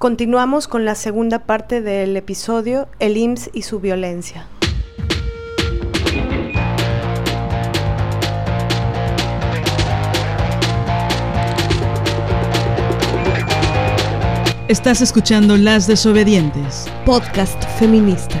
Continuamos con la segunda parte del episodio, el IMSS y su violencia. Estás escuchando Las Desobedientes, podcast feminista.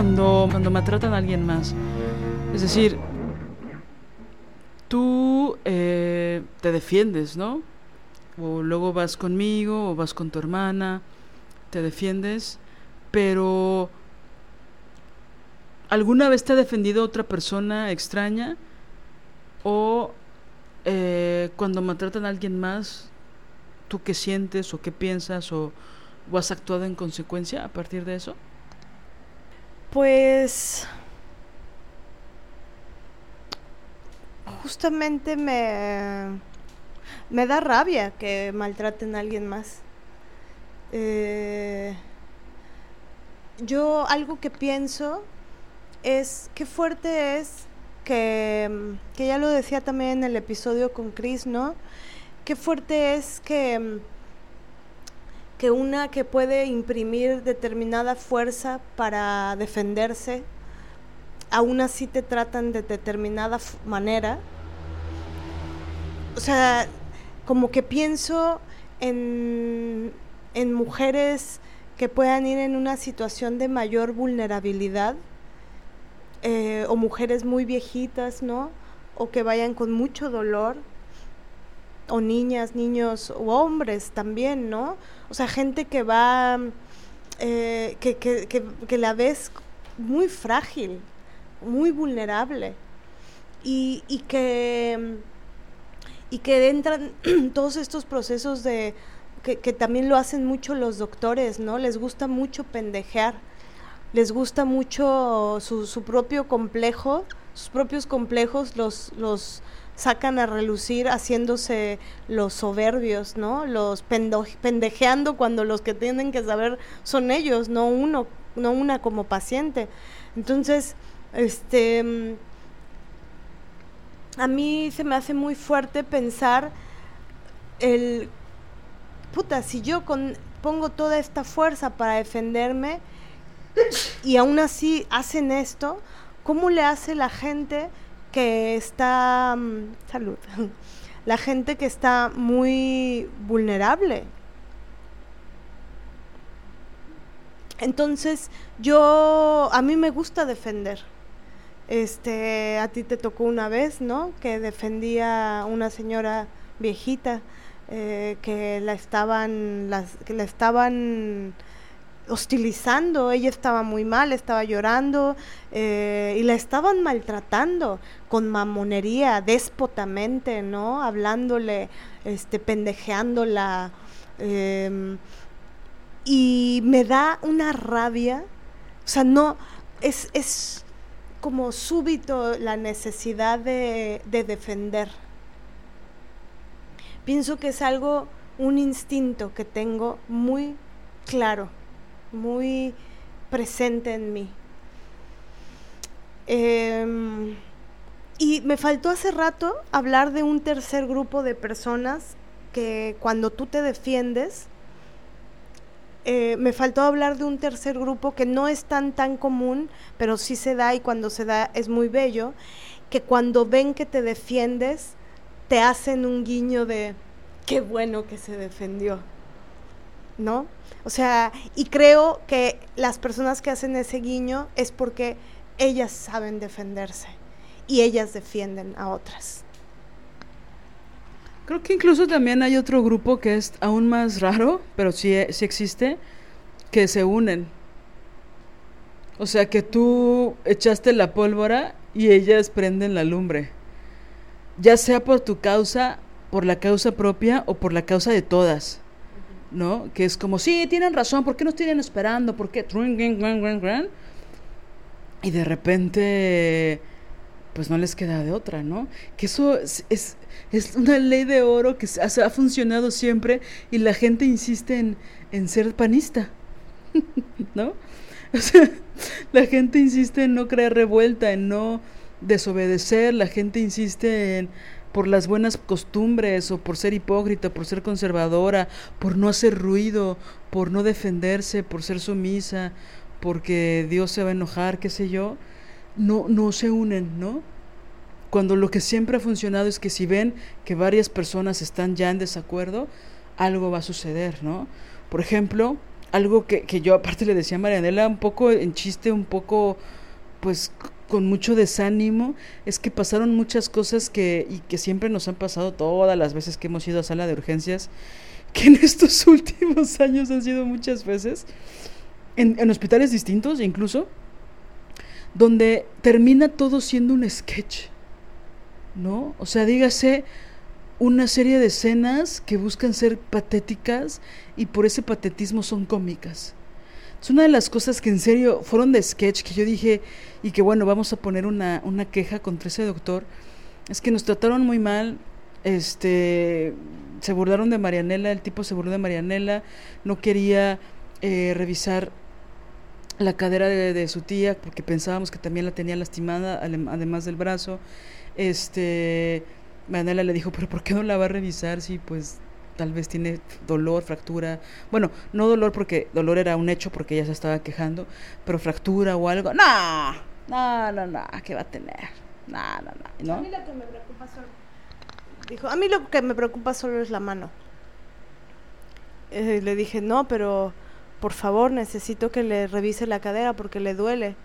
Cuando, cuando maltratan a alguien más? Es decir, tú eh, te defiendes, ¿no? O luego vas conmigo o vas con tu hermana, te defiendes, pero ¿alguna vez te ha defendido otra persona extraña? ¿O eh, cuando maltratan a alguien más, tú qué sientes o qué piensas o, o has actuado en consecuencia a partir de eso? Pues justamente me, me da rabia que maltraten a alguien más. Eh, yo algo que pienso es qué fuerte es que, que ya lo decía también en el episodio con Chris, ¿no? Qué fuerte es que que una que puede imprimir determinada fuerza para defenderse, aún así te tratan de determinada manera. O sea, como que pienso en, en mujeres que puedan ir en una situación de mayor vulnerabilidad, eh, o mujeres muy viejitas, ¿no? O que vayan con mucho dolor, o niñas, niños, o hombres también, ¿no? O sea, gente que va, eh, que, que, que, la ves muy frágil, muy vulnerable. Y, y que y que entran todos estos procesos de que, que, también lo hacen mucho los doctores, ¿no? Les gusta mucho pendejear, les gusta mucho su, su propio complejo, sus propios complejos los, los, sacan a relucir haciéndose los soberbios, ¿no? Los pendejeando cuando los que tienen que saber son ellos, no uno, no una como paciente. Entonces, este a mí se me hace muy fuerte pensar el puta, si yo pongo toda esta fuerza para defenderme y aún así hacen esto, ¿cómo le hace la gente que está, mm, salud, la gente que está muy vulnerable. Entonces, yo, a mí me gusta defender. Este, a ti te tocó una vez, ¿no? Que defendía una señora viejita eh, que la estaban, las, que la estaban hostilizando, ella estaba muy mal, estaba llorando eh, y la estaban maltratando con mamonería, déspotamente, ¿no? Hablándole, este, pendejeándola. Em, y me da una rabia, o sea, no, es, es como súbito la necesidad de, de defender. Pienso que es algo, un instinto que tengo muy claro muy presente en mí. Em, y me faltó hace rato hablar de un tercer grupo de personas que cuando tú te defiendes, eh, me faltó hablar de un tercer grupo que no es tan tan común, pero sí se da y cuando se da es muy bello, que cuando ven que te defiendes, te hacen un guiño de qué bueno que se defendió. ¿No? O sea, y creo que las personas que hacen ese guiño es porque ellas saben defenderse y ellas defienden a otras. Creo que incluso también hay otro grupo que es aún más raro, pero sí, sí existe, que se unen. O sea, que tú echaste la pólvora y ellas prenden la lumbre. Ya sea por tu causa, por la causa propia o por la causa de todas. ¿No? Que es como, sí, tienen razón, ¿por qué nos tienen esperando? ¿Por qué? Y de repente, pues no les queda de otra, ¿no? Que eso es, es, una ley de oro que ha, funcionado siempre y la gente insiste en, en ser panista, ¿no? O sea, la gente insiste en no crear revuelta, en no desobedecer, la gente insiste en por las buenas costumbres o por ser hipócrita, por ser conservadora, por no hacer ruido, por no defenderse, por ser sumisa, porque Dios se va a enojar, qué sé yo, no, no se unen, ¿no? Cuando lo que siempre ha funcionado es que si ven que varias personas están ya en desacuerdo, algo va a suceder, ¿no? Por ejemplo, algo que, que yo aparte le decía a Marianela, un poco en chiste, un poco, pues con mucho desánimo, es que pasaron muchas cosas que, y que siempre nos han pasado todas las veces que hemos ido a sala de urgencias, que en estos últimos años han sido muchas veces, en, en hospitales distintos incluso, donde termina todo siendo un sketch, ¿no? O sea, dígase, una serie de escenas que buscan ser patéticas y por ese patetismo son cómicas. Es una de las cosas que en serio fueron de sketch que yo dije y que bueno, vamos a poner una, una queja contra ese doctor. Es que nos trataron muy mal, este, se burlaron de Marianela, el tipo se burló de Marianela, no quería eh, revisar la cadera de, de, su tía porque pensábamos que también la tenía lastimada, además del brazo. Este, Manela le dijo, pero ¿por qué no la va a revisar si pues tal vez tiene dolor, fractura? Bueno, no dolor porque dolor era un hecho porque ella se estaba quejando, pero fractura o algo. No, no, no, no, ¿qué va a tener? No, no, no. A mí lo que me preocupa solo, dijo, a mí lo que me preocupa solo es la mano. Eh, le dije, no, pero por favor necesito que le revise la cadera porque le duele.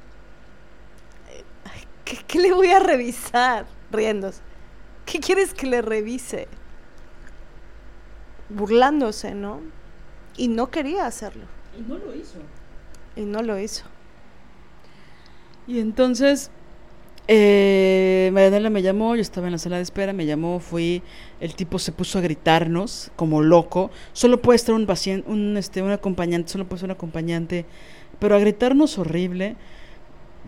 ¿Qué, qué le voy a revisar? Riéndose. ¿Qué quieres que le revise? Burlándose, ¿no? Y no quería hacerlo. Y no lo hizo. Y no lo hizo. Y entonces, eh, Marianela me llamó, yo estaba en la sala de espera, me llamó, fui, el tipo se puso a gritarnos como loco. Solo puede estar un paciente, un, este, un acompañante, solo puede ser un acompañante, pero a gritarnos horrible.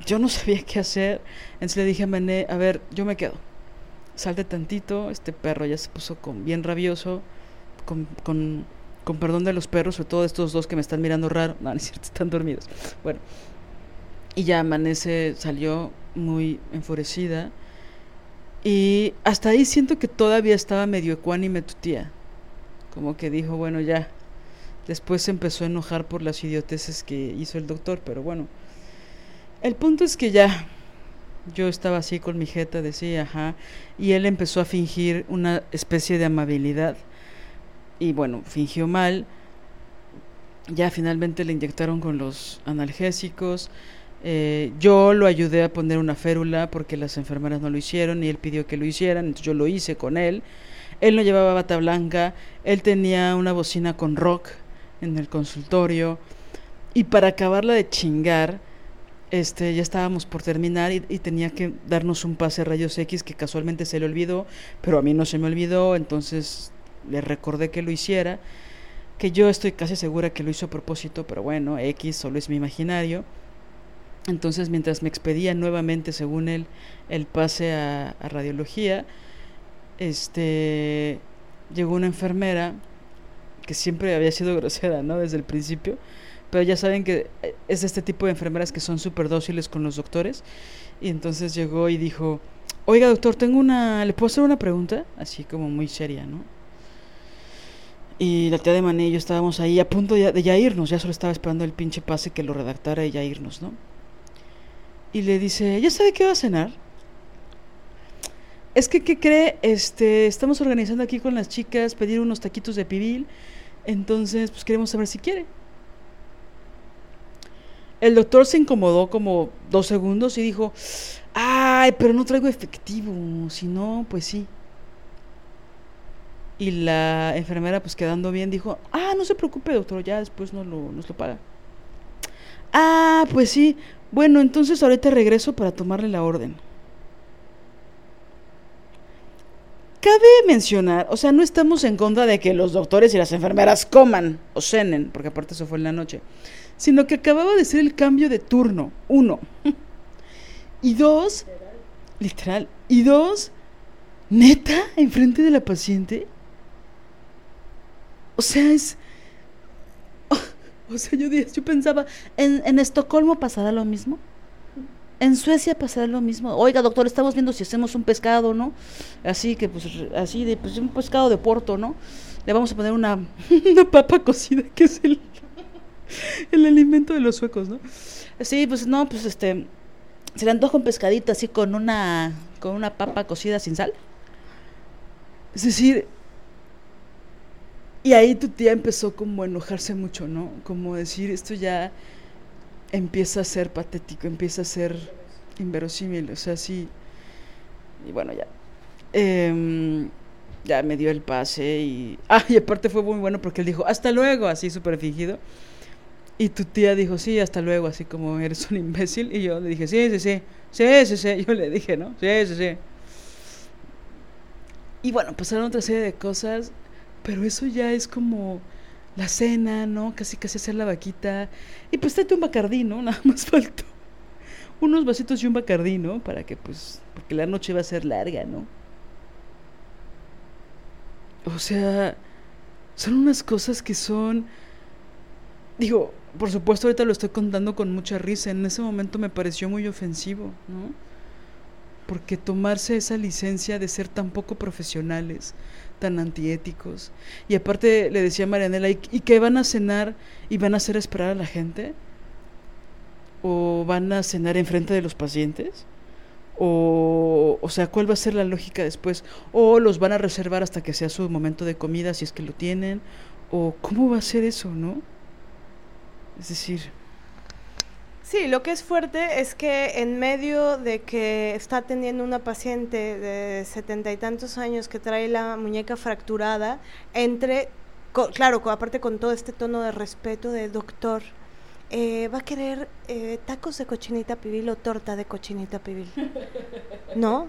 Yo no sabía qué hacer. Entonces le dije a Mané, a ver, yo me quedo salte tantito, este perro ya se puso con, bien rabioso, con, con, con perdón de los perros, sobre todo estos dos que me están mirando raro, no, no es cierto, están dormidos. Bueno, y ya amanece, salió muy enfurecida. Y hasta ahí siento que todavía estaba medio ecuánime tu tía. Como que dijo, bueno, ya. Después se empezó a enojar por las idioteces que hizo el doctor, pero bueno. El punto es que ya yo estaba así con mi jeta, decía, ajá, y él empezó a fingir una especie de amabilidad. Y bueno, fingió mal. Ya finalmente le inyectaron con los analgésicos. Eh, yo lo ayudé a poner una férula porque las enfermeras no lo hicieron y él pidió que lo hicieran, entonces yo lo hice con él. Él no llevaba bata blanca, él tenía una bocina con rock en el consultorio y para acabarla de chingar, este, ya estábamos por terminar y, y, tenía que darnos un pase rayos X que casualmente se le olvidó, pero a mí no se me olvidó, entonces le recordé que lo hiciera, que yo estoy casi segura que lo hizo a propósito, pero bueno, X solo es mi imaginario. Entonces, mientras me expedía nuevamente, según él, el pase a, radiología, este, llegó una enfermera que siempre había sido grosera, ¿no? Desde el principio pero ya saben que eh, es este tipo de enfermeras que son súper dóciles con los doctores. Y entonces llegó y dijo, oiga doctor, tengo una, ¿le puedo hacer una pregunta? Así como muy seria, ¿no? Y la tía de Mané y yo estábamos ahí a punto de, de ya irnos, ya solo estaba esperando el pinche pase que lo redactara y ya irnos, ¿no? Y le dice, ¿ya sabe qué va a cenar? Es que, ¿qué cree? Este, estamos organizando aquí con las chicas pedir unos taquitos de pibil Entonces, pues queremos saber si quiere. El doctor se incomodó como dos segundos y dijo, ay, pero no traigo efectivo, si no, pues sí. Y la enfermera, pues quedando bien, dijo, ah, no se preocupe, doctor, ya después nos lo, nos lo paga. Ah, pues sí. Bueno, entonces ahorita regreso para tomarle la orden. Cabe mencionar, o sea, no estamos en contra de que los doctores y las enfermeras coman o cenen, porque aparte eso fue en la noche, sino que acababa de ser el cambio de turno, uno. Y dos, literal, y dos, neta, enfrente de la paciente. O sea, es... O sea, yo, yo pensaba, ¿en, ¿en Estocolmo pasará lo mismo? ¿En Suecia pasará lo mismo? Oiga, doctor, estamos viendo si hacemos un pescado, ¿no? Así que, pues, así de, pues, un pescado de Porto, ¿no? Le vamos a poner una, una papa cocida, que es el, el alimento de los suecos, ¿no? Sí, pues, no, pues, este, se le antoja un pescadito así con una, con una papa cocida sin sal. Es decir, y ahí tu tía empezó como a enojarse mucho, ¿no? Como decir, esto ya empieza a ser patético, empieza a ser inverosímil, o sea, sí. Y bueno, ya. Em, ya me dio el pase y... Ah, y aparte fue muy bueno porque él dijo, hasta luego, así súper fingido. Y tu tía dijo, sí, hasta luego, así como eres un imbécil. Y yo le dije, sí, sí, sí, sí, sí, sí. Yo le dije, ¿no? Sí, sí, sí. Y bueno, pasaron otra serie de cosas. Pero eso ya es como la cena, ¿no? Casi casi hacer la vaquita. Y pues tráete un bacardí, ¿no? Nada más faltó. Unos vasitos y un bacardí, ¿no? Para que pues, porque la noche va a ser larga, ¿no? O sea, son unas cosas que son... Digo, por supuesto ahorita lo estoy contando con mucha risa. En ese momento me pareció muy ofensivo, ¿no? Porque tomarse esa licencia de ser tan poco profesionales, tan antiéticos. Y aparte le decía a Marianela, ¿y, qué van a cenar y van a hacer esperar a la gente? ¿O van a cenar enfrente de los pacientes? O, o sea, ¿cuál va a ser la lógica después? ¿O los van a reservar hasta que sea su momento de comida, si es que lo tienen? ¿O cómo va a ser eso, no? Es decir... Sí, lo que es fuerte es que en medio de que está teniendo una paciente de setenta y tantos años que trae la muñeca fracturada, entre, claro, aparte con todo este tono de respeto de doctor, eh, va a querer eh, tacos de cochinita pibil o torta de cochinita pibil. ¿No?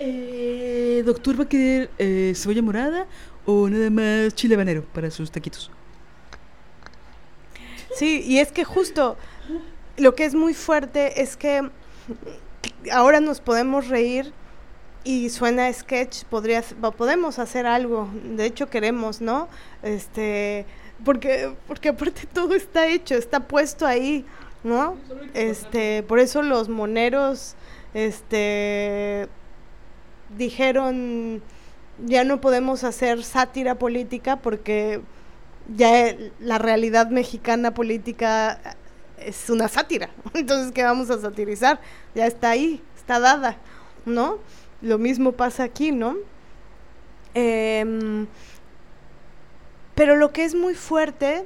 Eh, doctor, ¿va a querer cebolla morada o nada más chile habanero para sus taquitos? Sí, y es que justo lo que es muy fuerte es que ahora nos podemos reír y suena sketch, podría, podemos hacer algo, de hecho queremos, ¿no? Este, porque, porque aparte todo está hecho, está puesto ahí, ¿no? Este, por eso los moneros, este, dijeron, ya no podemos hacer sátira política porque ya la realidad mexicana política es una sátira. Entonces, ¿qué vamos a satirizar? Ya está ahí, está dada, ¿no? Lo mismo pasa aquí, ¿no? Em, pero lo que es muy fuerte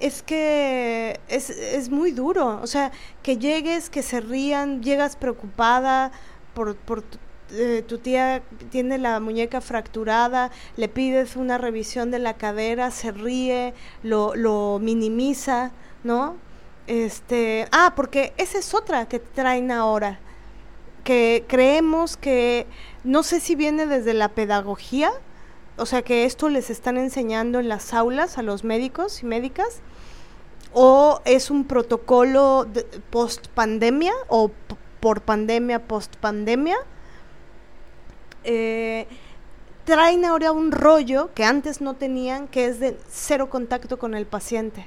es que es, es, muy duro. O sea, que llegues, que se rían, llegas preocupada por, por eh, tu tía tiene la muñeca fracturada, le pides una revisión de la cadera, se ríe, lo, minimiza, ¿no? Este, ah, porque esa es otra que traen ahora, que creemos que, no sé si viene desde la pedagogía, o sea que esto les están enseñando en las aulas a los médicos y médicas, o es un protocolo post pandemia o por pandemia, post pandemia, eh, traen ahora un rollo que antes no tenían, que es de cero contacto con el paciente.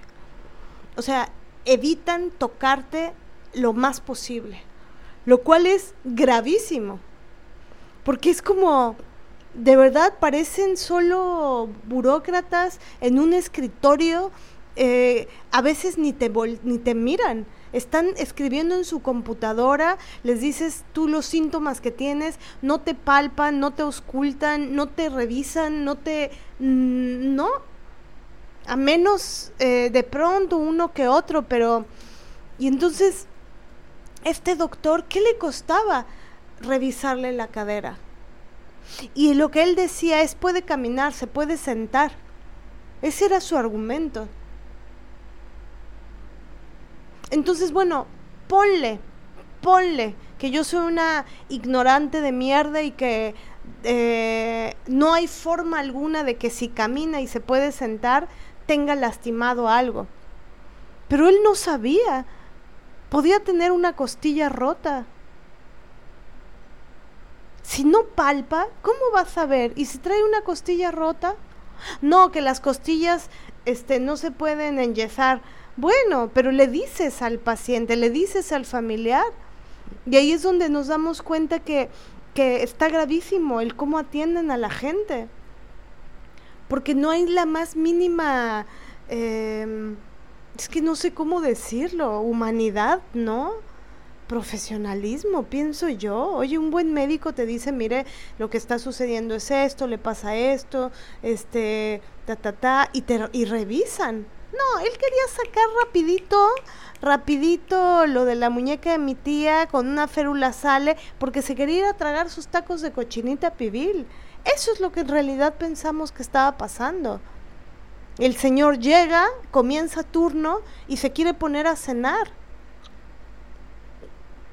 O sea, evitan tocarte lo más posible, lo cual es gravísimo, porque es como, de verdad, parecen solo burócratas en un escritorio eh, a veces ni te, ni te miran. Están escribiendo en su computadora, les dices tú los síntomas que tienes, no te palpan, no te auscultan, no te revisan, no te... Mm, no. A menos eh, de pronto uno que otro, pero... Y entonces, este doctor, ¿qué le costaba revisarle la cadera? Y lo que él decía es, puede caminar, se puede sentar. Ese era su argumento. Entonces, bueno, ponle, ponle que yo soy una ignorante de mierda y que eh, no hay forma alguna de que si camina y se puede sentar tenga lastimado algo. Pero él no sabía. Podía tener una costilla rota. Si no palpa, ¿cómo va a saber? ¿Y si trae una costilla rota? No, que las costillas este, no se pueden enyesar. Bueno, pero le dices al paciente, le dices al familiar. Y ahí es donde nos damos cuenta que, que está gravísimo el cómo atienden a la gente. Porque no hay la más mínima, em, es que no sé cómo decirlo, humanidad, ¿no? profesionalismo, pienso yo. Oye, un buen médico te dice, mire, lo que está sucediendo es esto, le pasa esto, este, ta, ta, ta, y, te, y revisan. No, él quería sacar rapidito, rapidito lo de la muñeca de mi tía con una férula sale porque se quería ir a tragar sus tacos de cochinita pibil. Eso es lo que en realidad pensamos que estaba pasando. El señor llega, comienza turno y se quiere poner a cenar.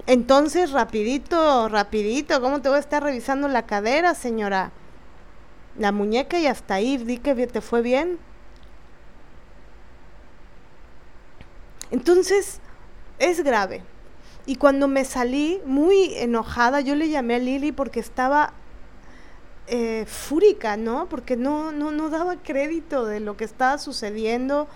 Entonces, rapidito, rapidito, ¿cómo te voy a estar revisando la cadera, señora? La muñeca y hasta ahí, di que te fue bien. Entonces, es grave. Y cuando me salí muy enojada, yo le llamé a Lili porque estaba eh, fúrica, ¿no? Porque no, no, no daba crédito de lo que estaba sucediendo.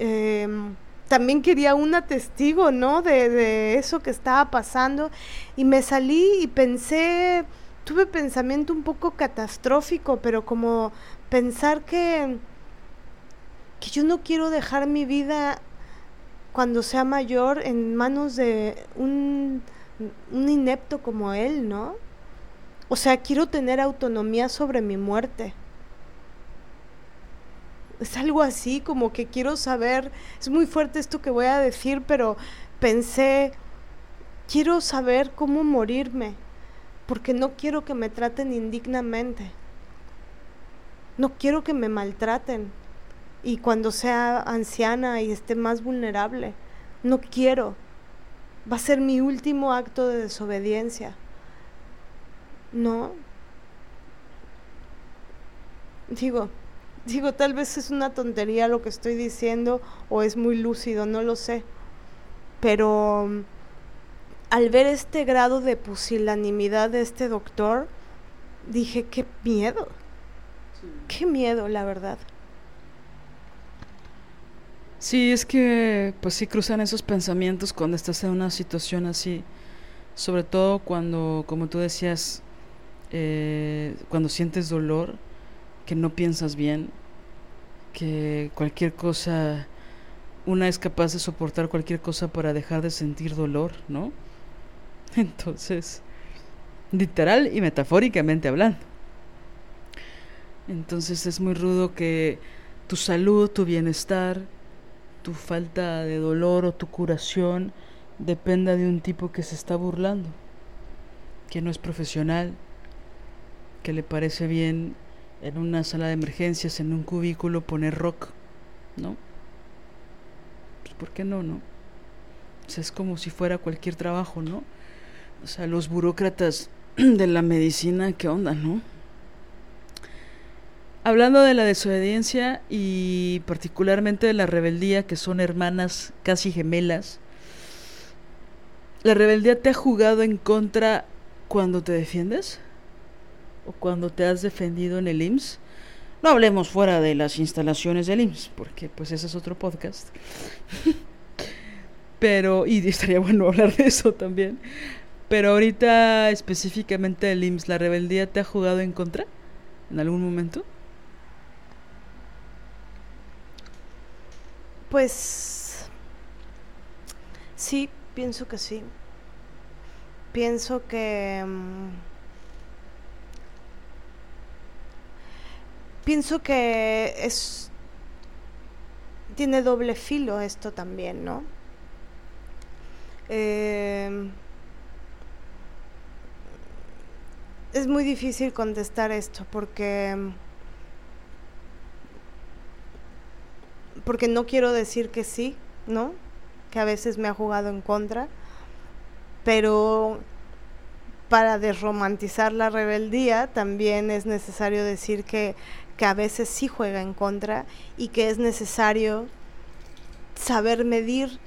Em, también quería una testigo, ¿no? De, de, eso que estaba pasando. Y me salí y pensé, tuve pensamiento un poco catastrófico, pero como pensar que, que yo no quiero dejar mi vida cuando sea mayor en manos de un, inepto como él, ¿no? O sea, quiero tener autonomía sobre mi muerte. Es algo así, como que quiero saber, es muy fuerte esto que voy a decir, pero pensé, quiero saber cómo morirme, porque no quiero que me traten indignamente. No quiero que me maltraten y cuando sea anciana y esté más vulnerable. No quiero. Va a ser mi último acto de desobediencia. No. Digo, digo, tal vez es una tontería lo que estoy diciendo o es muy lúcido, no lo sé. Pero al ver este grado de pusilanimidad de este doctor, dije, qué miedo. Qué miedo, la verdad. Sí, es que pues sí cruzan esos pensamientos cuando estás en una situación así, sobre todo cuando, como tú decías, eh, cuando sientes dolor, que no piensas bien, que cualquier cosa, una es capaz de soportar cualquier cosa para dejar de sentir dolor, ¿no? Entonces, literal y metafóricamente hablando. Entonces es muy rudo que tu salud, tu bienestar, tu falta de dolor o tu curación dependa de un tipo que se está burlando, que no es profesional, que le parece bien en una sala de emergencias, en un cubículo, poner rock, ¿no? Pues ¿por qué no, no? O sea, es como si fuera cualquier trabajo, ¿no? O sea, los burócratas de la medicina, ¿qué onda, no? Hablando de la desobediencia y particularmente de la rebeldía, que son hermanas casi gemelas, ¿la rebeldía te ha jugado en contra cuando te defiendes? ¿O cuando te has defendido en el IMSS? No hablemos fuera de las instalaciones del IMSS, porque pues ese es otro podcast. Pero, y estaría bueno hablar de eso también. Pero ahorita específicamente el IMSS, ¿la rebeldía te ha jugado en contra? ¿En algún momento? Pues sí, pienso que sí. Pienso que... mm, pienso que es... Tiene doble filo esto también, ¿no? Eh, es muy difícil contestar esto porque porque no quiero decir que sí, ¿no? Que a veces me ha jugado en contra, pero para desromantizar la rebeldía también es necesario decir que, que a veces sí juega en contra y que es necesario saber medir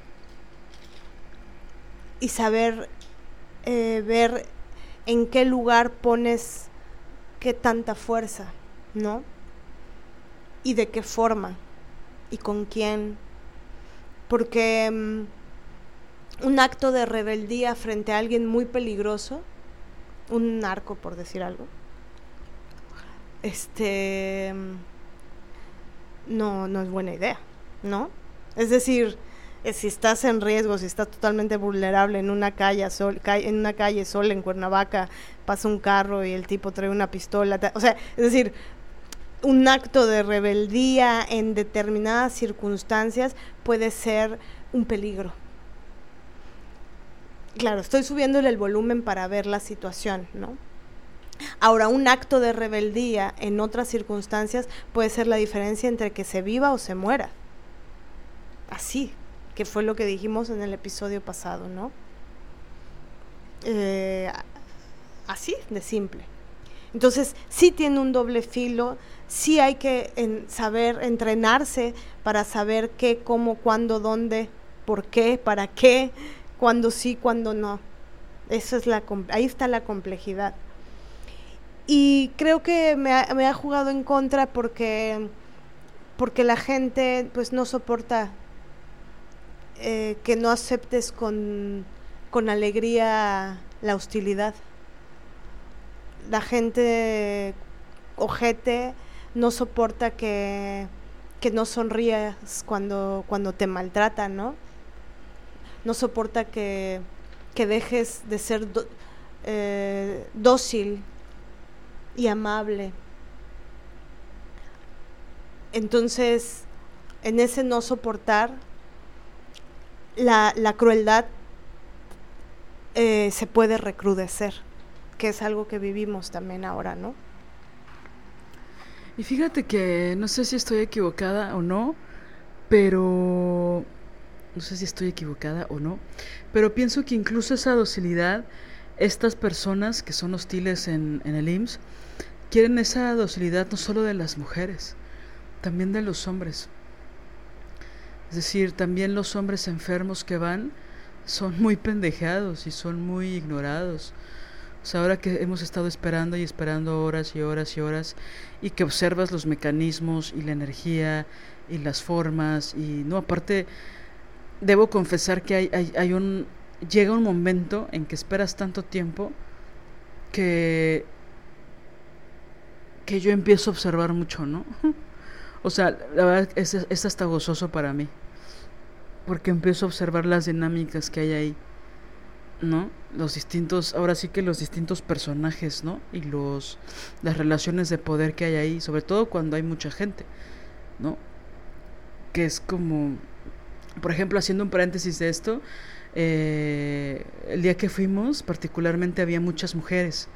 y saber eh, ver en qué lugar pones qué tanta fuerza, ¿no? Y de qué forma y con quién. Porque mm, un acto de rebeldía frente a alguien muy peligroso, un narco por decir algo, este mm, no, no es buena idea, ¿no? Es decir, eh, si estás en riesgo, si estás totalmente vulnerable en una calle, sol, en una calle sola en Cuernavaca, pasa un carro y el tipo trae una pistola, o sea, es decir, un acto de rebeldía en determinadas circunstancias puede ser un peligro. Claro, estoy subiéndole el volumen para ver la situación, ¿no? Ahora, un acto de rebeldía en otras circunstancias puede ser la diferencia entre que se viva o se muera. Así, que fue lo que dijimos en el episodio pasado, ¿no? Eh, así de simple. Entonces, sí tiene un doble filo, sí hay que saber entrenarse para saber qué, cómo, cuándo, dónde, por qué, para qué, cuándo sí, cuándo no. Eso es la, ahí está la complejidad. Y creo que me ha, me ha jugado en contra porque, porque la gente pues no soporta eh, que no aceptes con, con alegría la hostilidad. La gente ojete no soporta que, que no sonrías cuando, cuando te maltratan, ¿no? No soporta que, que dejes de ser eh, dócil y amable. Entonces, en ese no soportar, la, la crueldad eh, se puede recrudecer, que es algo que vivimos también ahora, ¿no? Y fíjate que no sé si estoy equivocada o no, pero no sé si estoy equivocada o no, pero pienso que incluso esa docilidad, estas personas que son hostiles en, el IMSS, quieren esa docilidad no solo de las mujeres, también de los hombres. Es decir, también los hombres enfermos que van son muy pendejeados y son muy ignorados. O sea, ahora que hemos estado esperando y esperando horas y horas y horas y que observas los mecanismos y la energía y las formas y no, aparte debo confesar que hay, hay, hay un llega un momento en que esperas tanto tiempo que que yo empiezo a observar mucho, ¿no? O sea, la verdad es, es hasta gozoso para mí. Porque empiezo a observar las dinámicas que hay ahí. ¿No? Los distintos, ahora sí que los distintos personajes, ¿no? Y los las relaciones de poder que hay ahí, sobre todo cuando hay mucha gente, ¿no? Que es como, por ejemplo, haciendo un paréntesis de esto, eh, el día que fuimos, particularmente había muchas mujeres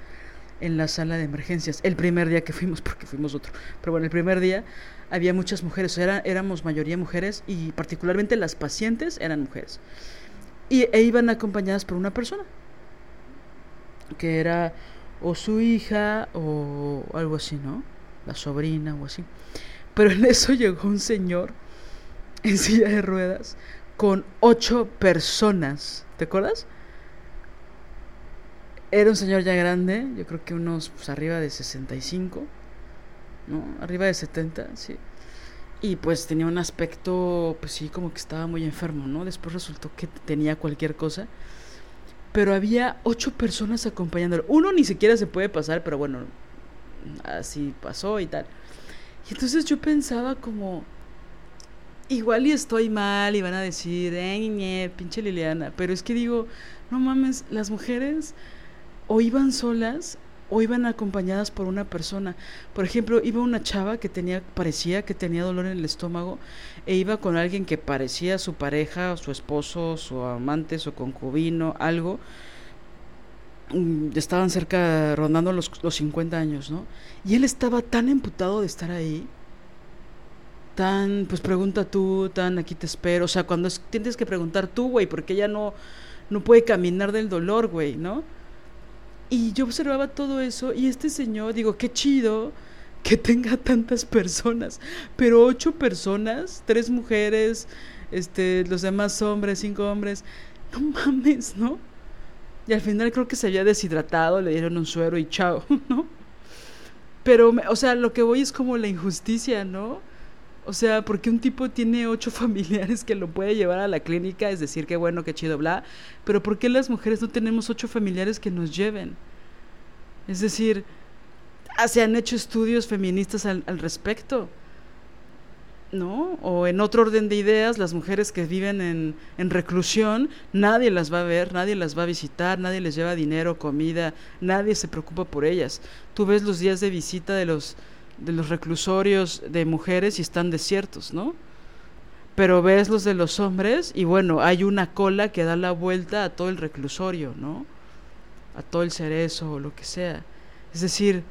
en la sala de emergencias. El primer día que fuimos, porque fuimos otro, pero bueno, el primer día había muchas mujeres, era, éramos mayoría mujeres y particularmente las pacientes eran mujeres y e iban acompañadas por una persona que era o su hija o algo así, ¿no? La sobrina o así. Pero en eso llegó un señor en silla de ruedas con ocho personas. ¿Te acuerdas? Era un señor ya grande, yo creo que unos pues, arriba de 65, ¿no? Arriba de 70, sí. Y pues tenía un aspecto, pues sí, como que estaba muy enfermo, ¿no? Después resultó que tenía cualquier cosa. Pero había ocho personas acompañándolo. Uno ni siquiera se puede pasar, pero bueno, así pasó y tal. Y entonces yo pensaba como, igual y estoy mal y van a decir, eh, pinche Liliana, pero es que digo, no mames, las mujeres o iban solas o iban acompañadas por una persona. Por ejemplo, iba una chava que tenía, parecía que tenía dolor en el estómago e iba con alguien que parecía su pareja, su esposo, su amante, su concubino, algo. Mm, estaban cerca, rondando los, los 50 años, ¿no? Y él estaba tan emputado de estar ahí tan, pues pregunta tú, tan aquí te espero. O sea, cuando tienes que preguntar tú, güey, porque ella no, no puede caminar del dolor, güey, ¿no? Y yo observaba todo eso y este señor, digo, qué chido que tenga tantas personas, pero ocho personas, tres mujeres, este, los demás hombres, cinco hombres, no mames, ¿no? Y al final creo que se había deshidratado, le dieron un suero y chao, ¿no? Pero, o sea, lo que voy es como la injusticia, ¿no? O sea, porque un tipo tiene ocho familiares que lo puede llevar a la clínica, es decir, qué bueno, qué chido, bla. Pero ¿por qué las mujeres no tenemos ocho familiares que nos lleven? Es decir, ah, se han hecho estudios feministas al, respecto. ¿no? O en otro orden de ideas, las mujeres que viven en, en, reclusión, nadie las va a ver, nadie las va a visitar, nadie les lleva dinero, comida, nadie se preocupa por ellas. Tú ves los días de visita de los de los reclusorios de mujeres y están desiertos, ¿no? Pero ves los de los hombres y bueno, hay una cola que da la vuelta a todo el reclusorio, ¿no? A todo el cerezo o lo que sea. Es decir,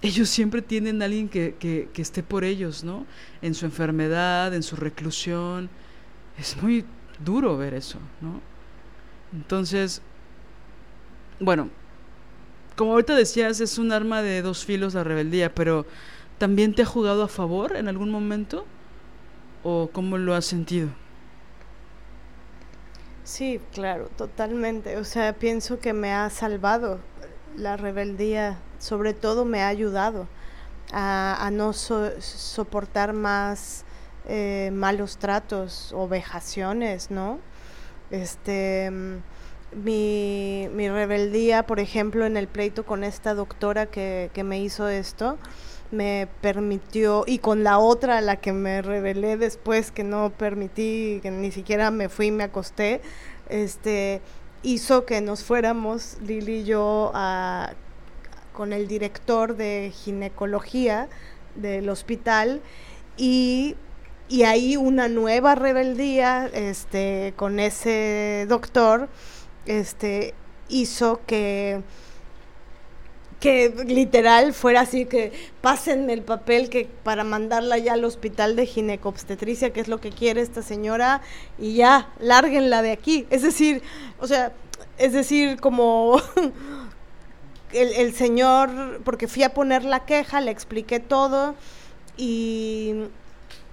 ellos siempre tienen a alguien que, que, que esté por ellos, ¿no? En su enfermedad, en su reclusión. Es muy duro ver eso, ¿no? Entonces, bueno, como ahorita decías, es un arma de dos filos la rebeldía, pero ¿también te ha jugado a favor en algún momento? ¿O cómo lo has sentido? Sí, claro, totalmente. O sea, pienso que me ha salvado la rebeldía, sobre todo me ha ayudado a, no soportar más eh, malos tratos o vejaciones, ¿no? Este mi, mi rebeldía, por ejemplo, en el pleito con esta doctora que, que me hizo esto, me permitió, y con la otra, la que me rebelé después, que no permití, que ni siquiera me fui y me acosté, este, hizo que nos fuéramos, Lili y yo, a, con el director de ginecología del hospital y, y ahí una nueva rebeldía este, con ese doctor este, hizo que que literal fuera así que pasen el papel que para mandarla ya al hospital de ginecobstetricia, que es lo que quiere esta señora, y ya, lárguenla de aquí. Es decir, o sea, es decir, como el, el señor, porque fui a poner la queja, le expliqué todo, y,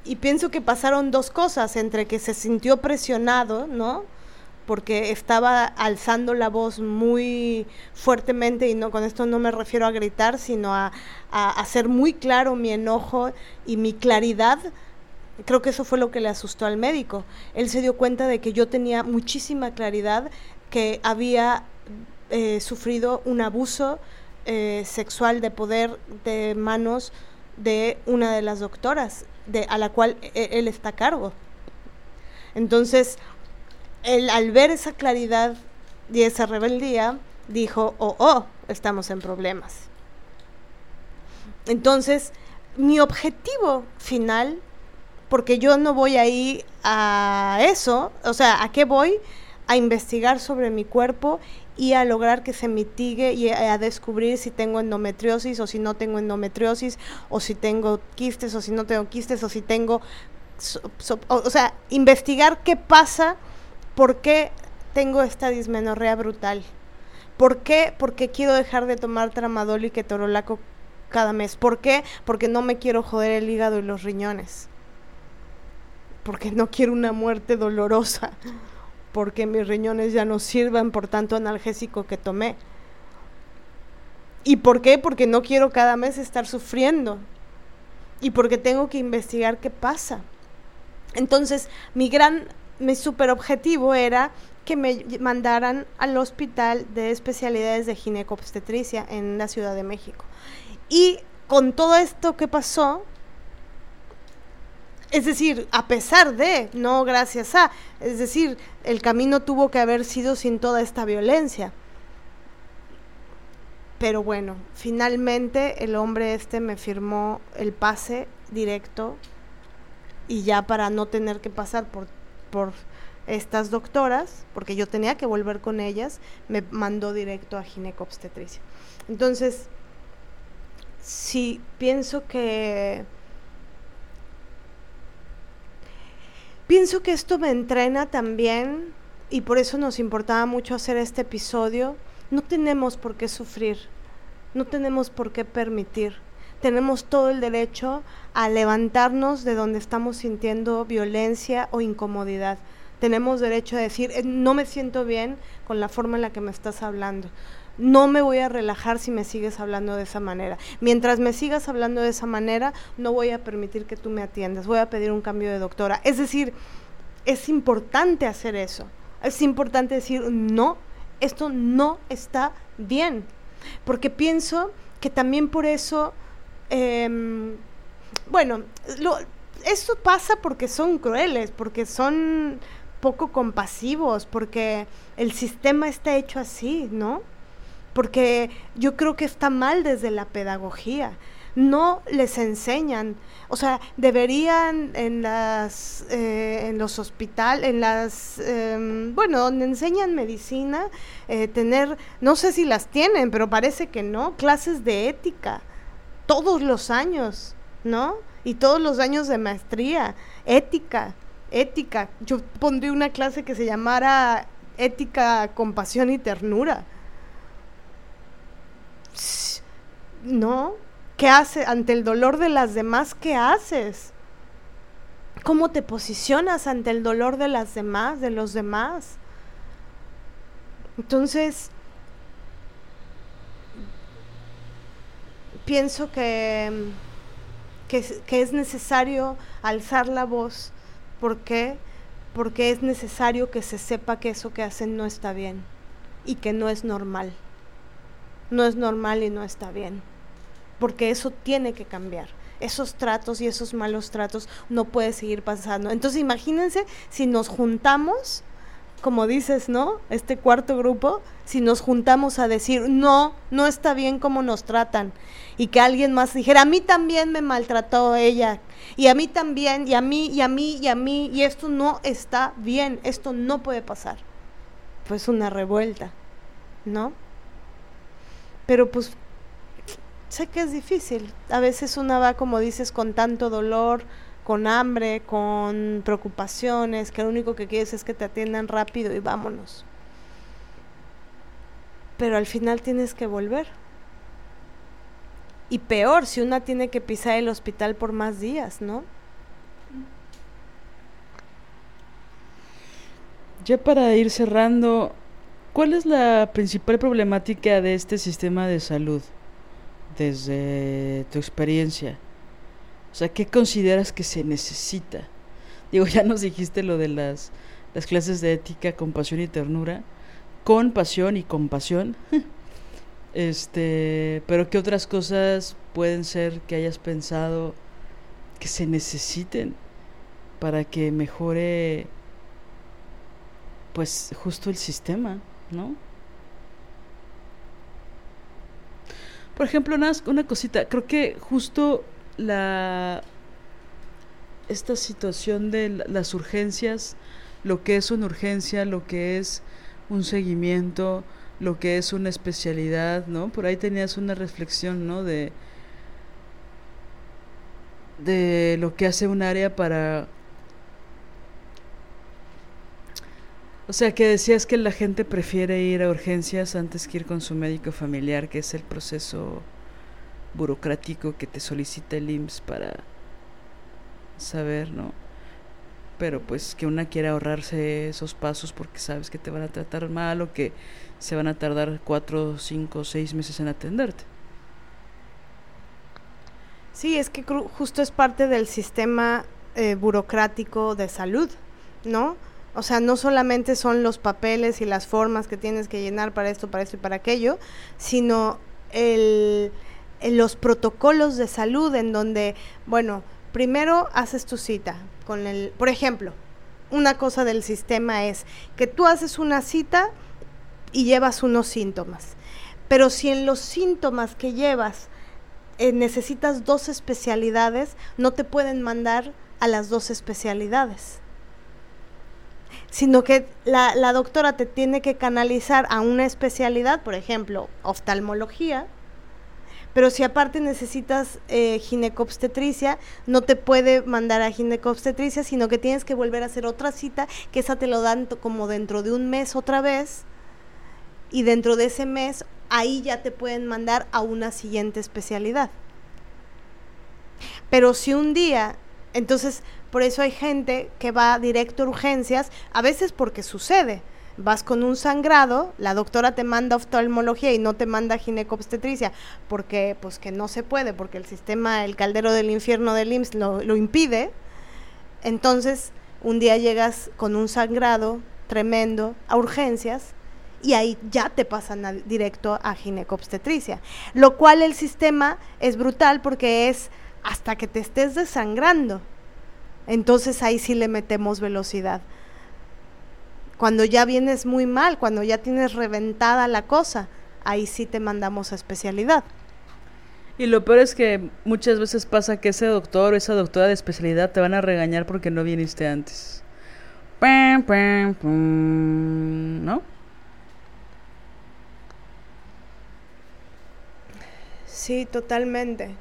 y pienso que pasaron dos cosas, entre que se sintió presionado, ¿no? Porque estaba alzando la voz muy fuertemente y no con esto no me refiero a gritar, sino a, hacer muy claro mi enojo y mi claridad. Creo que eso fue lo que le asustó al médico. Él se dio cuenta de que yo tenía muchísima claridad que había eh, sufrido un abuso eh, sexual de poder de manos de una de las doctoras de, a la cual e, él está a cargo. Entonces, él al ver esa claridad y esa rebeldía, dijo, oh, oh, estamos en problemas. Entonces, mi objetivo final, porque yo no voy ahí a eso, o sea, ¿a qué voy? A investigar sobre mi cuerpo y a lograr que se mitigue y a, descubrir si tengo endometriosis o si no tengo endometriosis, o si tengo quistes o si no tengo quistes, o si tengo... o sea, investigar qué pasa ¿Por qué tengo esta dismenorrea brutal? ¿Por qué? Porque quiero dejar de tomar tramadol y ketorolaco cada mes. ¿Por qué? Porque no me quiero joder el hígado y los riñones. Porque no quiero una muerte dolorosa. Porque mis riñones ya no sirvan por tanto analgésico que tomé. ¿Y por qué? Porque no quiero cada mes estar sufriendo. Y porque tengo que investigar qué pasa. Entonces, mi gran mi super objetivo era que me mandaran al hospital de especialidades de ginecobstetricia en la Ciudad de México. Y con todo esto que pasó, Es decir, a pesar de, no gracias a, es decir, el camino tuvo que haber sido sin toda esta violencia. Pero bueno, finalmente el hombre este me firmó el pase directo y ya para no tener que pasar por, por estas doctoras, porque yo tenía que volver con ellas, me mandó directo a ginecobstetricia. Entonces, sí, pienso que... Pienso que esto me entrena también y por eso nos importaba mucho hacer este episodio. No tenemos por qué sufrir, no tenemos por qué permitir. Tenemos todo el derecho a levantarnos de donde estamos sintiendo violencia o incomodidad. Tenemos derecho a decir, eh, no me siento bien con la forma en la que me estás hablando no me voy a relajar si me sigues hablando de esa manera. Mientras me sigas hablando de esa manera, no voy a permitir que tú me atiendas, voy a pedir un cambio de doctora. Es decir, es importante hacer eso. Es importante decir, no, esto no está bien. Porque pienso que también por eso, em, bueno, lo, esto pasa porque son crueles, porque son poco compasivos, porque el sistema está hecho así, ¿no? porque yo creo que está mal desde la pedagogía. No les enseñan, o sea, deberían en las, eh, en los hospitales, en las, em, bueno, donde enseñan medicina, eh, tener, no sé si las tienen, pero parece que no, clases de ética, todos los años, ¿no? Y todos los años de maestría, ética, ética. Yo pondría una clase que se llamara ética, compasión y ternura no, ¿qué haces ante el dolor de las demás? ¿Qué haces? ¿Cómo te posicionas ante el dolor de las demás, de los demás? Entonces, pienso que, que, es necesario alzar la voz. ¿Por? Porque es necesario que se sepa que eso que hacen no está bien y que no es normal no es normal y no está bien, porque eso tiene que cambiar. Esos tratos y esos malos tratos no puede seguir pasando. Entonces imagínense si nos juntamos, como dices, ¿no? Este cuarto grupo, si nos juntamos a decir, no, no está bien como nos tratan. Y que alguien más dijera, a mí también me maltrató ella. Y a mí también, y a mí, y a mí, y a mí. Y esto no está bien, esto no puede pasar. Pues una revuelta, ¿no? pero pues sé que es difícil. A veces una va, como dices, con tanto dolor, con hambre, con preocupaciones, que lo único que quieres es que te atiendan rápido y vámonos. Pero al final tienes que volver. Y peor, si una tiene que pisar el hospital por más días, ¿no? Ya para ir cerrando, ¿Cuál es la principal problemática de este sistema de salud desde tu experiencia? O sea, ¿qué consideras que se necesita? Digo, ya nos dijiste lo de las, las clases de ética, compasión y ternura, con pasión y compasión. este, pero ¿qué otras cosas pueden ser que hayas pensado que se necesiten para que mejore pues justo el sistema? ¿no? Por ejemplo, una, una cosita, creo que justo la esta situación de las urgencias, lo que es una urgencia, lo que es un seguimiento, lo que es una especialidad, ¿no? Por ahí tenías una reflexión, ¿no? De, de lo que hace un área para O sea, que decías que la gente prefiere ir a urgencias antes que ir con su médico familiar, que es el proceso burocrático que te solicita el IMSS para saber, ¿no? Pero pues que una quiere ahorrarse esos pasos porque sabes que te van a tratar mal o que se van a tardar cuatro, cinco, seis meses en atenderte. Sí, es que justo es parte del sistema eh, burocrático de salud, ¿no? O sea, no solamente son los papeles y las formas que tienes que llenar para esto, para esto y para aquello, sino el, los protocolos de salud en donde, bueno, primero haces tu cita con el, por ejemplo, una cosa del sistema es que tú haces una cita y llevas unos síntomas. Pero si en los síntomas que llevas eh, necesitas dos especialidades, no te pueden mandar a las dos especialidades. Sino que la, la doctora te tiene que canalizar a una especialidad, por ejemplo, oftalmología, pero si aparte necesitas eh, ginecobstetricia, no te puede mandar a ginecobstetricia, sino que tienes que volver a hacer otra cita, que esa te lo dan como dentro de un mes otra vez, y dentro de ese mes ahí ya te pueden mandar a una siguiente especialidad. Pero si un día, entonces por eso hay gente que va directo a urgencias, a veces porque sucede, vas con un sangrado, la doctora te manda oftalmología y no te manda ginecobstetricia, porque pues que no se puede, porque el sistema, el caldero del infierno del IMSS lo, lo impide. Entonces, un día llegas con un sangrado tremendo a urgencias y ahí ya te pasan directo a ginecobstetricia, lo cual el sistema es brutal porque es hasta que te estés desangrando. Entonces ahí sí le metemos velocidad cuando ya vienes muy mal, cuando ya tienes reventada la cosa, ahí sí te mandamos a especialidad. Y lo peor es que muchas veces pasa que ese doctor o esa doctora de especialidad te van a regañar porque no viniste antes. ¿No? Sí, totalmente.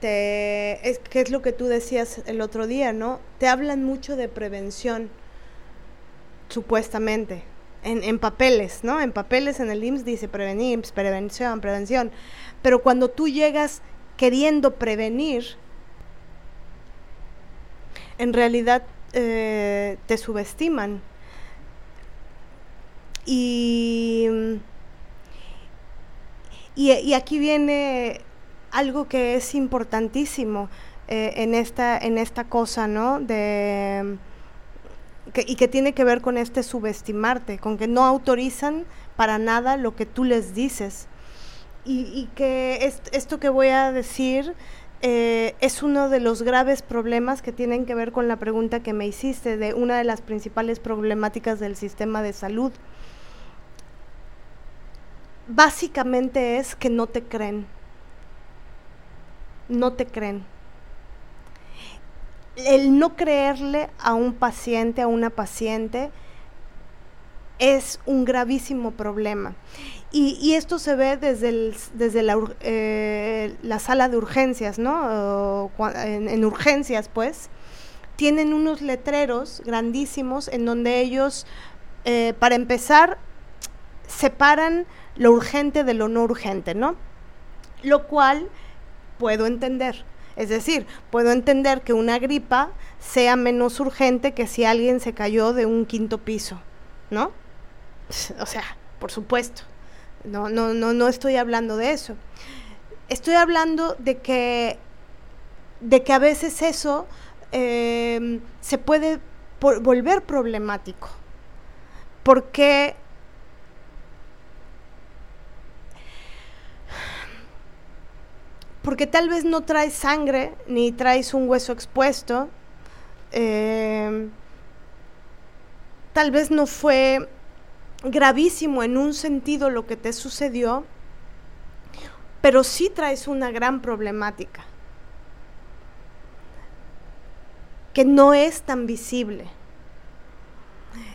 Te, es que es lo que tú decías el otro día, ¿no? Te hablan mucho de prevención supuestamente, en, papeles, ¿no? En papeles en el IMSS dice prevenir, prevención, prevención. Pero cuando tú llegas queriendo prevenir, en realidad eh, te subestiman. Y, y, aquí viene algo que es importantísimo eh, en, esta, en esta cosa, ¿no? De y que tiene que ver con este subestimarte, con que no autorizan para nada lo que tú les dices. Y, que esto que voy a decir eh, es uno de los graves problemas que tienen que ver con la pregunta que me hiciste de una de las principales problemáticas del sistema de salud. Básicamente es que no te creen. No te creen el no creerle a un paciente, a una paciente, es un gravísimo problema. Y, esto se ve desde, desde eh, la, sala de urgencias, ¿no? en, urgencias, pues, tienen unos letreros grandísimos en donde ellos, eh, para empezar, separan lo urgente de lo no urgente, ¿no? Lo cual puedo entender es decir, puedo entender que una gripa sea menos urgente que si alguien se cayó de un quinto piso, ¿no? O sea, por supuesto. No, no, no, no estoy hablando de eso. Estoy hablando de que, de que a veces eso em, se puede volver problemático. Porque porque tal vez no traes sangre ni traes un hueso expuesto. Em, tal vez no fue gravísimo en un sentido lo que te sucedió, pero sí traes una gran problemática que no es tan visible.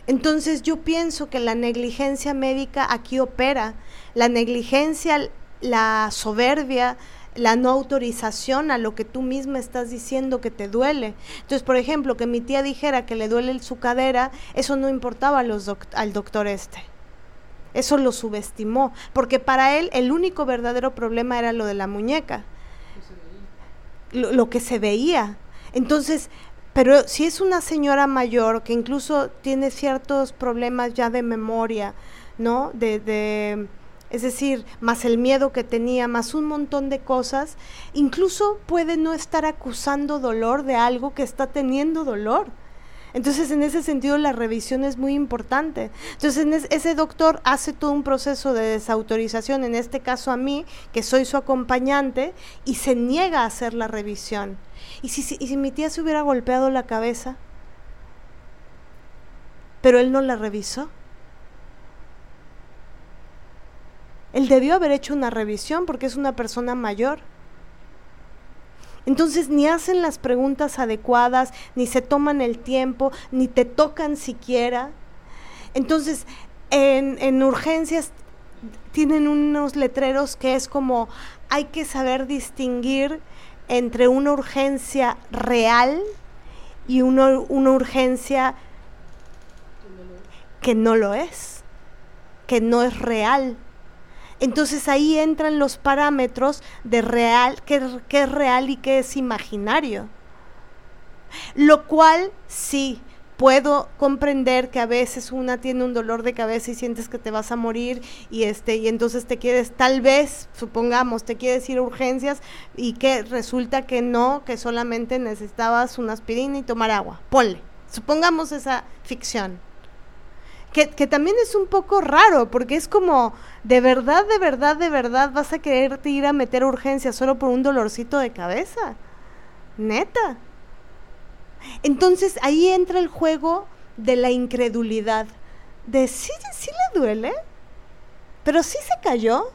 Entonces yo pienso que la negligencia médica aquí opera, la negligencia, la soberbia, la no autorización a lo que tú misma estás diciendo que te duele. Entonces, por ejemplo, que mi tía dijera que le duele su cadera, eso no importaba al doctor este. Eso lo subestimó, porque para él el único verdadero problema era lo de la muñeca, lo, lo que se veía. Entonces, pero si es una señora mayor que incluso tiene ciertos problemas ya de memoria, ¿no? de es decir, más el miedo que tenía, más un montón de cosas, incluso puede no estar acusando dolor de algo que está teniendo dolor. Entonces, en ese sentido, la revisión es muy importante. Entonces, ese doctor hace todo un proceso de desautorización, en este caso a mí, que soy su acompañante, y se niega a hacer la revisión. ¿Y si, y si mi tía se hubiera golpeado la cabeza? Pero él no la revisó. Él debió haber hecho una revisión porque es una persona mayor. Entonces ni hacen las preguntas adecuadas, ni se toman el tiempo, ni te tocan siquiera. Entonces, en, en urgencias tienen unos letreros que es como hay que saber distinguir entre una urgencia real y una, una urgencia que no lo es, que no es real. Entonces ahí entran los parámetros de real, qué, es real y qué es imaginario. Lo cual sí, puedo comprender que a veces una tiene un dolor de cabeza y sientes que te vas a morir y este y entonces te quieres tal vez supongamos te quieres ir a urgencias y que resulta que no que solamente necesitabas una aspirina y tomar agua ponle supongamos esa ficción que, también es un poco raro, porque es como, de verdad, de verdad, de verdad, vas a quererte ir a meter urgencia solo por un dolorcito de cabeza. Neta. Entonces ahí entra el juego de la incredulidad. De sí, sí le duele, pero sí se cayó.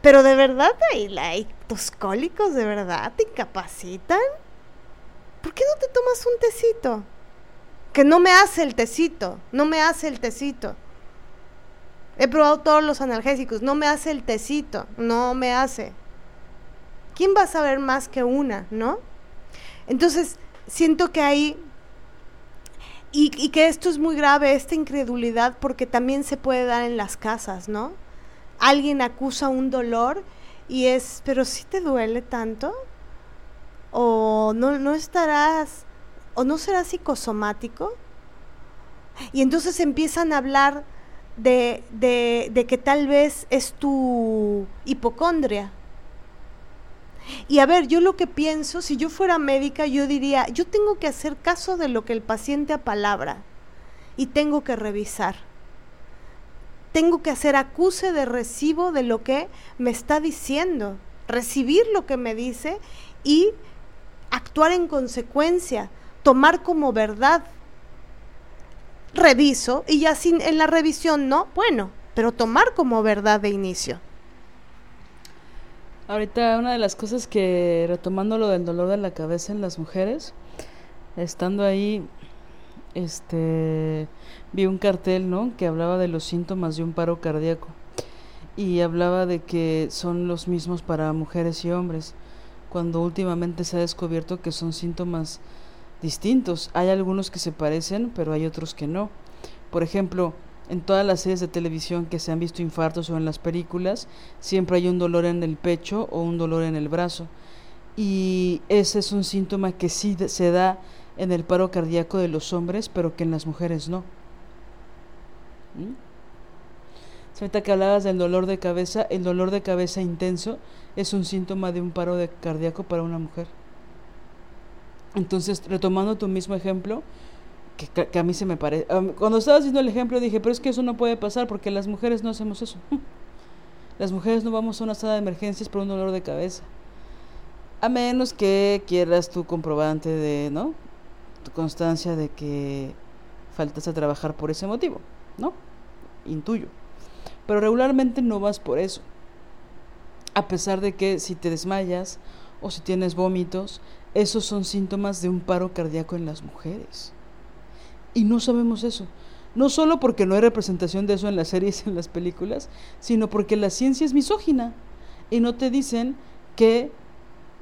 Pero de verdad hay tus cólicos, de verdad te incapacitan. ¿Por qué no te tomas un tecito? Que no me hace el tecito, no me hace el tecito. He probado todos los analgésicos, no me hace el tecito, no me hace. ¿Quién va a saber más que una, no? Entonces, siento que hay, y, que esto es muy grave, esta incredulidad, porque también se puede dar en las casas, ¿no? Alguien acusa un dolor y es, pero si te duele tanto, o no, no estarás ¿O no será psicosomático? Y entonces empiezan a hablar de, de, que tal vez es tu hipocondria. Y a ver, yo lo que pienso, si yo fuera médica, yo diría, yo tengo que hacer caso de lo que el paciente apalabra y tengo que revisar. Tengo que hacer acuse de recibo de lo que me está diciendo, recibir lo que me dice y actuar en consecuencia tomar como verdad. Reviso y ya sin, en la revisión no, bueno, pero tomar como verdad de inicio. Ahorita una de las cosas que, retomando lo del dolor de la cabeza en las mujeres, estando ahí, este, vi un cartel, ¿no? Que hablaba de los síntomas de un paro cardíaco y hablaba de que son los mismos para mujeres y hombres, cuando últimamente se ha descubierto que son síntomas distintos. Hay algunos que se parecen, pero hay otros que no. Por ejemplo, en todas las series de televisión que se han visto infartos o en las películas, siempre hay un dolor en el pecho o un dolor en el brazo. Y ese es un síntoma que sí se da en el paro cardíaco de los hombres, pero que en las mujeres no. ¿Mm? Ahorita que hablabas del dolor de cabeza, el dolor de cabeza intenso es un síntoma de un paro de cardíaco para una mujer. Entonces, retomando tu mismo ejemplo, que, a mí se me parece... cuando estaba haciendo el ejemplo dije, pero es que eso no puede pasar porque las mujeres no hacemos eso. Las mujeres no vamos a una sala de emergencias por un dolor de cabeza. A menos que quieras tu comprobante de, ¿no? Tu constancia de que faltas a trabajar por ese motivo, ¿no? Intuyo. Pero regularmente no vas por eso. A pesar de que si te desmayas o si tienes vómitos, esos son síntomas de un paro cardíaco en las mujeres. Y no sabemos eso. No solo porque no hay representación de eso en las series y en las películas, sino porque la ciencia es misógina. Y no te dicen que,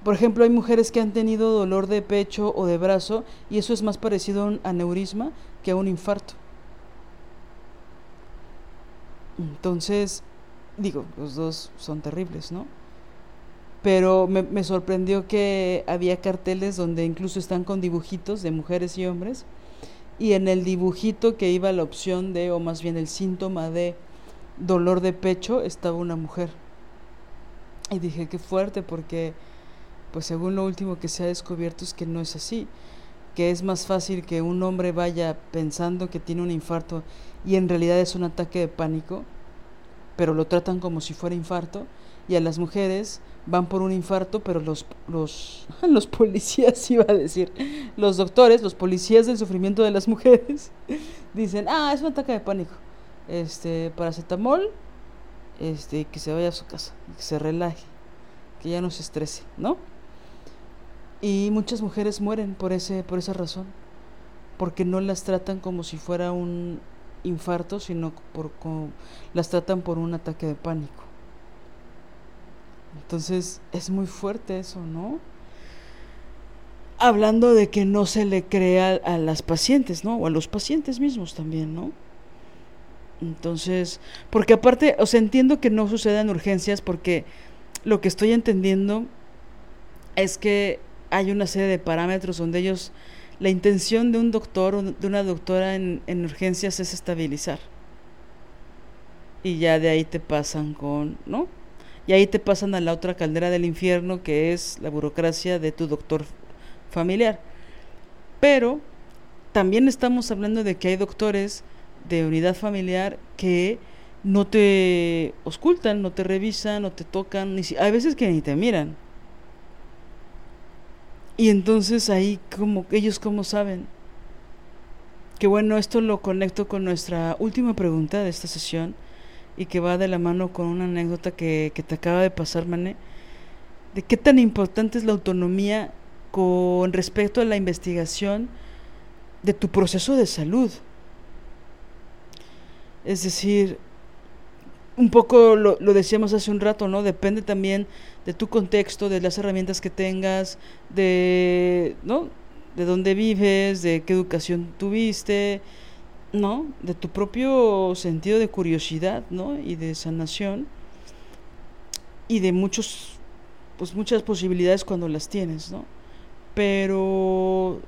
por ejemplo, hay mujeres que han tenido dolor de pecho o de brazo y eso es más parecido a un aneurisma que a un infarto. Entonces, digo, los dos son terribles, ¿no? Pero me, sorprendió que había carteles donde incluso están con dibujitos de mujeres y hombres y en el dibujito que iba la opción de, o más bien el síntoma de dolor de pecho, estaba una mujer. Y dije, qué fuerte, porque pues según lo último que se ha descubierto es que no es así, que es más fácil que un hombre vaya pensando que tiene un infarto y en realidad es un ataque de pánico, pero lo tratan como si fuera infarto, y a las mujeres van por un infarto, pero los, los, los policías, iba a decir, los doctores, los policías del sufrimiento de las mujeres, dicen, ah, es un ataque de pánico, este, paracetamol, este, que se vaya a su casa, que se relaje, que ya no se estrese, ¿no? Y muchas mujeres mueren por, ese, por esa razón, porque no las tratan como si fuera un infarto, sino por, las tratan por un ataque de pánico. Entonces es muy fuerte eso, ¿no? Hablando de que no se le crea a las pacientes, ¿no? O a los pacientes mismos también, ¿no? Entonces, porque aparte, o sea, entiendo que no suceda en urgencias porque lo que estoy entendiendo es que hay una serie de parámetros donde ellos, la intención de un doctor o de una doctora en, en urgencias es estabilizar. Y ya de ahí te pasan con, ¿no? Y ahí te pasan a la otra caldera del infierno que es la burocracia de tu doctor familiar. Pero también estamos hablando de que hay doctores de unidad familiar que no te ocultan, no te revisan, no te tocan, ni si, hay veces que ni te miran. Y entonces ahí como ellos como saben. Que bueno, esto lo conecto con nuestra última pregunta de esta sesión y que va de la mano con una anécdota que, que te acaba de pasar, Mané, de qué tan importante es la autonomía con respecto a la investigación de tu proceso de salud. Es decir, un poco lo, lo, decíamos hace un rato, ¿no? Depende también de tu contexto, de las herramientas que tengas, de, ¿no? De dónde vives, de qué educación tuviste, ¿no? De tu propio sentido de curiosidad, ¿no? Y de sanación y de muchos, pues muchas posibilidades cuando las tienes, ¿no? Pero,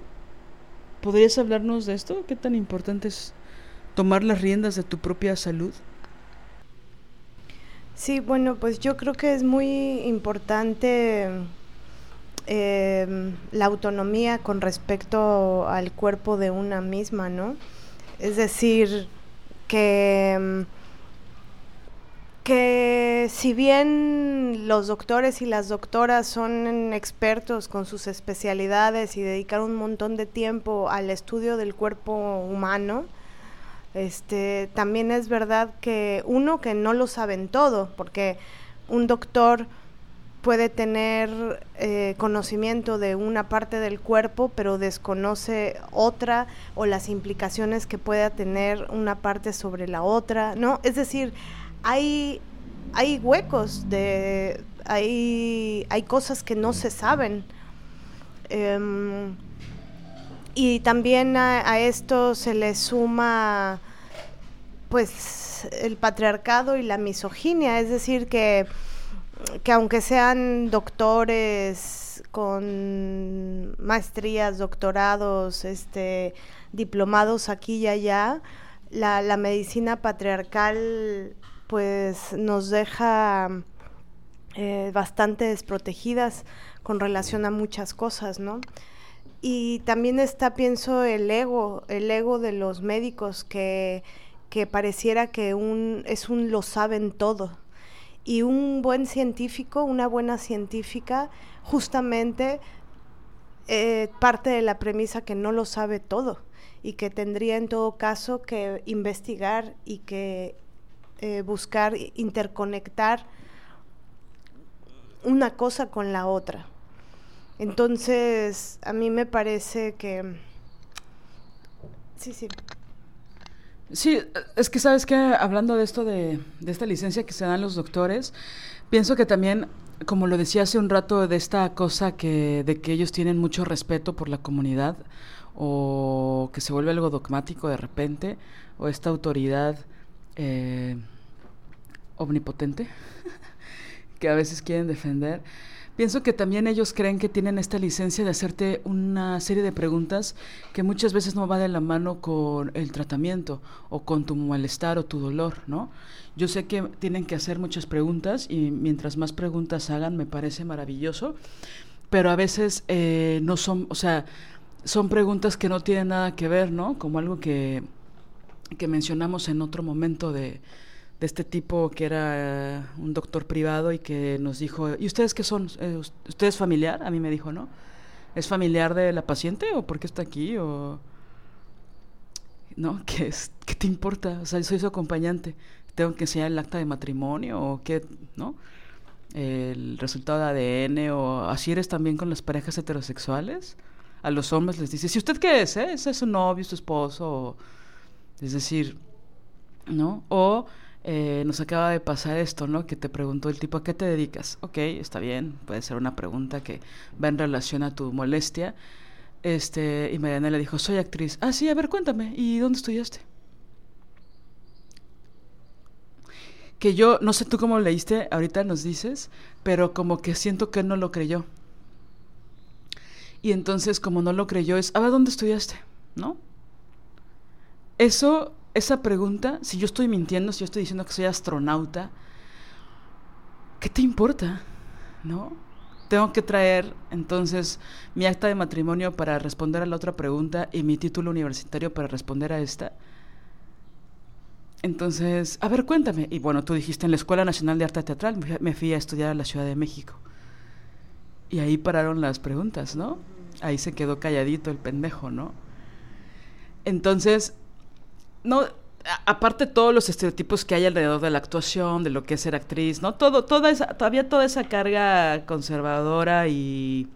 ¿podrías hablarnos de esto? ¿Qué tan importante es tomar las riendas de tu propia salud? Sí, bueno, pues yo creo que es muy importante eh, la autonomía con respecto al cuerpo de una misma, ¿no? Es decir, que, que si bien los doctores y las doctoras son expertos con sus especialidades y dedicar un montón de tiempo al estudio del cuerpo humano, este, también es verdad que uno que no lo saben todo, porque un doctor puede tener eh, conocimiento de una parte del cuerpo, pero desconoce otra o las implicaciones que pueda tener una parte sobre la otra, ¿no? Es decir, hay, hay huecos, de, hay, hay cosas que no se saben. Em, y también a, esto se le suma pues el patriarcado y la misoginia, es decir, que, que aunque sean doctores con maestrías, doctorados, este, diplomados aquí y allá, la, medicina patriarcal pues nos deja eh, bastante desprotegidas con relación a muchas cosas, ¿no? Y también está, pienso, el ego, el ego de los médicos que, que pareciera que un, es un lo saben todo. Y un buen científico, una buena científica, justamente eh, parte de la premisa que no lo sabe todo y que tendría en todo caso que investigar y que eh, buscar interconectar una cosa con la otra. Entonces, a mí me parece que... Sí, sí. Sí, es que sabes que hablando de esto de, de, esta licencia que se dan los doctores, pienso que también, como lo decía hace un rato, de esta cosa que, de que ellos tienen mucho respeto por la comunidad, o que se vuelve algo dogmático de repente, o esta autoridad eh, omnipotente que a veces quieren defender. Pienso que también ellos creen que tienen esta licencia de hacerte una serie de preguntas que muchas veces no va de la mano con el tratamiento o con tu malestar o tu dolor, ¿no? Yo sé que tienen que hacer muchas preguntas y mientras más preguntas hagan me parece maravilloso, pero a veces eh, no son, o sea, son preguntas que no tienen nada que ver, ¿no? Como algo que, que mencionamos en otro momento de, de este tipo que era un doctor privado y que nos dijo, ¿y ustedes qué son? Eh, ¿Usted es familiar? A mí me dijo, ¿no? ¿Es familiar de la paciente o por qué está aquí? O... ¿No? ¿Qué, es? ¿Qué te importa? O sea, soy su acompañante. ¿Tengo que enseñar el acta de matrimonio o qué? ¿No? El resultado de ADN o así eres también con las parejas heterosexuales. A los hombres les dices, ¿y usted qué es? Eh? ¿Es su novio, su esposo? Es decir, ¿no? O eh, nos acaba de pasar esto, ¿no? Que te preguntó el tipo, ¿a qué te dedicas? Ok, está bien, puede ser una pregunta que va en relación a tu molestia. Este, y Mariana le dijo, soy actriz. Ah, sí, a ver, cuéntame, ¿y dónde estudiaste? Que yo, no sé tú cómo leíste, ahorita nos dices, pero como que siento que no lo creyó. Y entonces, como no lo creyó, es, a ver, ¿dónde estudiaste? ¿No? Eso esa pregunta, si yo estoy mintiendo, si yo estoy diciendo que soy astronauta, ¿qué te importa? ¿No? Tengo que traer entonces mi acta de matrimonio para responder a la otra pregunta y mi título universitario para responder a esta. Entonces, a ver, cuéntame. Y bueno, tú dijiste en la Escuela Nacional de Arte Teatral, me fui a estudiar a la Ciudad de México. Y ahí pararon las preguntas, ¿no? Ahí se quedó calladito el pendejo, ¿no? Entonces, no, aparte todos los estereotipos que hay alrededor de la actuación, de lo que es ser actriz, ¿no? Todo, toda esa, todavía toda esa carga conservadora y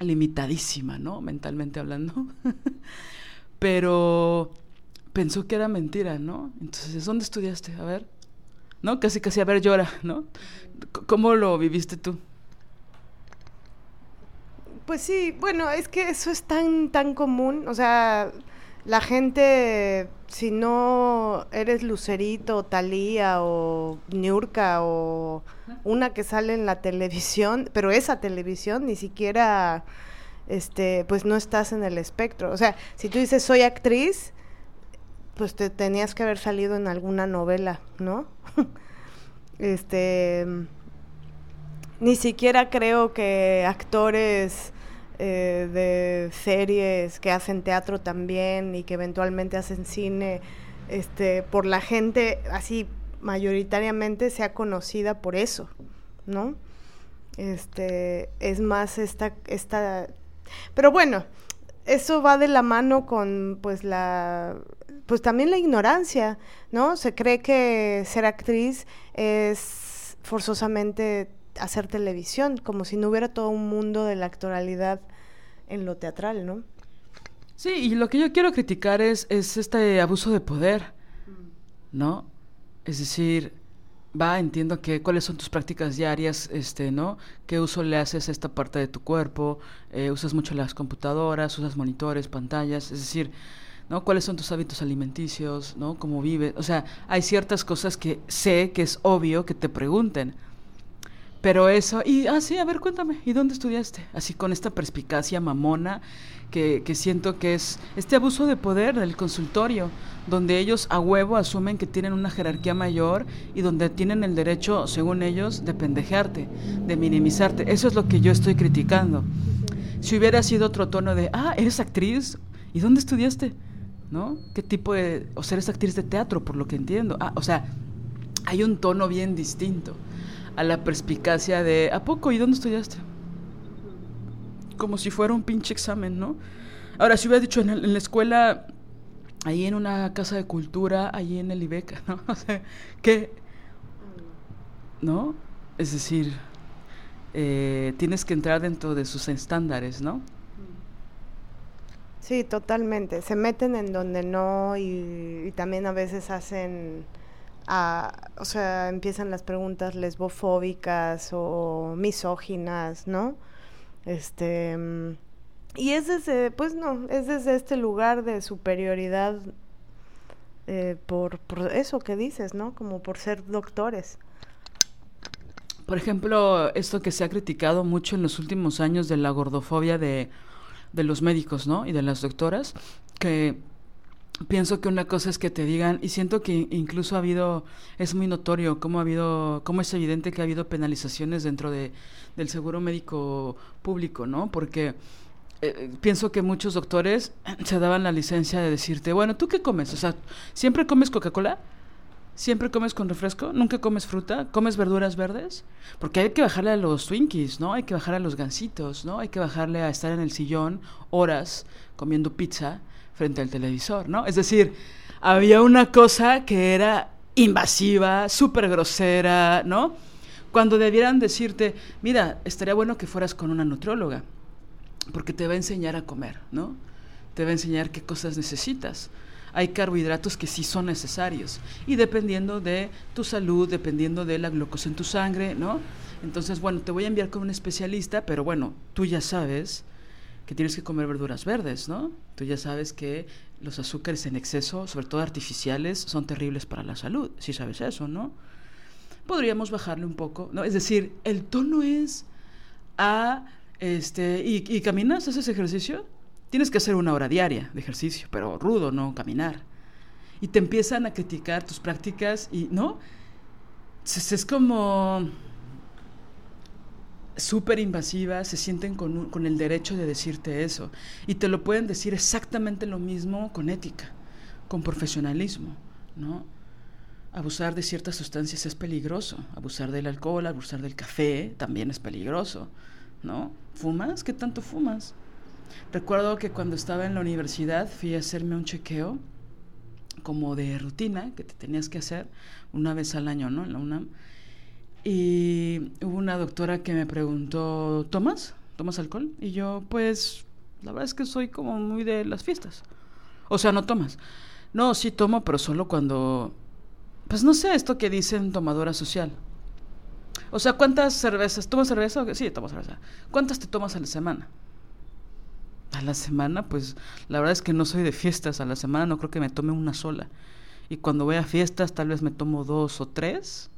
limitadísima, ¿no? Mentalmente hablando. Pero pensó que era mentira, ¿no? Entonces, ¿dónde estudiaste? A ver. ¿No? Casi, casi, a ver, llora, ¿no? ¿Cómo lo viviste tú? Pues sí, bueno, es que eso es tan, tan común, o sea, la gente, si no eres Lucerito, Talía o Niurka o una que sale en la televisión, pero esa televisión ni siquiera, este, pues no estás en el espectro. O sea, si tú dices soy actriz, pues te tenías que haber salido en alguna novela, ¿no? este, ni siquiera creo que actores eh, de series que hacen teatro también y que eventualmente hacen cine, este, por la gente así mayoritariamente sea conocida por eso, ¿no? Este, es más esta, esta, pero bueno, eso va de la mano con pues la pues también la ignorancia, ¿no? Se cree que ser actriz es forzosamente hacer televisión, como si no hubiera todo un mundo de la actoralidad en lo teatral, ¿no? Sí, y lo que yo quiero criticar es, es este abuso de poder, ¿no? Es decir, va, entiendo que cuáles son tus prácticas diarias, este, ¿no? ¿Qué uso le haces a esta parte de tu cuerpo? Eh, ¿Usas mucho las computadoras? ¿Usas monitores, pantallas? Es decir, ¿no? ¿Cuáles son tus hábitos alimenticios? ¿No? ¿Cómo vives? O sea, hay ciertas cosas que sé que es obvio que te pregunten. Pero eso, y, ah, sí, a ver, cuéntame, ¿y dónde estudiaste? Así con esta perspicacia mamona que, que siento que es este abuso de poder del consultorio, donde ellos a huevo asumen que tienen una jerarquía mayor y donde tienen el derecho, según ellos, de pendejearte, de minimizarte. Eso es lo que yo estoy criticando. Si hubiera sido otro tono de, ah, eres actriz, ¿y dónde estudiaste? ¿No? ¿Qué tipo de... o sea, eres actriz de teatro, por lo que entiendo. Ah, o sea, hay un tono bien distinto a la perspicacia de, ¿a poco? ¿Y dónde estudiaste? Como si fuera un pinche examen, ¿no? Ahora, si hubiera dicho en, la escuela, ahí en una casa de cultura, ahí en el IBECA, ¿no? O sea, ¿qué? ¿No? Es decir, eh, tienes que entrar dentro de sus estándares, ¿no? Sí, totalmente. Se meten en donde no y también a veces hacen o sea, empiezan las preguntas lesbofóbicas o misóginas, ¿no? Este, y es desde, pues no, es desde este lugar de superioridad eh, por, por eso que dices, ¿no? Como por ser doctores. Por ejemplo, esto que se ha criticado mucho en los últimos años de la gordofobia de, de los médicos, ¿no? Y de las doctoras, que pienso que una cosa es que te digan, y siento que incluso ha habido, es muy notorio cómo ha habido, cómo es evidente que ha habido penalizaciones dentro de, del seguro médico público, ¿no? Porque eh, pienso que muchos doctores se daban la licencia de decirte, bueno, ¿tú qué comes? O sea, ¿siempre comes Coca-Cola? ¿Siempre comes con refresco? ¿Nunca comes fruta? ¿Comes verduras verdes? Porque hay que bajarle a los Twinkies, ¿no? Hay que bajarle a los gansitos, ¿no? Hay que bajarle a estar en el sillón horas comiendo pizza frente al televisor, ¿no? Es decir, había una cosa que era invasiva, súper grosera, ¿no? Cuando debieran decirte, mira, estaría bueno que fueras con una nutrióloga, porque te va a enseñar a comer, ¿no? Te va a enseñar qué cosas necesitas hay carbohidratos que sí son necesarios. Y dependiendo de tu salud, dependiendo de la glucosa en tu sangre, ¿no? Entonces, bueno, te voy a enviar con un especialista, pero bueno, tú ya sabes que tienes que comer verduras verdes, ¿no? Tú ya sabes que los azúcares en exceso, sobre todo artificiales, son terribles para la salud. Si sabes eso, ¿no? Podríamos bajarle un poco, ¿no? Es decir, el tono es a, este, ¿y, caminas? ¿Haces ejercicio? Tienes que hacer una hora diaria de ejercicio, pero rudo, no caminar. Y te empiezan a criticar tus prácticas y, ¿no? Es, como súper invasiva, se sienten con, con, el derecho de decirte eso. Y te lo pueden decir exactamente lo mismo con ética, con profesionalismo, ¿no? Abusar de ciertas sustancias es peligroso. Abusar del alcohol, abusar del café también es peligroso, ¿no? ¿Fumas? ¿Qué tanto fumas? Recuerdo que cuando estaba en la universidad fui a hacerme un chequeo como de rutina que te tenías que hacer una vez al año, ¿no? En la UNAM. Y hubo una doctora que me preguntó, ¿tomas? ¿Tomas alcohol? Y yo, pues, la verdad es que soy como muy de las fiestas. O sea, no tomas. No, sí tomo, pero solo cuando... Pues no sé, esto que dicen tomadora social. O sea, ¿cuántas cervezas? ¿Tomas cerveza? Sí, tomo cerveza. ¿Cuántas te tomas a la semana? A la semana, pues la verdad es que no soy de fiestas. A la semana no creo que me tome una sola. Y cuando voy a fiestas tal vez me tomo dos o tres.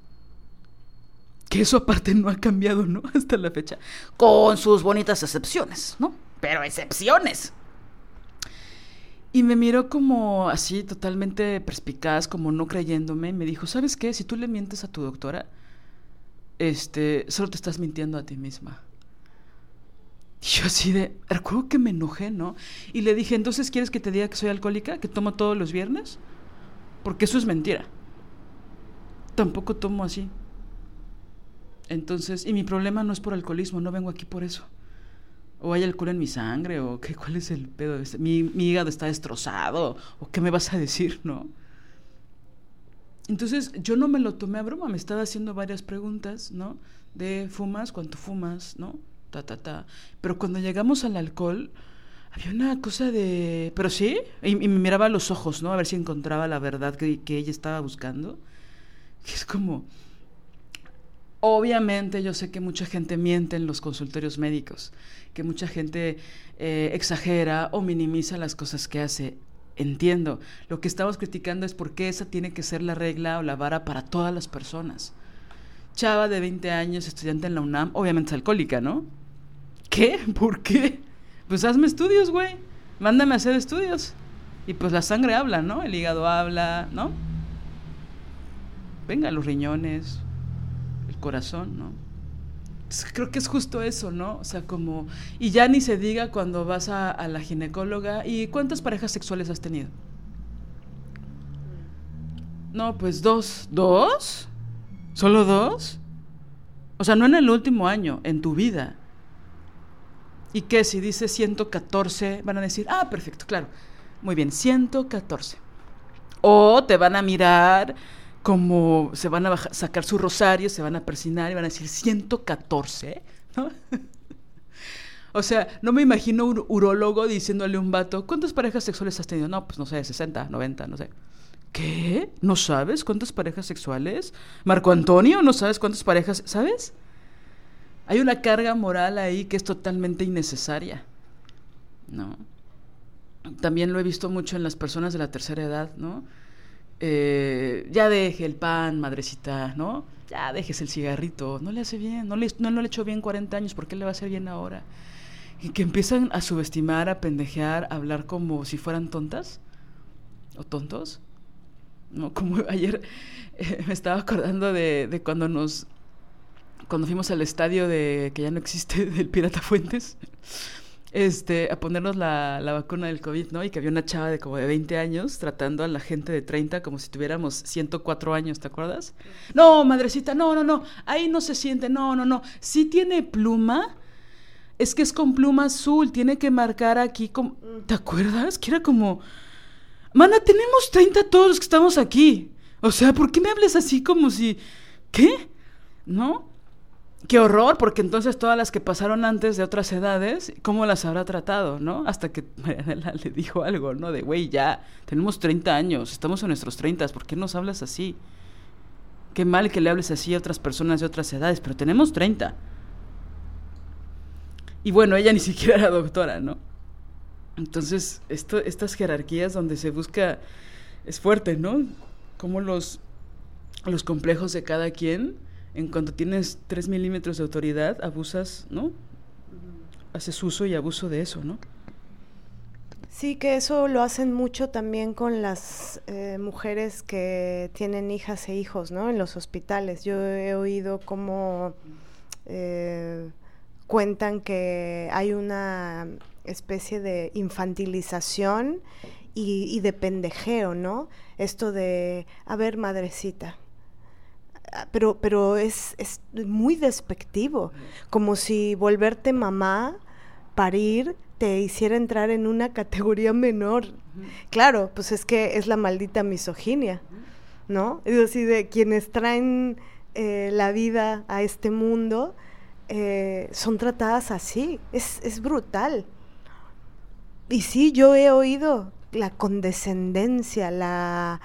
Que eso aparte no ha cambiado, ¿no? Hasta la fecha. Con sus bonitas excepciones, ¿no? Pero excepciones. Y me miró como así, totalmente perspicaz, como no creyéndome. Y me dijo, ¿sabes qué? Si tú le mientes a tu doctora, este, solo te estás mintiendo a ti misma. Y yo así de, recuerdo que me enojé, ¿no? Y le dije, entonces, ¿quieres que te diga que soy alcohólica? ¿Que tomo todos los viernes? Porque eso es mentira. Tampoco tomo así. Entonces, y mi problema no es por alcoholismo, no vengo aquí por eso. O hay alcohol en mi sangre, o qué, cuál es el pedo. Mi, mi hígado está destrozado, o qué me vas a decir, ¿no? Entonces, yo no me lo tomé a broma, me estaba haciendo varias preguntas, ¿no? De fumas, cuánto fumas, ¿no? Pero cuando llegamos al alcohol, había una cosa de... Pero sí, y, me miraba a los ojos, ¿no? A ver si encontraba la verdad que, ella estaba buscando. es como... Obviamente yo sé que mucha gente miente en los consultorios médicos, que mucha gente eh, exagera o minimiza las cosas que hace. Entiendo. Lo que estamos criticando es por qué esa tiene que ser la regla o la vara para todas las personas. Chava de 20 años, estudiante en la UNAM, obviamente es alcohólica, ¿no? ¿Qué? ¿Por qué? Pues hazme estudios, güey. Mándame a hacer estudios. Y pues la sangre habla, ¿no? El hígado habla, ¿no? Venga, los riñones, corazón, ¿no? creo que es justo eso, ¿no? O sea, como... Y ya ni se diga cuando vas a, a la ginecóloga. ¿Y cuántas parejas sexuales has tenido? No, pues dos. ¿Dos? ¿Solo dos? O sea, no en el último año, en tu vida. ¿Y qué? Si dice 114, van a decir, ah, perfecto, claro. Muy bien, 114. O te van a mirar como se van a sacar su rosario, se van a persinar y van a decir 114, ¿no? o sea, no me imagino un urólogo diciéndole a un vato, ¿cuántas parejas sexuales has tenido? No, pues no sé, 60, 90, no sé. ¿Qué? ¿No sabes cuántas parejas sexuales? Marco Antonio, ¿no sabes cuántas parejas? ¿Sabes? Hay una carga moral ahí que es totalmente innecesaria. ¿No? También lo he visto mucho en las personas de la tercera edad, ¿no? Eh, ya deje el pan, madrecita, ¿no? Ya dejes el cigarrito, no le hace bien, no le, no, le he hecho bien 40 años, ¿por qué le va a hacer bien ahora? Y que empiezan a subestimar, a pendejear, a hablar como si fueran tontas o tontos. ¿No? Como ayer eh, me estaba acordando de, de cuando nos cuando fuimos al estadio de que ya no existe del Pirata Fuentes este, a ponernos la, la, vacuna del COVID, ¿no? Y que había una chava de como de 20 años tratando a la gente de 30 como si tuviéramos 104 años, ¿te acuerdas? No, madrecita, no, no, no, ahí no se siente, no, no, no. Sí tiene pluma, es que es con pluma azul, tiene que marcar aquí como... ¿Te acuerdas? Que era como... Mana, tenemos 30 todos los que estamos aquí. O sea, ¿por qué me hables así como si... ¿Qué? ¿No? Qué horror, porque entonces todas las que pasaron antes de otras edades, ¿cómo las habrá tratado, no? Hasta que Marianela le dijo algo, ¿no? De, güey, ya, tenemos 30 años, estamos en nuestros 30, ¿por qué nos hablas así? Qué mal que le hables así a otras personas de otras edades, pero tenemos 30. Y bueno, ella ni siquiera era doctora, ¿no? Entonces, esto, estas jerarquías donde se busca, es fuerte, ¿no? Como los, los complejos de cada quien en cuanto tienes 3 milímetros de autoridad, abusas, ¿no? Haces uso y abuso de eso, ¿no? Sí, que eso lo hacen mucho también con las eh, mujeres que tienen hijas e hijos, ¿no? En los hospitales. Yo he oído cómo eh, cuentan que hay una especie de infantilización y, y de pendejeo, ¿no? Esto de, a ver, madrecita, pero, pero es, es muy despectivo, como si volverte mamá, parir, te hiciera entrar en una categoría menor. Claro, pues es que es la maldita misoginia, ¿no? Es decir, de quienes traen eh, la vida a este mundo eh, son tratadas así, es, es brutal. Y sí, yo he oído la condescendencia, la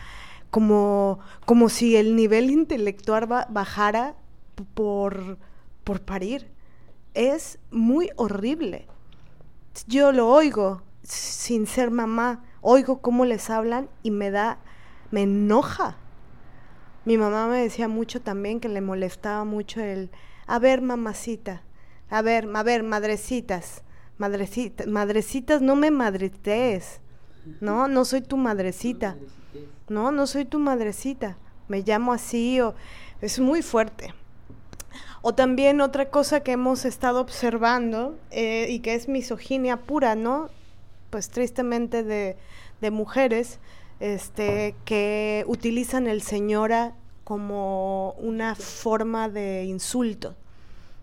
como, como si el nivel intelectual bajara por, por parir. Es muy horrible. Yo lo oigo sin ser mamá, oigo cómo les hablan y me da, me enoja. Mi mamá me decía mucho también que le molestaba mucho el, a ver, mamacita, a ver, a ver, madrecitas, madrecitas, madrecitas, no me madretees, no, no soy tu madrecita. No soy tu madrecita, me llamo así o es muy fuerte. O también otra cosa que hemos estado observando eh, y que es misoginia pura, ¿no? Pues tristemente de, de mujeres este, que utilizan el señora como una forma de insulto,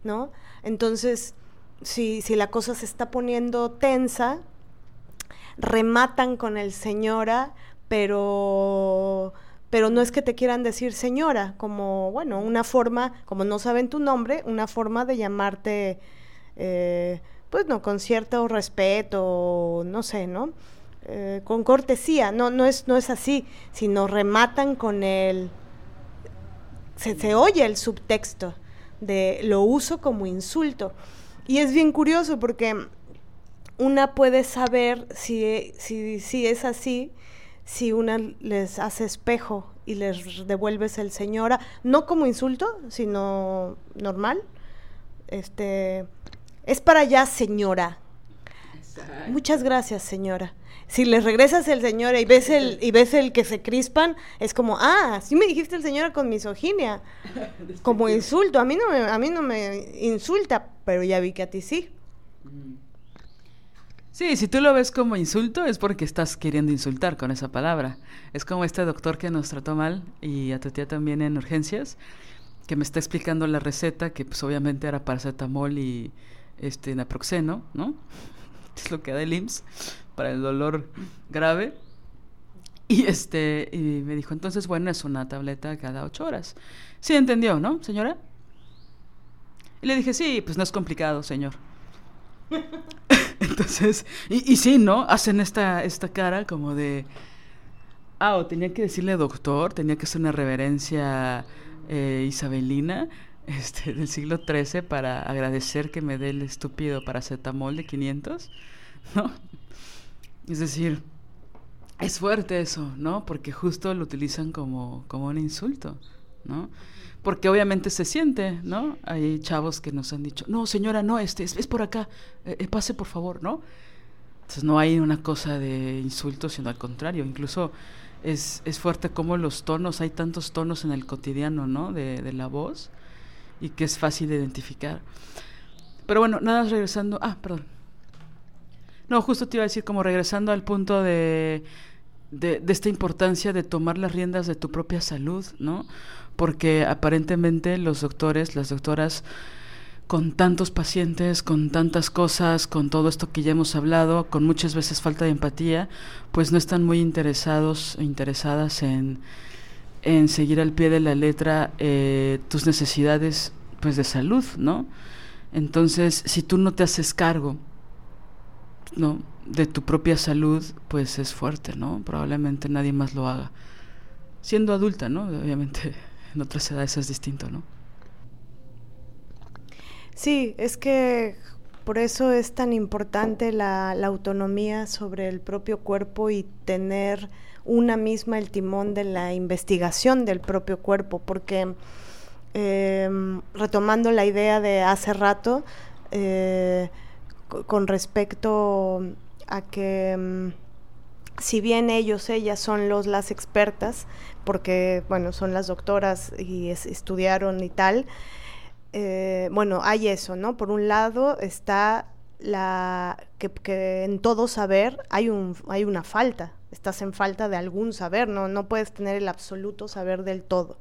¿no? Entonces, si, si la cosa se está poniendo tensa, rematan con el señora pero pero no es que te quieran decir señora, como, bueno, una forma, como no saben tu nombre, una forma de llamarte, eh, pues no, con cierto respeto, no sé, ¿no? Eh, con cortesía, no, no es, no es así, sino rematan con el, se, se oye el subtexto de lo uso como insulto. Y es bien curioso porque una puede saber si, si, si es así, si una les hace espejo y les devuelves el señora, no como insulto, sino normal. Este, es para allá, señora. Muchas gracias, señora. Si les regresas el señora y ves el y ves el que se crispan, es como, "Ah, sí me dijiste el señora con misoginia." como insulto. A mí no me a mí no me insulta, pero ya vi que a ti sí. Sí, si tú lo ves como insulto es porque estás queriendo insultar con esa palabra. Es como este doctor que nos trató mal y a tu tía también en urgencias, que me está explicando la receta, que pues obviamente era paracetamol y este naproxeno, ¿no? Es lo que da el IMSS para el dolor grave. Y este y me dijo, entonces bueno, es una tableta cada ocho horas. Sí, entendió, ¿no, señora? Y le dije, sí, pues no es complicado, señor. Entonces, y, y, sí, ¿no? Hacen esta, esta cara como de, ah, o tenía que decirle doctor, tenía que hacer una reverencia eh, isabelina este, del siglo XIII para agradecer que me dé el estúpido paracetamol de 500, ¿no? Es decir, es fuerte eso, ¿no? Porque justo lo utilizan como, como un insulto, ¿no? porque obviamente se siente, ¿no? Hay chavos que nos han dicho, no, señora, no, este es, por acá, eh, eh, pase por favor, ¿no? Entonces no hay una cosa de insulto, sino al contrario, incluso es, es fuerte como los tonos, hay tantos tonos en el cotidiano, ¿no? De, de la voz y que es fácil de identificar. Pero bueno, nada regresando, ah, perdón. No, justo te iba a decir, como regresando al punto de, de, esta importancia de tomar las riendas de tu propia salud, ¿no? Porque aparentemente los doctores, las doctoras, con tantos pacientes, con tantas cosas, con todo esto que ya hemos hablado, con muchas veces falta de empatía, pues no están muy interesados o interesadas en, en seguir al pie de la letra eh, tus necesidades pues de salud, ¿no? Entonces, si tú no te haces cargo, ¿no? De tu propia salud, pues es fuerte, ¿no? Probablemente nadie más lo haga. Siendo adulta, ¿no? Obviamente en otras edades es distinto, ¿no? Sí, es que por eso es tan importante la, autonomía sobre el propio cuerpo y tener una misma el timón de la investigación del propio cuerpo, porque eh, retomando la idea de hace rato, eh, con respecto a que mm, si bien ellos, ellas son los las expertas, porque bueno, son las doctoras y es, estudiaron y tal, eh, bueno, hay eso, ¿no? Por un lado está la que, que, en todo saber hay un hay una falta, estás en falta de algún saber, no, no puedes tener el absoluto saber del todo.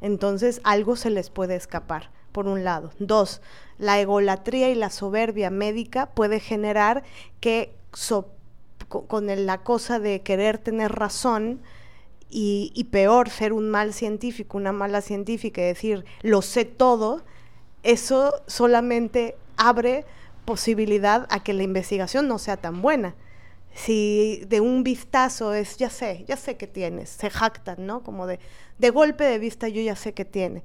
Entonces algo se les puede escapar, por un lado. Dos, la egolatría y la soberbia médica puede generar que con la cosa de querer tener razón y, y, peor ser un mal científico, una mala científica y decir lo sé todo, eso solamente abre posibilidad a que la investigación no sea tan buena. Si de un vistazo es, ya sé, ya sé que tienes, se jactan, ¿no? Como de, de golpe de vista yo ya sé que tiene.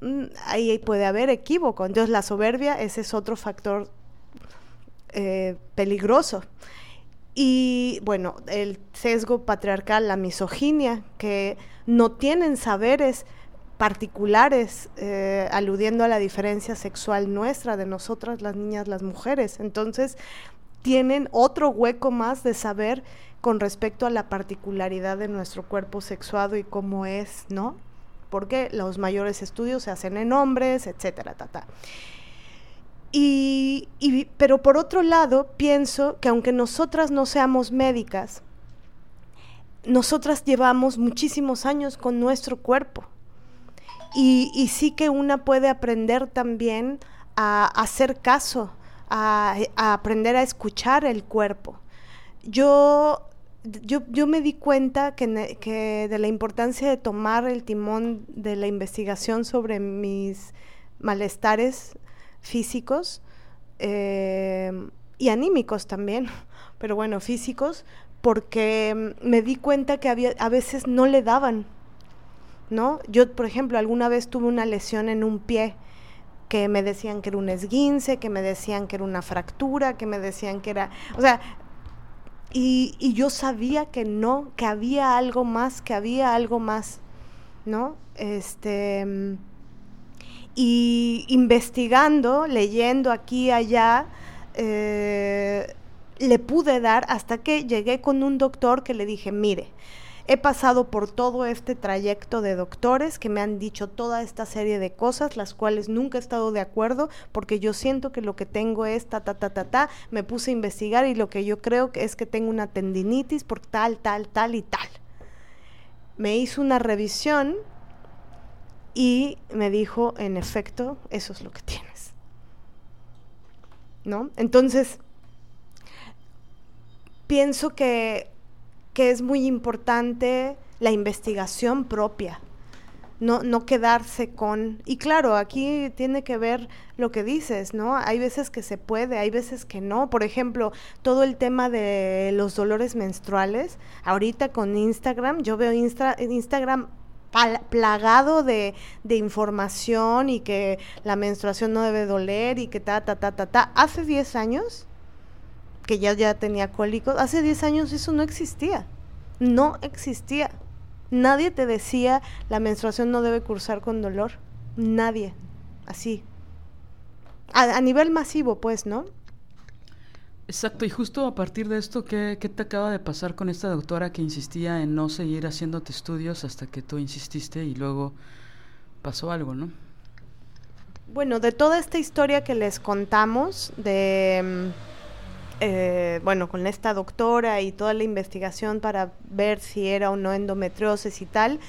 Mm, ahí puede haber equívoco. Entonces la soberbia, ese es otro factor eh, peligroso. Y bueno, el sesgo patriarcal, la misoginia, que no tienen saberes particulares, eh, aludiendo a la diferencia sexual nuestra, de nosotras las niñas, las mujeres. Entonces, tienen otro hueco más de saber con respecto a la particularidad de nuestro cuerpo sexuado y cómo es, ¿no? Porque los mayores estudios se hacen en hombres, etcétera. Y, y, pero por otro lado, pienso que aunque nosotras no seamos médicas, nosotras llevamos muchísimos años con nuestro cuerpo. Y, sí que una puede aprender también a, hacer caso a, aprender a escuchar el cuerpo. Yo yo, yo, me di cuenta que, que, de la importancia de tomar el timón de la investigación sobre mis malestares físicos eh, y anímicos también, pero bueno, físicos, porque me di cuenta que había, a veces no le daban, ¿no? Yo, por ejemplo, alguna vez tuve una lesión en un pie que me decían que era un esguince, que me decían que era una fractura, que me decían que era, o sea, y, y, yo sabía que no, que había algo más, que había algo más, ¿no? Este, y investigando, leyendo aquí y allá, eh, le pude dar hasta que llegué con un doctor que le dije, mire, He pasado por todo este trayecto de doctores que me han dicho toda esta serie de cosas, las cuales nunca he estado de acuerdo, porque yo siento que lo que tengo es ta, ta, ta, ta, ta. Me puse a investigar y lo que yo creo que es que tengo una tendinitis por tal, tal, tal y tal. Me hizo una revisión y me dijo, en efecto, eso es lo que tienes. ¿No? Entonces, pienso que que es muy importante la investigación propia, no, no quedarse con... Y claro, aquí tiene que ver lo que dices, ¿no? Hay veces que se puede, hay veces que no. Por ejemplo, todo el tema de los dolores menstruales, ahorita con Instagram, yo veo Insta, Instagram plagado de, de, información y que la menstruación no debe doler y que ta, ta, ta, ta, ta. Hace 10 años que ya, ya tenía cólicos, hace 10 años eso no existía. No existía. Nadie te decía la menstruación no debe cursar con dolor. Nadie. Así. A, a nivel masivo, pues, ¿no? Exacto, y justo a partir de esto, ¿qué, ¿qué, te acaba de pasar con esta doctora que insistía en no seguir haciéndote estudios hasta que tú insististe y luego pasó algo, ¿no? Bueno, de toda esta historia que les contamos, de eh, bueno, con esta doctora y toda la investigación para ver si era o no endometriosis y tal.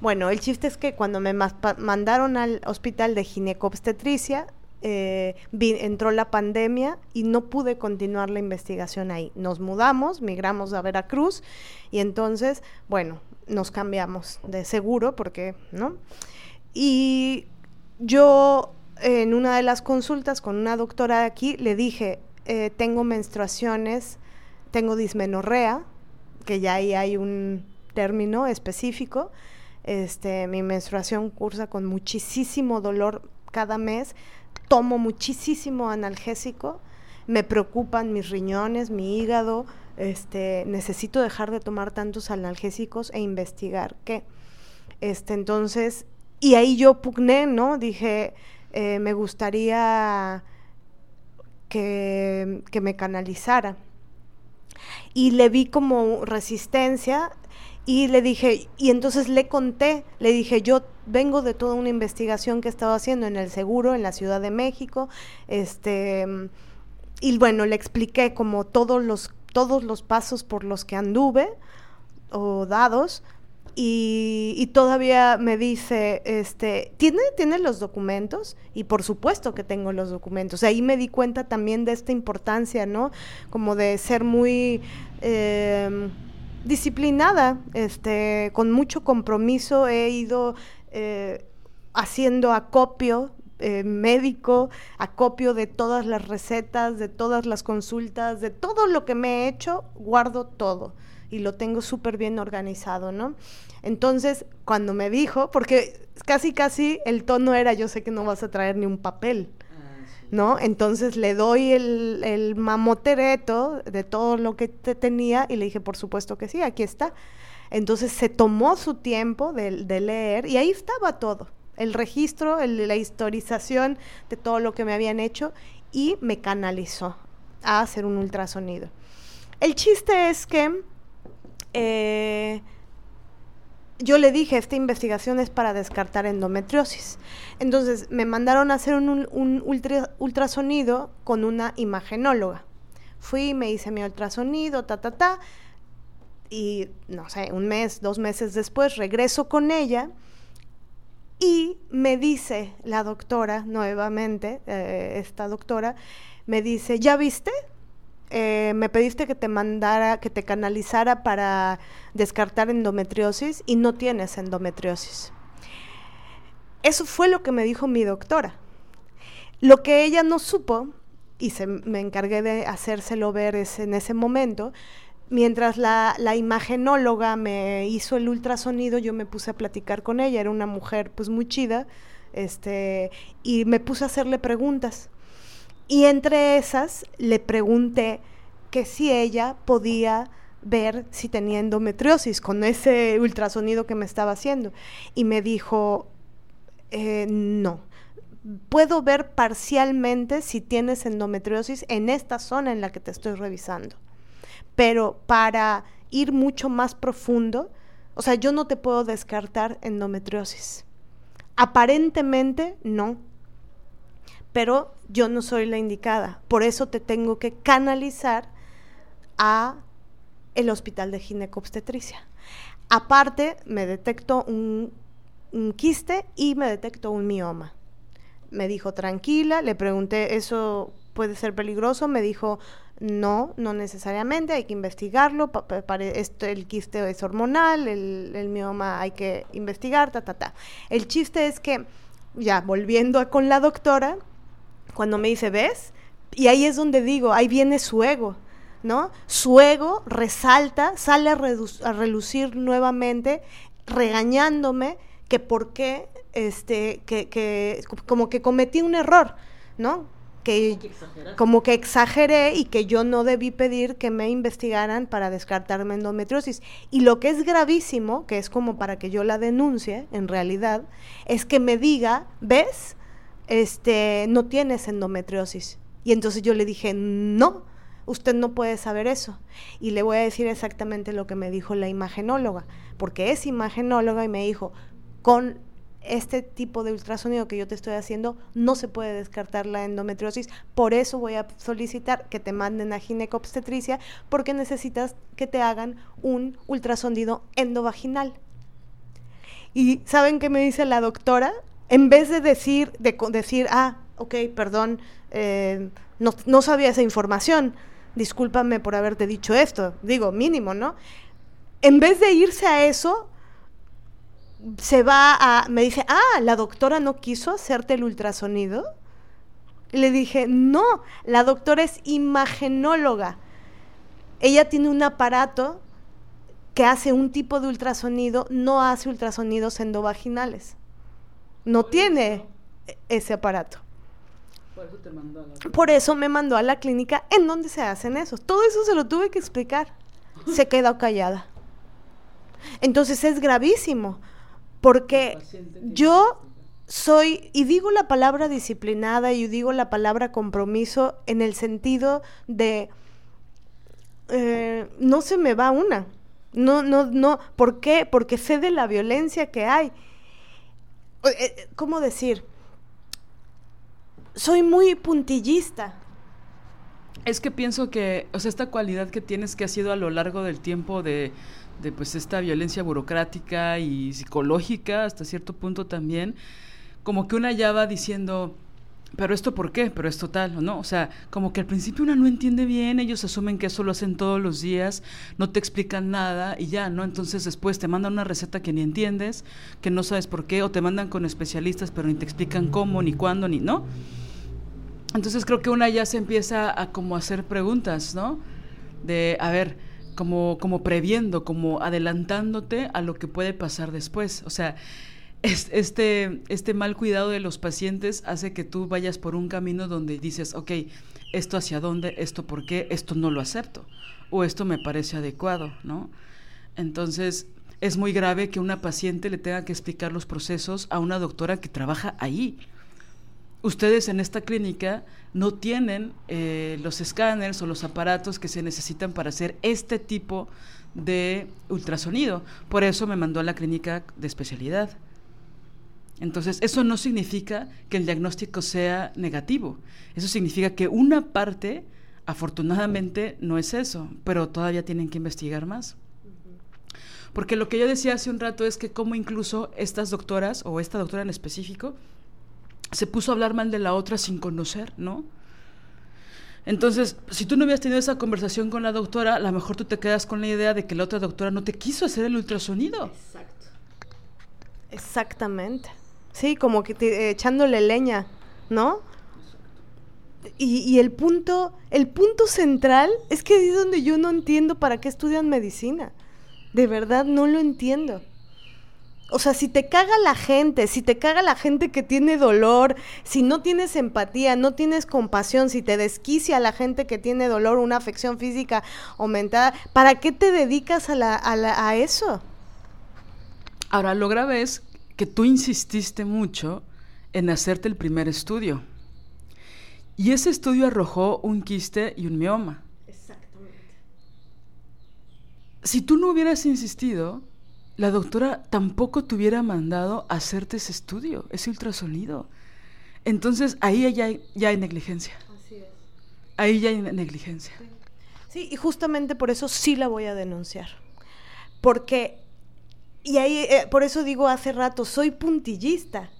Bueno, el chiste es que cuando me mandaron al hospital de ginecobstetricia, eh, entró la pandemia y no pude continuar la investigación ahí. Nos mudamos, migramos a Veracruz y entonces, bueno, nos cambiamos de seguro porque, ¿no? Y yo en una de las consultas con una doctora de aquí le dije, eh, tengo menstruaciones, tengo dismenorrea, que ya ahí hay un término específico. Este, mi menstruación cursa con muchísimo dolor cada mes, tomo muchísimo analgésico, me preocupan mis riñones, mi hígado, este, necesito dejar de tomar tantos analgésicos e investigar qué. Este, entonces, y ahí yo pugné, ¿no? Dije, eh, me gustaría que, que me canalizara. Y le vi como resistencia y le dije, y entonces le conté, le dije, yo vengo de toda una investigación que he estado haciendo en el seguro, en la Ciudad de México, este, y bueno, le expliqué como todos los, todos los pasos por los que anduve o dados y, todavía me dice, este, ¿tiene, ¿tiene los documentos? Y por supuesto que tengo los documentos. Ahí me di cuenta también de esta importancia, ¿no? Como de ser muy em, disciplinada, este, con mucho compromiso he ido eh, haciendo acopio eh, médico, acopio de todas las recetas, de todas las consultas, de todo lo que me he hecho, guardo todo y lo tengo súper bien organizado, ¿no? Entonces, cuando me dijo, porque casi, casi el tono era, yo sé que no vas a traer ni un papel, ¿no? Entonces le doy el, el mamotereto de todo lo que te tenía y le dije, por supuesto que sí, aquí está. Entonces se tomó su tiempo de, de leer y ahí estaba todo, el registro, la historización de todo lo que me habían hecho y me canalizó a hacer un ultrasonido. El chiste es que eh, yo le dije, esta investigación es para descartar endometriosis. Entonces me mandaron a hacer un, ultrasonido con una imagenóloga. Fui, me hice mi ultrasonido, ta, ta, ta. Y no sé, un mes, dos meses después regreso con ella y me dice la doctora, nuevamente, eh, esta doctora, me dice, ¿ya viste? Eh, me pediste que te mandara, que te canalizara para descartar endometriosis y no tienes endometriosis. Eso fue lo que me dijo mi doctora. Lo que ella no supo, y se, me encargué de hacérselo ver en ese momento, mientras la, la, imagenóloga me hizo el ultrasonido, yo me puse a platicar con ella, era una mujer pues muy chida, este, y me puse a hacerle preguntas. Y entre esas le pregunté que si ella podía ver si tenía endometriosis con ese ultrasonido que me estaba haciendo. Y me dijo, eh, no, puedo ver parcialmente si tienes endometriosis en esta zona en la que te estoy revisando. Pero para ir mucho más profundo, o sea, yo no te puedo descartar endometriosis. Aparentemente no, pero yo no soy la indicada. Por eso te tengo que canalizar a el hospital de ginecobstetricia. Aparte, me detectó un, un quiste y me detectó un mioma. Me dijo, tranquila, le pregunté, ¿eso puede ser peligroso? Me dijo, no, no necesariamente, hay que investigarlo, el quiste es hormonal, el, mioma hay que investigar, ta, ta, ta. El chiste es que, ya volviendo con la doctora, cuando me dice, ¿ves? Y ahí es donde digo, ahí viene su ego, ¿no? Su ego resalta, sale a, relucir nuevamente, regañándome que por qué, este, que, que, como que cometí un error, ¿no? Que, como que exageré y que yo no debí pedir que me investigaran para descartarme endometriosis. Y lo que es gravísimo, que es como para que yo la denuncie, en realidad, es que me diga, ¿ves? Este, no tienes endometriosis. Y entonces yo le dije, no, usted no puede saber eso. Y le voy a decir exactamente lo que me dijo la imagenóloga, porque es imagenóloga y me dijo, con este tipo de ultrasonido que yo te estoy haciendo, no se puede descartar la endometriosis. Por eso voy a solicitar que te manden a ginecobstetricia, porque necesitas que te hagan un ultrasonido endovaginal. Y ¿saben qué me dice la doctora? En vez de decir, de decir, ah, ok, perdón, eh, no, no sabía esa información, discúlpame por haberte dicho esto, digo, mínimo, ¿no? En vez de irse a eso, se va a, me dice, ah, la doctora no quiso hacerte el ultrasonido. Le dije, no, la doctora es imagenóloga. Ella tiene un aparato que hace un tipo de ultrasonido, no hace ultrasonidos endovaginales. No tiene ese aparato. Por eso, te mandó a la Por eso me mandó a la clínica en donde se hacen esos. Todo eso se lo tuve que explicar. Se quedó callada. Entonces es gravísimo, porque yo soy, y digo la palabra disciplinada y digo la palabra compromiso en el sentido de, eh, no se me va una. No, no, no. ¿Por qué? Porque sé de la violencia que hay. Eh, eh, ¿Cómo decir? Soy muy puntillista. Es que pienso que, o sea, esta cualidad que tienes que ha sido a lo largo del tiempo de de pues esta violencia burocrática y psicológica hasta cierto punto también, como que una ya va diciendo, pero esto por qué, pero esto tal, ¿no? O sea, como que al principio una no entiende bien, ellos asumen que eso lo hacen todos los días, no te explican nada y ya, ¿no? Entonces después te mandan una receta que ni entiendes, que no sabes por qué, o te mandan con especialistas, pero ni te explican cómo, ni cuándo, ni, ¿no? Entonces creo que una ya se empieza a como hacer preguntas, ¿no? De, a ver, como, como previendo, como adelantándote a lo que puede pasar después. O sea, este, este mal cuidado de los pacientes hace que tú vayas por un camino donde dices, ok, esto hacia dónde, esto por qué, esto no lo acepto, o esto me parece adecuado, ¿no? Entonces, es muy grave que una paciente le tenga que explicar los procesos a una doctora que trabaja ahí ustedes en esta clínica no tienen eh, los escáneres o los aparatos que se necesitan para hacer este tipo de ultrasonido. Por eso me mandó a la clínica de especialidad. Entonces, eso no significa que el diagnóstico sea negativo. Eso significa que una parte, afortunadamente, no es eso, pero todavía tienen que investigar más. Porque lo que yo decía hace un rato es que como incluso estas doctoras, o esta doctora en específico, se puso a hablar mal de la otra sin conocer, ¿no? Entonces, si tú no hubieras tenido esa conversación con la doctora, a lo mejor tú te quedas con la idea de que la otra doctora no te quiso hacer el ultrasonido. Exacto. Exactamente. Sí, como que te, echándole leña, ¿no? Y, y, el punto, el punto central es que es donde yo no entiendo para qué estudian medicina. De verdad no lo entiendo. O sea, si te caga la gente, si te caga la gente que tiene dolor, si no tienes empatía, no tienes compasión, si te desquicia la gente que tiene dolor, una afección física aumentada, ¿para qué te dedicas a, la, a, a eso? Ahora, lo grave es que tú insististe mucho en hacerte el primer estudio. Y ese estudio arrojó un quiste y un mioma. Exactamente. Si tú no hubieras insistido, la doctora tampoco te hubiera mandado hacerte ese estudio, ese ultrasonido. Entonces ahí ya hay, ya hay negligencia. Así es. Ahí ya hay negligencia. Sí. y justamente por eso sí la voy a denunciar. Porque, y ahí, eh, por eso digo hace rato, soy puntillista.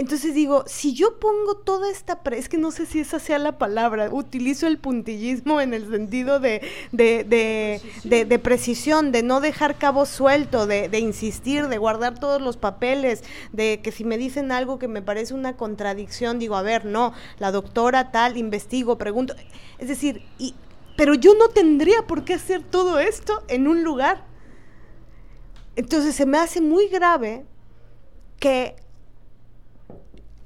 Entonces digo, si yo pongo toda esta... es que no sé si esa sea la palabra, utilizo el puntillismo en el sentido de, de, de, de, precisión, de no dejar cabo suelto, de, insistir, de guardar todos los papeles, de que si me dicen algo que me parece una contradicción, digo, a ver, no, la doctora tal, investigo, pregunto. Es decir, y, pero yo no tendría por qué hacer todo esto en un lugar. Entonces se me hace muy grave que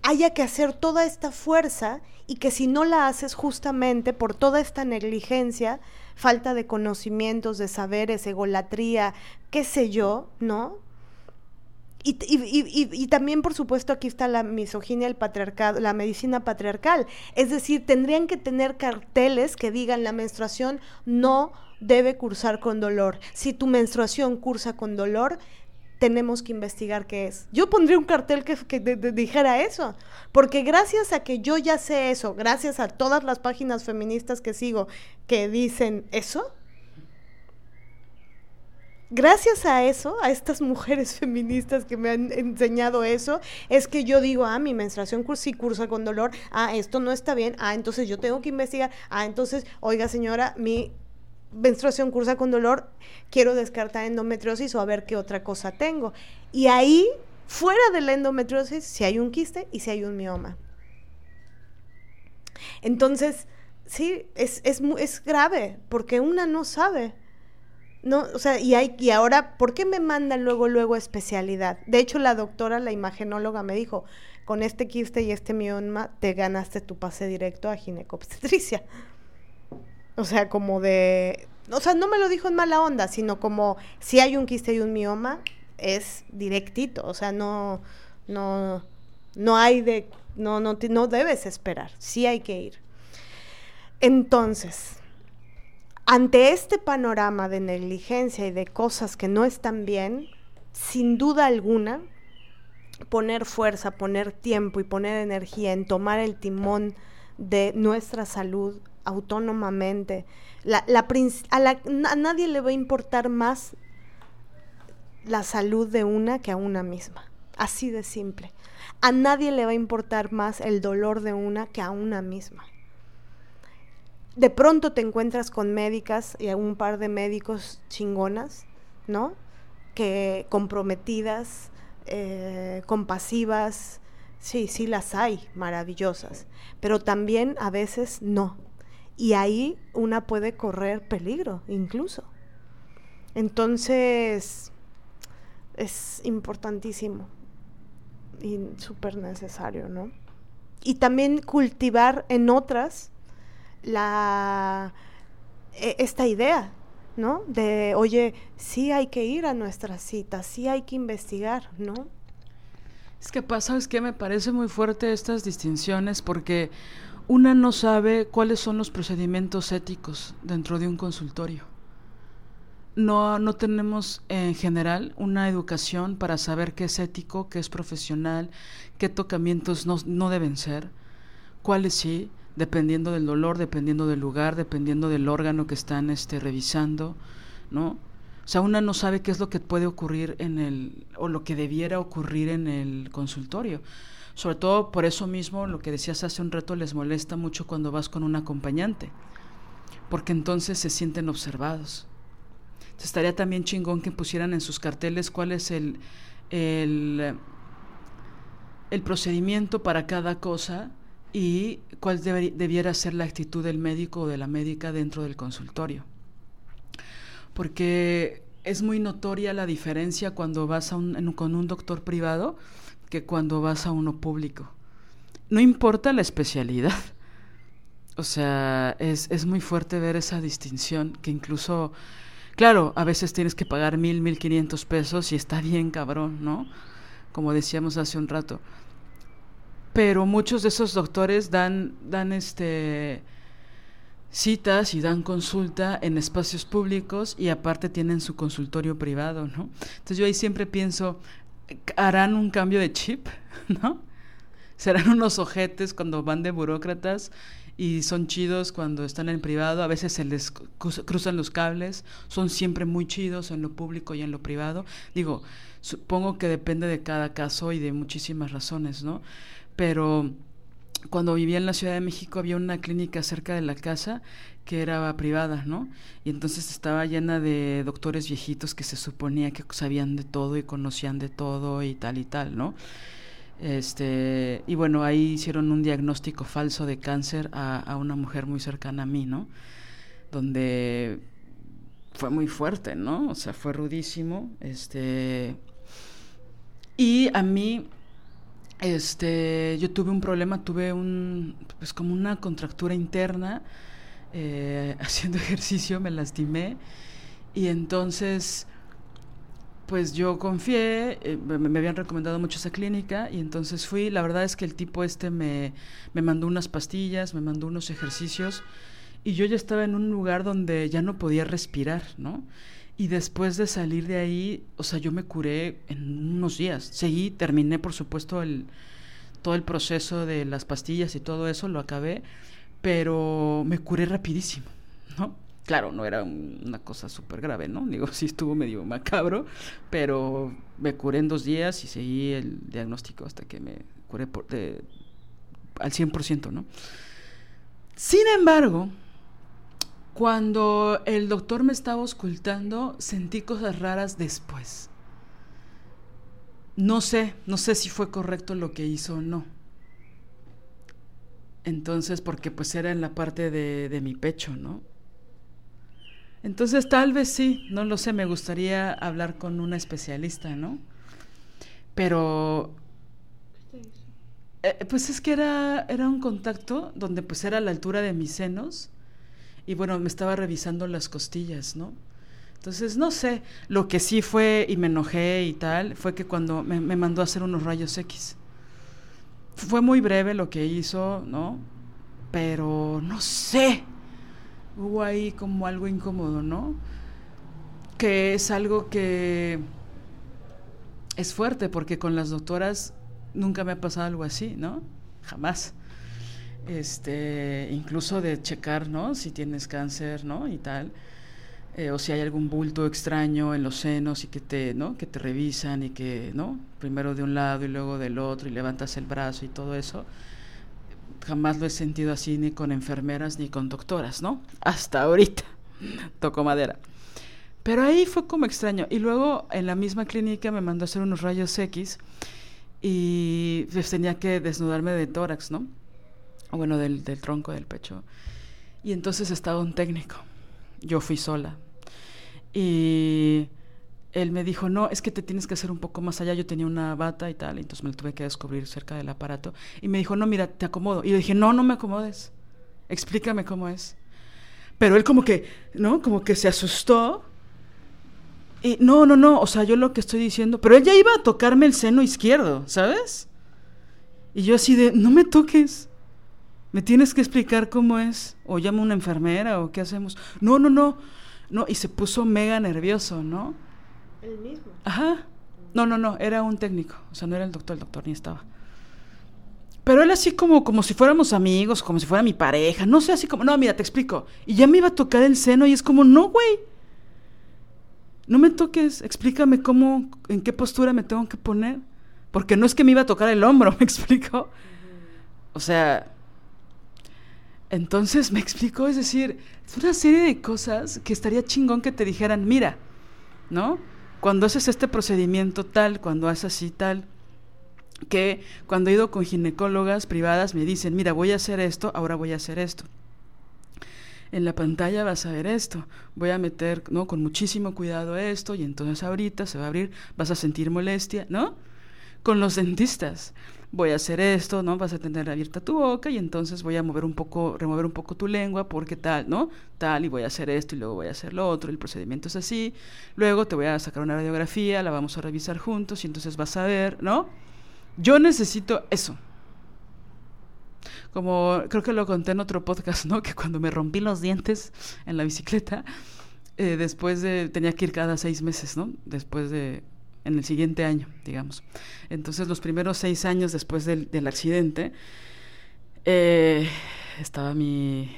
haya que hacer toda esta fuerza y que si no la haces justamente por toda esta negligencia, falta de conocimientos, de saberes, egolatría, qué sé yo, ¿no? Y, también, por supuesto, aquí está la misoginia, el patriarcado, la medicina patriarcal. Es decir, tendrían que tener carteles que digan la menstruación no debe cursar con dolor. Si tu menstruación cursa con dolor, tenemos que investigar qué es. Yo pondría un cartel que, que dijera eso, porque gracias a que yo ya sé eso, gracias a todas las páginas feministas que sigo que dicen eso, gracias a eso, a estas mujeres feministas que me han enseñado eso, es que yo digo, ah, mi menstruación sí cursa con dolor, ah, esto no está bien, ah, entonces yo tengo que investigar, ah, entonces, oiga señora, mi menstruación cursa con dolor, quiero descartar endometriosis o a ver qué otra cosa tengo. Y ahí, fuera de la endometriosis, si hay un quiste y si hay un mioma. Entonces, sí, es, es, es grave, porque una no sabe. No, o sea, y, hay, y ahora, ¿por qué me mandan luego, luego especialidad? De hecho, la doctora, la imagenóloga, me dijo, con este quiste y este mioma te ganaste tu pase directo a ginecobstetricia. O sea, como de... O sea, no me lo dijo en mala onda, sino como si hay un quiste y un mioma, es directito. O sea, no, no, no hay de... No, no, no debes esperar, sí hay que ir. Entonces, ante este panorama de negligencia y de cosas que no están bien, sin duda alguna, poner fuerza, poner tiempo y poner energía en tomar el timón de nuestra salud autónomamente. La, a, nadie le va a importar más la salud de una que a una misma. Así de simple. A nadie le va a importar más el dolor de una que a una misma de pronto te encuentras con médicas y un par de médicos chingonas, ¿no? Que comprometidas, eh, compasivas, sí, sí las hay, maravillosas, pero también a veces no. Y ahí una puede correr peligro, incluso. Entonces, es importantísimo y súper necesario, ¿no? Y también cultivar en otras la, e, esta idea, ¿no? De, oye, sí hay que ir a nuestra cita, sí hay que investigar, ¿no? Es que pasa, es que me parece muy fuerte estas distinciones porque una no sabe cuáles son los procedimientos éticos dentro de un consultorio. No, no tenemos en general una educación para saber qué es ético, qué es profesional, qué tocamientos no, deben ser, cuáles sí dependiendo del dolor, dependiendo del lugar, dependiendo del órgano que están este, revisando, ¿no? O sea, una no sabe qué es lo que puede ocurrir en el, o lo que debiera ocurrir en el consultorio. Sobre todo por eso mismo, lo que decías hace un rato, les molesta mucho cuando vas con un acompañante, porque entonces se sienten observados. Entonces, estaría también chingón que pusieran en sus carteles cuál es el, el, el procedimiento para cada cosa y cuál debiera ser la actitud del médico o de la médica dentro del consultorio. Porque es muy notoria la diferencia cuando vas con un doctor privado que cuando vas a uno público. No importa la especialidad. O sea, es, es muy fuerte ver esa distinción que incluso, claro, a veces tienes que pagar mil, mil quinientos pesos y está bien cabrón, ¿no? Como decíamos hace un rato pero muchos de esos doctores dan, dan este citas y dan consulta en espacios públicos y aparte tienen su consultorio privado, ¿no? Entonces yo ahí siempre pienso, ¿harán un cambio de chip? ¿No? ¿Serán unos ojetes cuando van de burócratas y son chidos cuando están en privado? A veces se les cruzan los cables, son siempre muy chidos en lo público y en lo privado. Digo, supongo que depende de cada caso y de muchísimas razones, ¿no? pero cuando vivía en la Ciudad de México había una clínica cerca de la casa que era privada, ¿no? Y entonces estaba llena de doctores viejitos que se suponía que sabían de todo y conocían de todo y tal y tal, ¿no? Este, y bueno, ahí hicieron un diagnóstico falso de cáncer a, a una mujer muy cercana a mí, ¿no? Donde fue muy fuerte, ¿no? O sea, fue rudísimo. Este, y a mí este, yo tuve un problema, tuve un, pues como una contractura interna, eh, haciendo ejercicio me lastimé y entonces, pues yo confié, eh, me, habían recomendado mucho esa clínica y entonces fui, la verdad es que el tipo este me, me mandó unas pastillas, me mandó unos ejercicios y yo ya estaba en un lugar donde ya no podía respirar, ¿no? Y después de salir de ahí, o sea, yo me curé en unos días. Seguí, terminé, por supuesto, el, todo el proceso de las pastillas y todo eso, lo acabé, pero me curé rapidísimo, ¿no? Claro, no era una cosa súper grave, ¿no? Digo, sí estuvo medio macabro, pero me curé en dos días y seguí el diagnóstico hasta que me curé por, de, al 100%, ¿no? Sin embargo, cuando el doctor me estaba ocultando, sentí cosas raras después. No sé, no sé si fue correcto lo que hizo o no. Entonces, porque pues era en la parte de, de mi pecho, ¿no? Entonces, tal vez sí, no lo sé, me gustaría hablar con una especialista, ¿no? Pero eh, pues es que era, era un contacto donde pues era a la altura de mis senos y bueno, me estaba revisando las costillas, ¿no? Entonces, no sé, lo que sí fue y me enojé y tal, fue que cuando me, mandó a hacer unos rayos X. Fue muy breve lo que hizo, ¿no? Pero no sé, hubo ahí como algo incómodo, ¿no? Que es algo que es fuerte porque con las doctoras nunca me ha pasado algo así, ¿no? Jamás este, incluso de checar, ¿no? Si tienes cáncer, ¿no? Y tal. Eh, o si hay algún bulto extraño en los senos y que te, ¿no? Que te revisan y que, ¿no? Primero de un lado y luego del otro y levantas el brazo y todo eso. Jamás lo he sentido así ni con enfermeras ni con doctoras, ¿no? Hasta ahorita. Toco madera. Pero ahí fue como extraño. Y luego en la misma clínica me mandó a hacer unos rayos X y pues tenía que desnudarme de tórax, ¿no? Bueno, del, del tronco del pecho. Y entonces estaba un técnico. Yo fui sola. Y él me dijo, no, es que te tienes que hacer un poco más allá. Yo tenía una bata y tal, entonces me lo tuve que descubrir cerca del aparato. Y me dijo, no, mira, te acomodo. Y yo dije, no, no me acomodes. Explícame cómo es. Pero él como que, ¿no? Como que se asustó. Y no, no, no, o sea, yo lo que estoy diciendo, pero él ya iba a tocarme el seno izquierdo, ¿sabes? Y yo así de, no me toques. ¿Me tienes que explicar cómo es? ¿O llamo a una enfermera o qué hacemos? No, no, no. No, y se puso mega nervioso, ¿no? El mismo. Ajá. No, no, no, era un técnico. O sea, no era el doctor, el doctor ni estaba. Pero él así como, como si fuéramos amigos, como si fuera mi pareja. No sé, así como, no, mira, te explico. Y ya me iba a tocar el seno y es como, no, güey. No me toques, explícame cómo, en qué postura me tengo que poner. Porque no es que me iba a tocar el hombro, ¿me explico? O sea, entonces me explicó, es decir, es una serie de cosas que estaría chingón que te dijeran, mira, ¿no? Cuando haces este procedimiento tal, cuando haces así tal, que cuando he ido con ginecólogas privadas me dicen, mira, voy a hacer esto, ahora voy a hacer esto. En la pantalla vas a ver esto, voy a meter, ¿no? Con muchísimo cuidado esto y entonces ahorita se va a abrir, vas a sentir molestia, ¿no? Con los dentistas voy a hacer esto, ¿no? Vas a tener abierta tu boca y entonces voy a mover un poco, remover un poco tu lengua porque tal, ¿no? Tal y voy a hacer esto y luego voy a hacer lo otro, el procedimiento es así. Luego te voy a sacar una radiografía, la vamos a revisar juntos y entonces vas a ver, ¿no? Yo necesito eso. Como creo que lo conté en otro podcast, ¿no? Que cuando me rompí los dientes en la bicicleta, eh, después de, tenía que ir cada seis meses, ¿no? Después de en el siguiente año, digamos. Entonces, los primeros seis años después del, accidente, eh, estaba mi,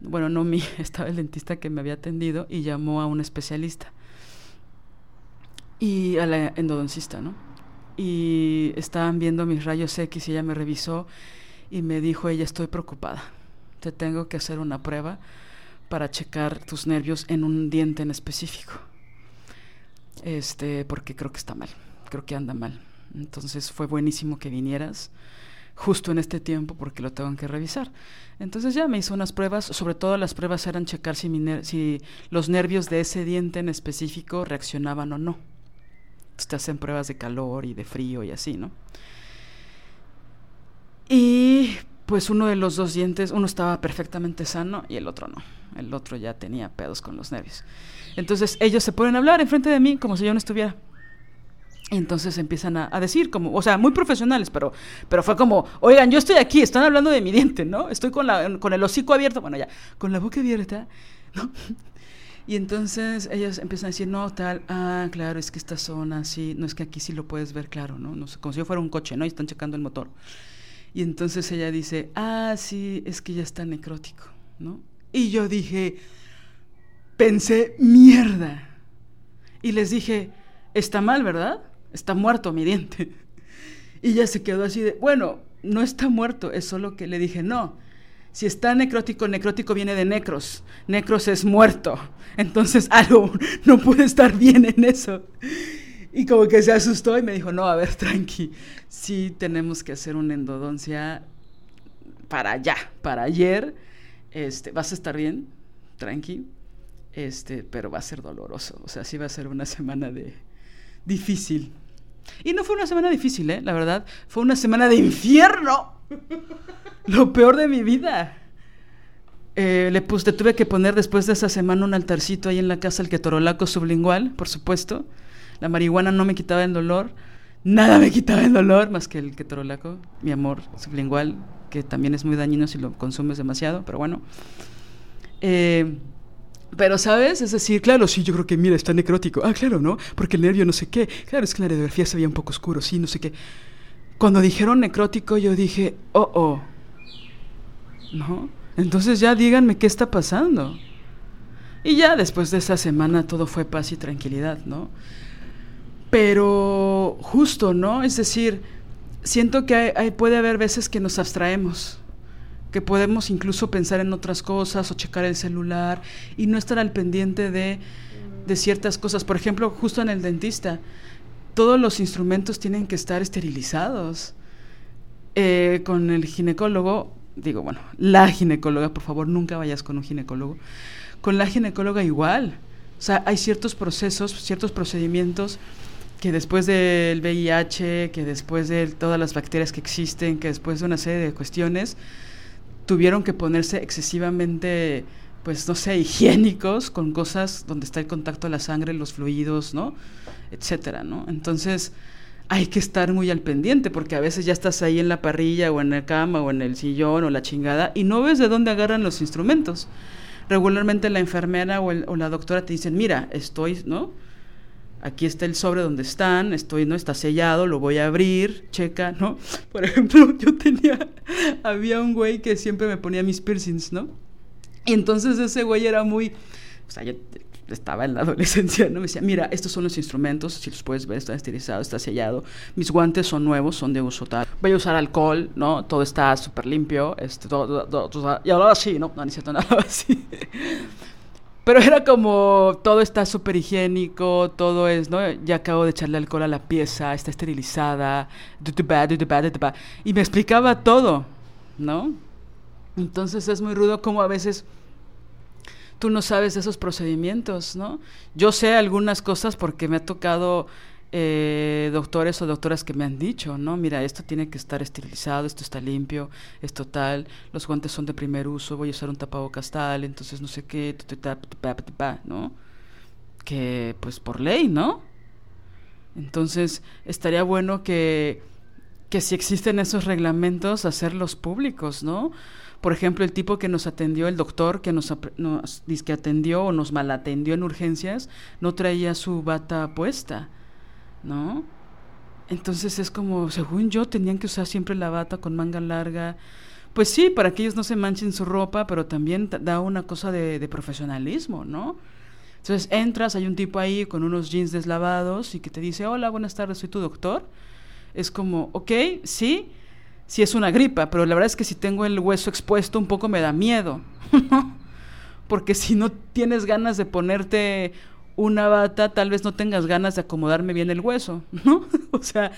bueno, no mi, estaba el dentista que me había atendido y llamó a un especialista y a la endodoncista, ¿no? Y estaban viendo mis rayos X y ella me revisó y me dijo, ella estoy preocupada, te tengo que hacer una prueba para checar tus nervios en un diente en específico este, porque creo que está mal, creo que anda mal. Entonces fue buenísimo que vinieras justo en este tiempo porque lo tengo que revisar. Entonces ya me hizo unas pruebas, sobre todo las pruebas eran checar si, los nervios de ese diente en específico reaccionaban o no. Te hacen pruebas de calor y de frío y así, ¿no? Y pues uno de los dos dientes, uno estaba perfectamente sano y el otro no. El otro ya tenía pedos con los nervios. Entonces ellos se ponen a hablar enfrente de mí como si yo no estuviera. Y entonces empiezan a, decir, como, o sea, muy profesionales, pero, pero fue como, oigan, yo estoy aquí, están hablando de mi diente, ¿no? Estoy con, la, con el hocico abierto, bueno, ya, con la boca abierta, ¿no? Y entonces ellas empiezan a decir, no, tal, ah, claro, es que esta zona, sí, no es que aquí sí lo puedes ver claro, ¿no? no sé, como si yo fuera un coche, ¿no? Y están checando el motor. Y entonces ella dice, ah, sí, es que ya está necrótico, ¿no? Y yo dije, pensé, mierda. Y les dije, está mal, ¿verdad? Está muerto mi diente. Y ya se quedó así de, bueno, no está muerto, es solo que le dije, no, si está necrótico, necrótico viene de necros, necros es muerto, entonces algo no puede estar bien en eso. Y como que se asustó y me dijo, no, a ver, tranqui, sí tenemos que hacer una endodoncia para allá, para ayer, este, vas a estar bien, tranqui, este, pero va a ser doloroso, o sea, sí va a ser una semana de difícil. Y no fue una semana difícil, ¿eh? La verdad, fue una semana de infierno. Lo peor de mi vida. Eh, le, puse, tuve que poner después de esa semana un altarcito ahí en la casa, el ketorolaco sublingual, por supuesto. La marihuana no me quitaba el dolor. Nada me quitaba el dolor más que el ketorolaco, mi amor sublingual, que también es muy dañino si lo consumes demasiado, pero bueno. Eh, pero, ¿sabes? Es decir, claro, sí, yo creo que, mira, está necrótico. Ah, claro, ¿no? Porque el nervio no sé qué. Claro, es que la radiografía se veía un poco oscuro, sí, no sé qué. Cuando dijeron necrótico, yo dije, oh, oh. ¿No? Entonces ya díganme qué está pasando. Y ya después de esa semana todo fue paz y tranquilidad, ¿no? Pero justo, ¿no? Es decir, siento que hay, puede haber veces que nos abstraemos que podemos incluso pensar en otras cosas o checar el celular y no estar al pendiente de, de ciertas cosas. Por ejemplo, justo en el dentista, todos los instrumentos tienen que estar esterilizados. Eh, con el ginecólogo, digo, bueno, la ginecóloga, por favor, nunca vayas con un ginecólogo. Con la ginecóloga igual. O sea, hay ciertos procesos, ciertos procedimientos que después del VIH, que después de todas las bacterias que existen, que después de una serie de cuestiones, tuvieron que ponerse excesivamente, pues no sé, higiénicos con cosas donde está el contacto de la sangre, los fluidos, ¿no? Etcétera, ¿no? Entonces hay que estar muy al pendiente porque a veces ya estás ahí en la parrilla o en la cama o en el sillón o la chingada y no ves de dónde agarran los instrumentos. Regularmente la enfermera o, o la doctora te dicen, mira, estoy, ¿no? Aquí está el sobre donde están, estoy, ¿no? Está sellado, lo voy a abrir, checa, ¿no? Por ejemplo, yo tenía, había un güey que siempre me ponía mis piercings, ¿no? Y entonces ese güey era muy, o sea, yo estaba en la adolescencia, ¿no? Me decía, mira, estos son los instrumentos, si los puedes ver, está esterilizado, está sellado, mis guantes son nuevos, son de uso tal, voy a usar alcohol, ¿no? Todo está súper limpio, este, todo, todo, y hablaba así, ¿no? No necesito nada así. Pero era como, todo está súper higiénico, todo es, ¿no? Ya acabo de echarle alcohol a la pieza, está esterilizada, y me explicaba todo, ¿no? Entonces es muy rudo como a veces tú no sabes esos procedimientos, ¿no? Yo sé algunas cosas porque me ha tocado eh, doctores o doctoras que me han dicho, ¿no? Mira, esto tiene que estar esterilizado, esto está limpio, esto tal, los guantes son de primer uso, voy a usar un tapabocas tal, entonces no sé qué, ¿no? Que pues por ley, ¿no? Entonces estaría bueno que, que si existen esos reglamentos, hacerlos públicos, ¿no? Por ejemplo, el tipo que nos atendió, el doctor que nos, nos que atendió o nos malatendió en urgencias, no traía su bata puesta ¿no? Entonces es como, según yo, tenían que usar siempre la bata con manga larga. Pues sí, para que ellos no se manchen su ropa, pero también da una cosa de, profesionalismo, ¿no? Entonces entras, hay un tipo ahí con unos jeans deslavados y que te dice, hola, buenas tardes, soy tu doctor. Es como, ok, sí, sí es una gripa, pero la verdad es que si tengo el hueso expuesto un poco me da miedo, Porque si no tienes ganas de ponerte una bata, tal vez no tengas ganas de acomodarme bien el hueso, ¿no? o sea,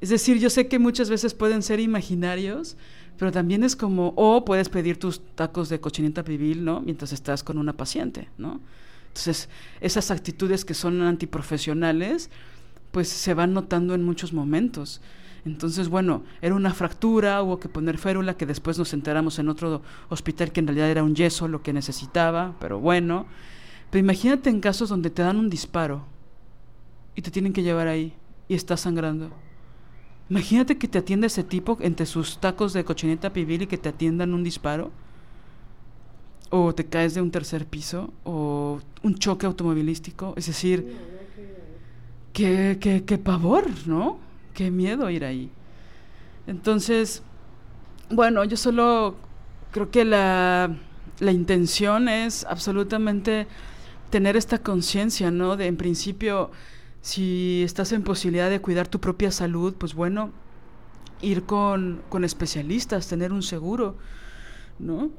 es decir, yo sé que muchas veces pueden ser imaginarios, pero también es como, o puedes pedir tus tacos de cochinita pibil, ¿no? Mientras estás con una paciente, ¿no? Entonces, esas actitudes que son antiprofesionales, pues se van notando en muchos momentos. Entonces, bueno, era una fractura, hubo que poner férula, que después nos enteramos en otro hospital que en realidad era un yeso lo que necesitaba, pero bueno. Pero imagínate en casos donde te dan un disparo y te tienen que llevar ahí y estás sangrando. Imagínate que te atienda ese tipo entre sus tacos de cochineta pibil y que te atiendan un disparo. o te caes de un tercer piso o un choque automovilístico. Es decir, qué, qué, qué pavor, ¿no? Qué miedo ir ahí. Entonces, bueno, yo solo creo que la, la intención es absolutamente tener esta conciencia, ¿no? De en principio, si estás en posibilidad de cuidar tu propia salud, pues bueno, ir con, con especialistas, tener un seguro, ¿no?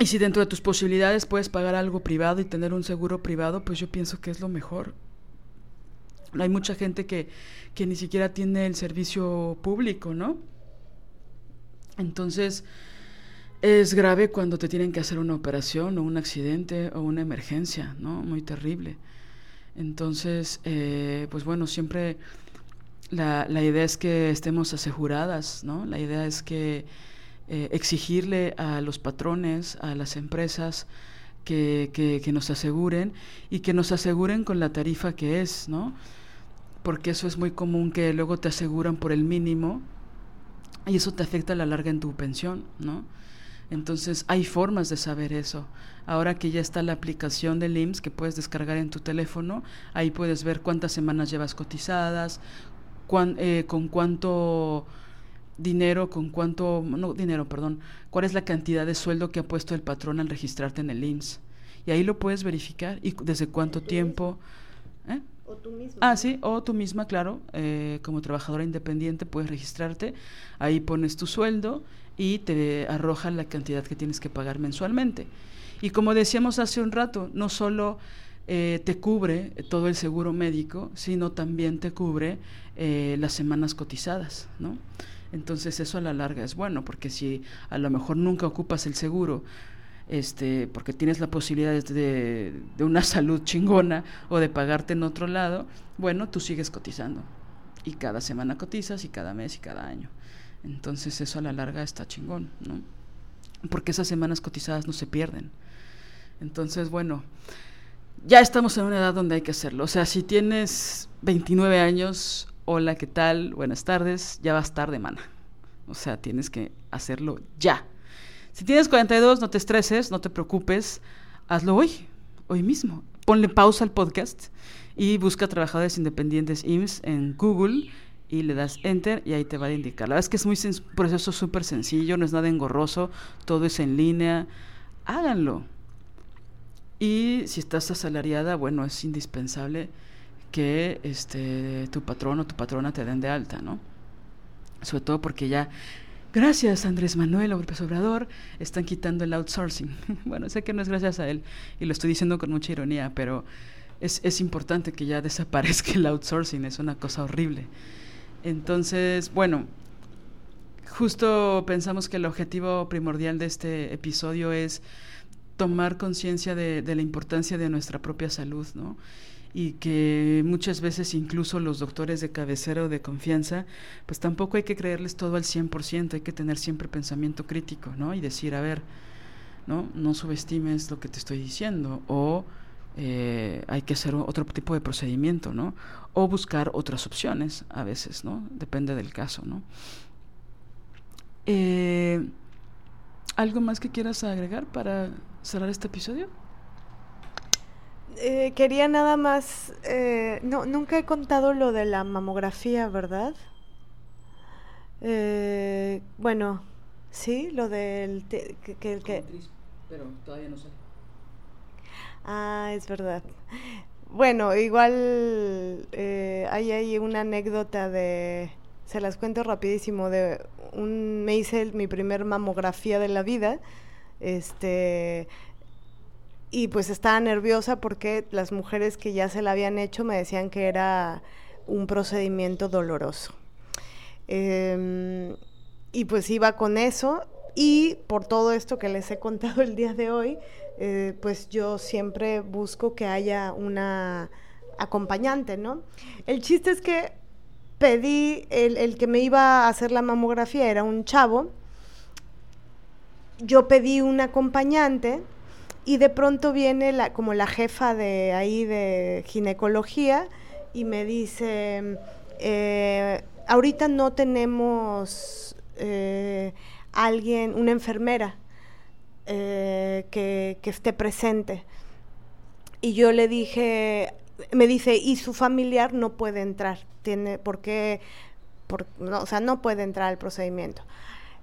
Y si dentro de tus posibilidades puedes pagar algo privado y tener un seguro privado, pues yo pienso que es lo mejor. Hay mucha gente que, que ni siquiera tiene el servicio público, ¿no? Entonces, es grave cuando te tienen que hacer una operación o un accidente o una emergencia, ¿no? Muy terrible. Entonces, eh, pues bueno, siempre la, la, idea es que estemos aseguradas, ¿no? La idea es que eh, exigirle a los patrones, a las empresas, que, que, nos aseguren y que nos aseguren con la tarifa que es, ¿no? Porque eso es muy común que luego te aseguran por el mínimo y eso te afecta a la larga en tu pensión, ¿no? Entonces hay formas de saber eso. Ahora que ya está la aplicación del IMSS que puedes descargar en tu teléfono, ahí puedes ver cuántas semanas llevas cotizadas, eh, con cuánto dinero, con cuánto, no dinero, perdón, cuál es la cantidad de sueldo que ha puesto el patrón al registrarte en el IMSS. Y ahí lo puedes verificar y desde cuánto tiempo. ¿eh? O tú misma. Ah, sí, o tú misma, claro, eh, como trabajadora independiente puedes registrarte, ahí pones tu sueldo y te arroja la cantidad que tienes que pagar mensualmente. Y como decíamos hace un rato, no solo eh, te cubre todo el seguro médico, sino también te cubre las semanas cotizadas, ¿no? Entonces eso a la larga es bueno, porque si a lo mejor nunca ocupas el seguro, este, porque tienes la posibilidad de, de una salud chingona o de pagarte en otro lado, bueno, tú sigues cotizando. Y cada semana cotizas y cada mes y cada año. Entonces eso a la larga está chingón, ¿no? Porque esas semanas cotizadas no se pierden. Entonces, bueno, ya estamos en una edad donde hay que hacerlo. O sea, si tienes 29 años, hola, ¿qué tal? Buenas tardes, ya vas tarde, mana. O sea, tienes que hacerlo ya. Si tienes 42, no te estreses, no te preocupes, hazlo hoy, hoy mismo. Ponle pausa al podcast y busca trabajadores independientes IMSS en Google y le das enter y ahí te va a indicar. La verdad es que es muy un proceso súper sencillo, no es nada engorroso, todo es en línea. Háganlo. Y si estás asalariada, bueno, es indispensable que este, tu patrón o tu patrona te den de alta, ¿no? Sobre todo porque ya, gracias Andrés Manuel López Obrador, están quitando el outsourcing. bueno, sé que no es gracias a él y lo estoy diciendo con mucha ironía, pero es, es importante que ya desaparezca el outsourcing, es una cosa horrible. Entonces, bueno, justo pensamos que el objetivo primordial de este episodio es tomar conciencia de, de, la importancia de nuestra propia salud, ¿no? Y que muchas veces incluso los doctores de cabecera o de confianza, pues tampoco hay que creerles todo al 100%, hay que tener siempre pensamiento crítico, ¿no? Y decir, a ver, ¿no? No subestimes lo que te estoy diciendo o eh, hay que hacer otro tipo de procedimiento, ¿no? O buscar otras opciones a veces, ¿no? Depende del caso, ¿no? Eh, ¿Algo más que quieras agregar para cerrar este episodio? Eh, quería nada más, eh, no, nunca he contado lo de la mamografía, ¿verdad? Eh, bueno, sí, lo del... que, que, Pero todavía no sé. Ah, es verdad. Bueno, igual hay ahí una anécdota de, se las cuento rapidísimo, de un, me hice mi primer mamografía de la vida, este, y pues estaba nerviosa porque las mujeres que ya se la habían hecho me decían que era un procedimiento doloroso. Em, y pues iba con eso y por todo esto que les he contado el día de hoy, eh, pues yo siempre busco que haya una acompañante, ¿no? El chiste es que pedí, el, el que me iba a hacer la mamografía era un chavo, yo pedí un acompañante, y de pronto viene la, como la jefa de ahí de ginecología y me dice, eh, ahorita no tenemos eh, alguien, una enfermera, eh, que, esté presente. Y yo le dije, me dice, y su familiar no puede entrar, tiene, porque, por, no, o sea, no puede entrar al procedimiento.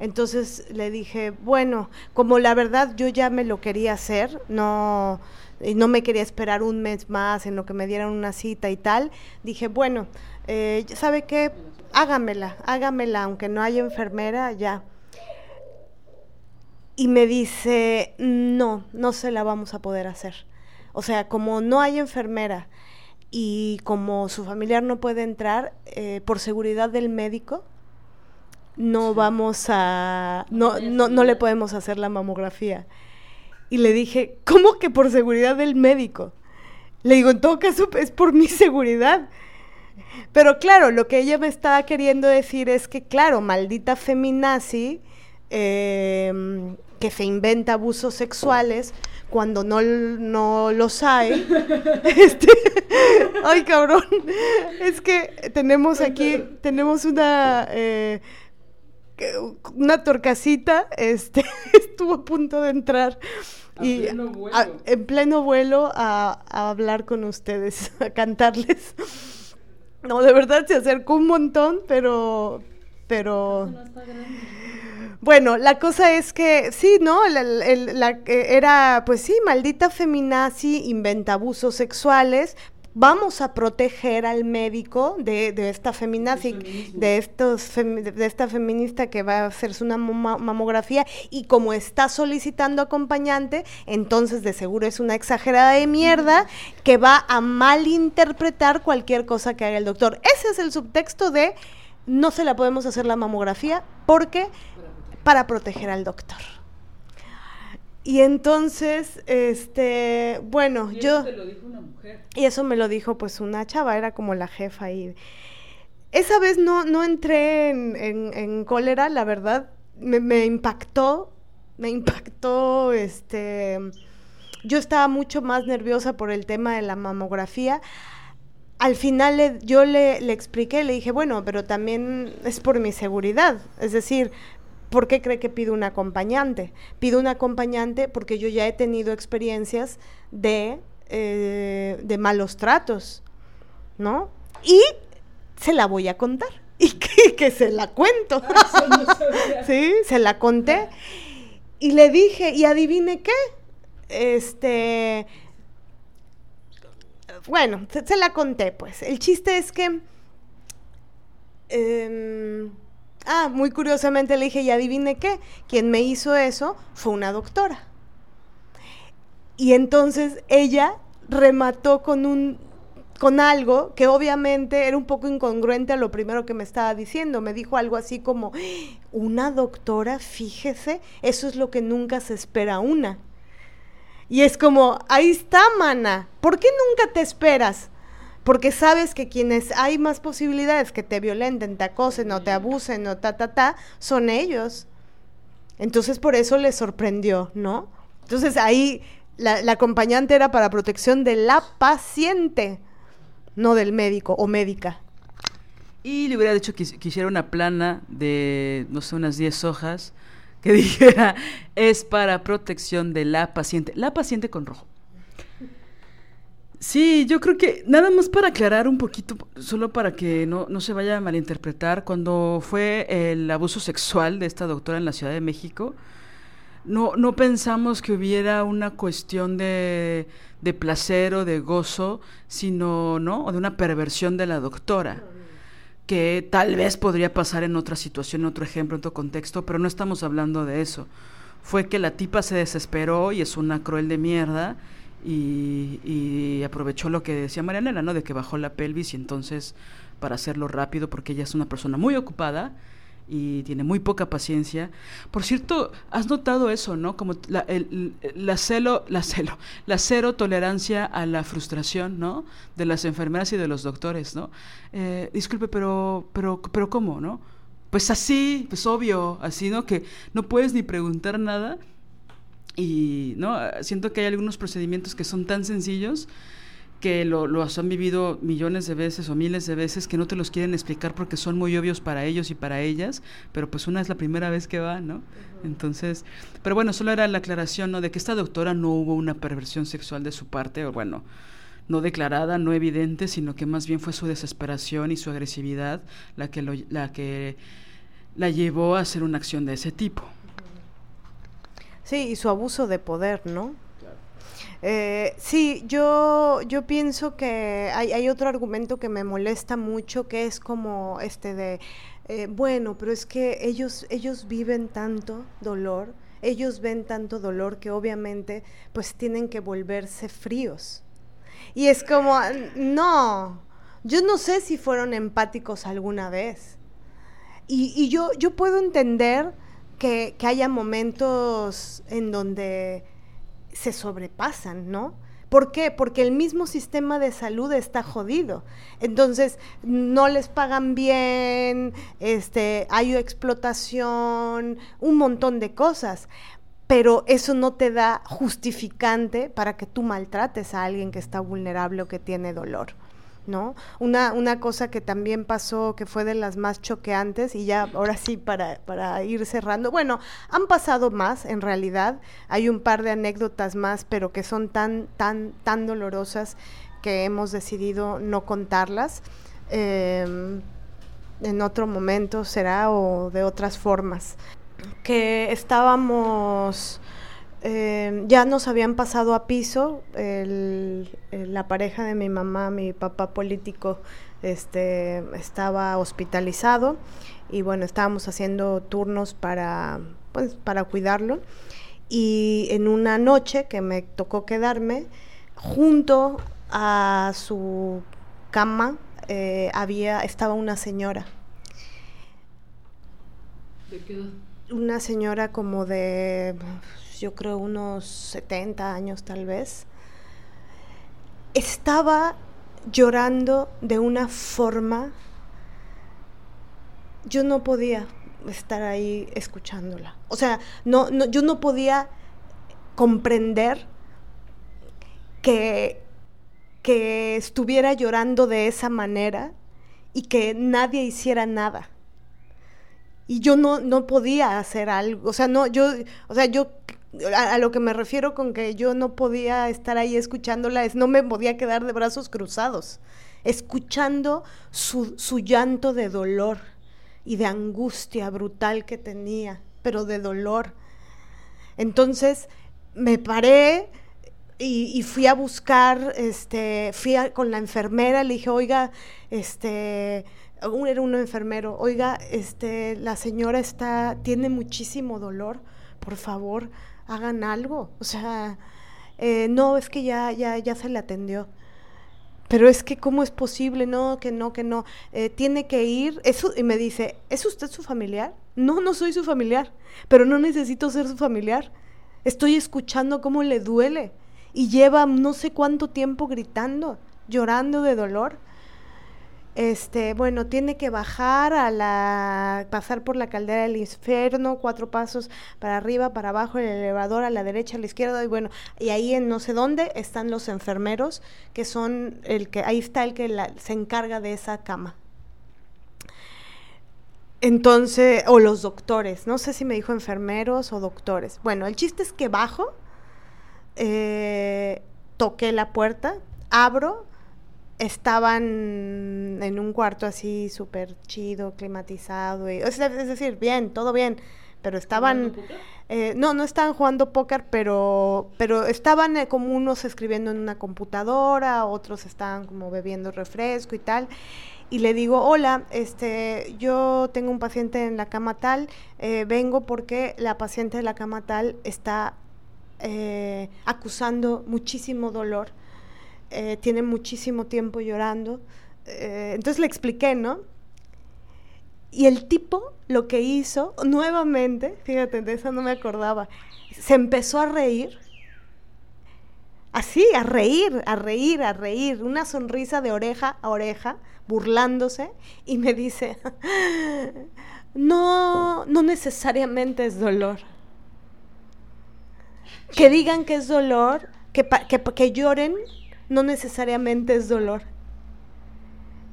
Entonces le dije, bueno, como la verdad yo ya me lo quería hacer, no, y no me quería esperar un mes más en lo que me dieran una cita y tal, dije, bueno, eh, ¿sabe qué? Hágamela, hágamela, aunque no haya enfermera, ya. Y me dice, no, no se la vamos a poder hacer. O sea, como no hay enfermera y como su familiar no puede entrar, eh, por seguridad del médico, no vamos a, no, no, no le podemos hacer la mamografía. Y le dije, ¿cómo que por seguridad del médico? Le digo, en todo caso es por mi seguridad. Pero claro, lo que ella me estaba queriendo decir es que, claro, maldita feminazi, eh, que se inventa abusos sexuales, cuando no, no los hay. Este, ay, cabrón. Es que tenemos aquí, tenemos una, eh, una torcasita, este, estuvo a punto de entrar. y en pleno vuelo a, a hablar con ustedes, a cantarles. No, de verdad se acercó un montón, pero, pero... Bueno, la cosa es que sí, ¿no? La, era, pues sí, maldita feminazi, inventa abusos sexuales. Vamos a proteger al médico de, de esta feminazi, de, estos de esta feminista que va a hacerse una mamografía y como está solicitando acompañante, entonces de seguro es una exagerada de mierda que va a malinterpretar cualquier cosa que haga el doctor. Ese es el subtexto de no se la podemos hacer la mamografía porque para proteger al doctor. Y entonces, este, bueno, y yo... Eso te lo dijo una mujer. Y eso me lo dijo pues una chava, era como la jefa ahí. Esa vez no, no entré en, en, cólera, la verdad, me, me, impactó, me impactó, este... Yo estaba mucho más nerviosa por el tema de la mamografía. Al final le, yo le, le expliqué, le dije, bueno, pero también es por mi seguridad. Es decir, ¿Por qué cree que pido un acompañante? Pido un acompañante porque yo ya he tenido experiencias de, eh, de malos tratos, ¿no? Y se la voy a contar. Y que, que se la cuento. Ah, sí, se la conté. Y le dije, y adivine qué. Este. Bueno, se, se la conté, pues. El chiste es que. Eh, Ah, muy curiosamente le dije, y adivine qué, quien me hizo eso fue una doctora. Y entonces ella remató con un con algo que obviamente era un poco incongruente a lo primero que me estaba diciendo. Me dijo algo así como, una doctora, fíjese, eso es lo que nunca se espera una. Y es como, ahí está, mana, ¿por qué nunca te esperas? Porque sabes que quienes hay más posibilidades que te violenten, te acosen o te abusen o ta, ta, ta, son ellos. Entonces por eso les sorprendió, ¿no? Entonces ahí la, la acompañante era para protección de la paciente, no del médico o médica. Y le hubiera dicho que quisiera una plana de, no sé, unas 10 hojas que dijera, es para protección de la paciente, la paciente con rojo. Sí, yo creo que nada más para aclarar un poquito, solo para que no, no se vaya a malinterpretar, cuando fue el abuso sexual de esta doctora en la Ciudad de México, no, no pensamos que hubiera una cuestión de, de placer o de gozo, sino, ¿no? O de una perversión de la doctora, que tal vez podría pasar en otra situación, en otro ejemplo, en otro contexto, pero no estamos hablando de eso. Fue que la tipa se desesperó y es una cruel de mierda y, aprovechó lo que decía Marianela, ¿no? De que bajó la pelvis y entonces para hacerlo rápido porque ella es una persona muy ocupada y tiene muy poca paciencia. Por cierto, has notado eso, ¿no? Como la, el, la celo, la celo, la cero tolerancia a la frustración, ¿no? De las enfermeras y de los doctores, ¿no? Eh, disculpe, pero, pero, pero ¿cómo, no? Pues así, pues obvio, así, ¿no? Que no puedes ni preguntar nada y no siento que hay algunos procedimientos que son tan sencillos que lo, los han vivido millones de veces o miles de veces, que no te los quieren explicar porque son muy obvios para ellos y para ellas, pero pues una es la primera vez que va, ¿no? Entonces, pero bueno, solo era la aclaración, ¿no? De que esta doctora no hubo una perversión sexual de su parte, o bueno, no declarada, no evidente, sino que más bien fue su desesperación y su agresividad la que, lo, la, que la llevó a hacer una acción de ese tipo. Sí, y su abuso de poder, ¿no? Eh, sí, yo, yo pienso que hay, hay, otro argumento que me molesta mucho, que es como este de, eh, bueno, pero es que ellos, ellos viven tanto dolor, ellos ven tanto dolor que obviamente pues tienen que volverse fríos. Y es como, no, yo no sé si fueron empáticos alguna vez. Y, y yo, yo puedo entender que, haya momentos en donde se sobrepasan, ¿no? ¿Por qué? Porque el mismo sistema de salud está jodido. Entonces, no les pagan bien, este, hay explotación, un montón de cosas. Pero eso no te da justificante para que tú maltrates a alguien que está vulnerable o que tiene dolor. ¿No? Una, una cosa que también pasó, que fue de las más choqueantes, y ya ahora sí para, para ir cerrando, bueno, han pasado más en realidad, hay un par de anécdotas más, pero que son tan, tan, tan dolorosas que hemos decidido no contarlas. Em, en otro momento será o de otras formas. Que estábamos eh, ya nos habían pasado a piso la pareja de mi mamá, mi papá político, este, estaba hospitalizado y bueno, estábamos haciendo turnos para, pues, para cuidarlo. Y en una noche que me tocó quedarme, junto a su cama eh, había, estaba una señora. ¿De qué Una señora como de yo creo unos 70 años tal vez, estaba llorando de una forma, yo no podía estar ahí escuchándola. O sea, no, yo no podía comprender que, que estuviera llorando de esa manera y que nadie hiciera nada y yo no, no podía hacer algo, o sea, no, yo, o sea, yo a, lo que me refiero con que yo no podía estar ahí escuchándola es no me podía quedar de brazos cruzados, escuchando su, su llanto de dolor y de angustia brutal que tenía, pero de dolor. Entonces me paré y, fui a buscar, este, fui con la enfermera, le dije, oiga, este, era un enfermero, oiga, este, la señora está, tiene muchísimo dolor, por favor, hagan algo. O sea, eh, no, es que ya, ya, ya se le atendió. Pero es que, ¿cómo es posible? No, que no, que no. Eh, tiene que ir. Eso, y me dice, ¿es usted su familiar? No, no soy su familiar. Pero no necesito ser su familiar. Estoy escuchando cómo le duele. Y lleva no sé cuánto tiempo gritando, llorando de dolor este, bueno, tiene que bajar a la, pasar por la caldera del infierno, cuatro pasos para arriba, para abajo, el elevador a la derecha, a la izquierda, y bueno, y ahí en no sé dónde están los enfermeros, que son el que, ahí está el que se encarga de esa cama. Entonces, o los doctores, no sé si me dijo enfermeros o doctores. Bueno, el chiste es que bajo, eh, toqué la puerta, abro, estaban en un cuarto así súper chido, climatizado. Y, es, decir, bien, todo bien. Pero estaban... Eh, no, no estaban jugando póker, pero, pero estaban eh, como unos escribiendo en una computadora, otros estaban como bebiendo refresco y tal. Y le digo, hola, este, yo tengo un paciente en la cama tal, eh, vengo porque la paciente de la cama tal está acusando muchísimo dolor eh, tiene muchísimo tiempo llorando. Eh, entonces le expliqué, ¿no? Y el tipo lo que hizo, nuevamente, fíjate, de eso no me acordaba, se empezó a reír. Así, a reír, a reír, a reír, una sonrisa de oreja a oreja, burlándose, y me dice, no, no necesariamente es dolor. Que digan que es dolor, que, que, que lloren, no necesariamente es dolor.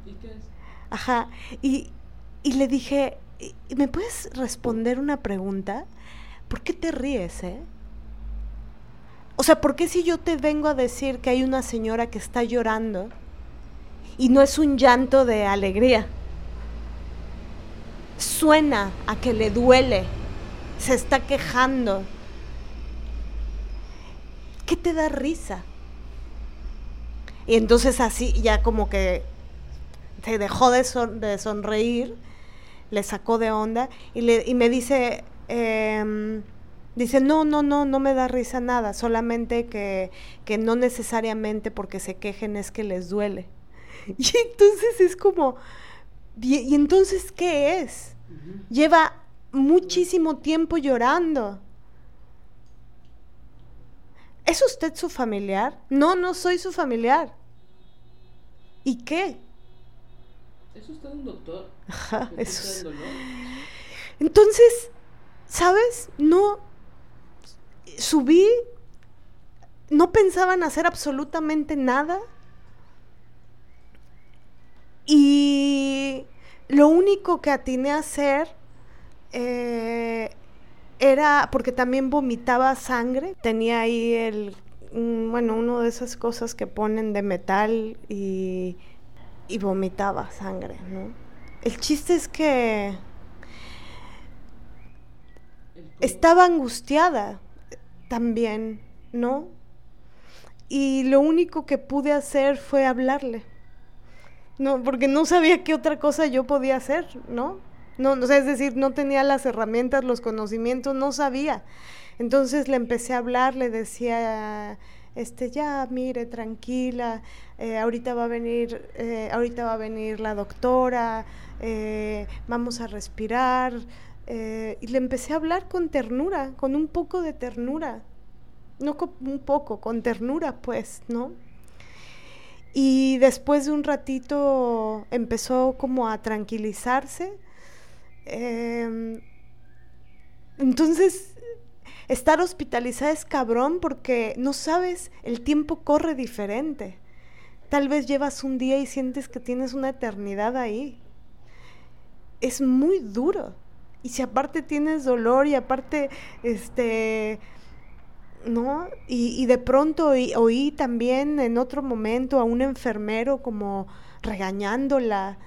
¿Y qué es? Ajá. Y, y le dije, ¿me puedes responder una pregunta? ¿Por qué te ríes, eh? O sea, ¿por qué si yo te vengo a decir que hay una señora que está llorando y no es un llanto de alegría? Suena a que le duele, se está quejando. ¿Qué te da risa? Y entonces así ya como que se dejó de, sonreír, le sacó de onda y, le, y me dice, em, Dice, no, no, no, no me da risa nada, solamente que, que no necesariamente porque se quejen es que les duele. Y entonces es como, ¿y, entonces qué es? Lleva muchísimo tiempo llorando. ¿Es usted su familiar? No, no soy su familiar. ¿Y qué? ¿Es usted un doctor? Ajá, eso Entonces, ¿sabes? No, subí, no pensaba en hacer absolutamente nada. Y lo único que atiné a hacer eh, era, porque también vomitaba sangre, tenía ahí el, bueno, uno de esas cosas que ponen de metal y, y vomitaba sangre, ¿no? El chiste es que estaba angustiada también, ¿no? Y lo único que pude hacer fue hablarle. No, porque no sabía qué otra cosa yo podía hacer, ¿no? No, es decir, no tenía las herramientas, los conocimientos, no sabía. Entonces le empecé a hablar, le decía, este, ya, mire, tranquila, eh, ahorita va a venir, eh, ahorita va a venir la doctora, eh, vamos a respirar, y le empecé a hablar con ternura, con un poco de ternura. No con un poco, con ternura, pues, ¿no? Y después de un ratito empezó como a tranquilizarse. Em, entonces, estar hospitalizada es cabrón porque no sabes, el tiempo corre diferente. Tal vez llevas un día y sientes que tienes una eternidad ahí. Es muy duro. Y si aparte tienes dolor y aparte, este, ¿no? Y, de pronto oí, también en otro momento a un enfermero como regañándola.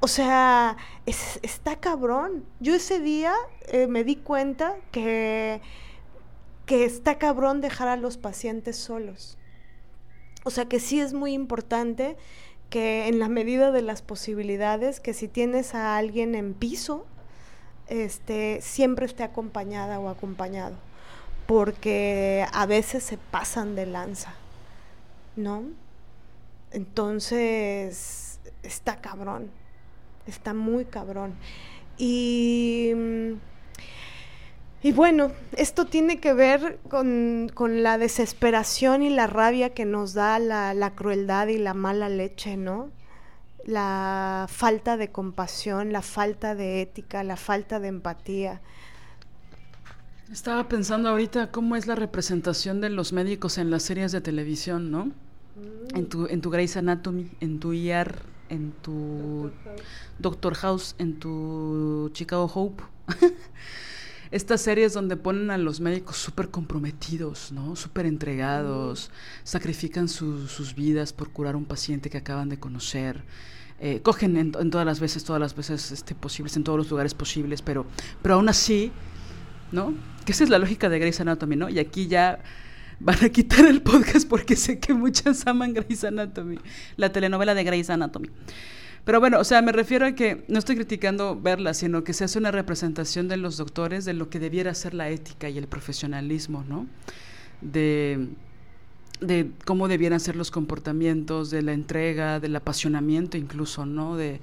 O sea, está cabrón. Yo ese día eh, me di cuenta que, que está cabrón dejar a los pacientes solos. O sea que sí es muy importante que en la medida de las posibilidades, que si tienes a alguien en piso, este, siempre esté acompañada o acompañado, porque a veces se pasan de lanza, ¿no? Entonces, está cabrón, está muy cabrón. Y, y bueno, esto tiene que ver con, la desesperación y la rabia que nos da la, la crueldad y la mala leche, ¿no? la falta de compasión, la falta de ética, la falta de empatía. Estaba pensando ahorita cómo es la representación de los médicos en las series de televisión, ¿no? Mm. En tu, en tu Grey's Anatomy, en tu ER, en tu Doctor House, en tu Chicago Hope. Estas series donde ponen a los médicos súper comprometidos, ¿no? Súper entregados, sacrifican sus vidas por curar a un paciente que acaban de conocer eh, cogen en, todas las veces, todas las veces este, posibles, en todos los lugares posibles, pero, pero aún así, ¿no? Que esa es la lógica de Grey's Anatomy, ¿no? Y aquí ya van a quitar el podcast porque sé que muchas aman Grey's Anatomy, la telenovela de Grey's Anatomy. Pero bueno, o sea, me refiero a que no estoy criticando verla, sino que se hace una representación de los doctores de lo que debiera ser la ética y el profesionalismo, ¿no? De de cómo debieran ser los comportamientos, de la entrega, del apasionamiento incluso, ¿no? De,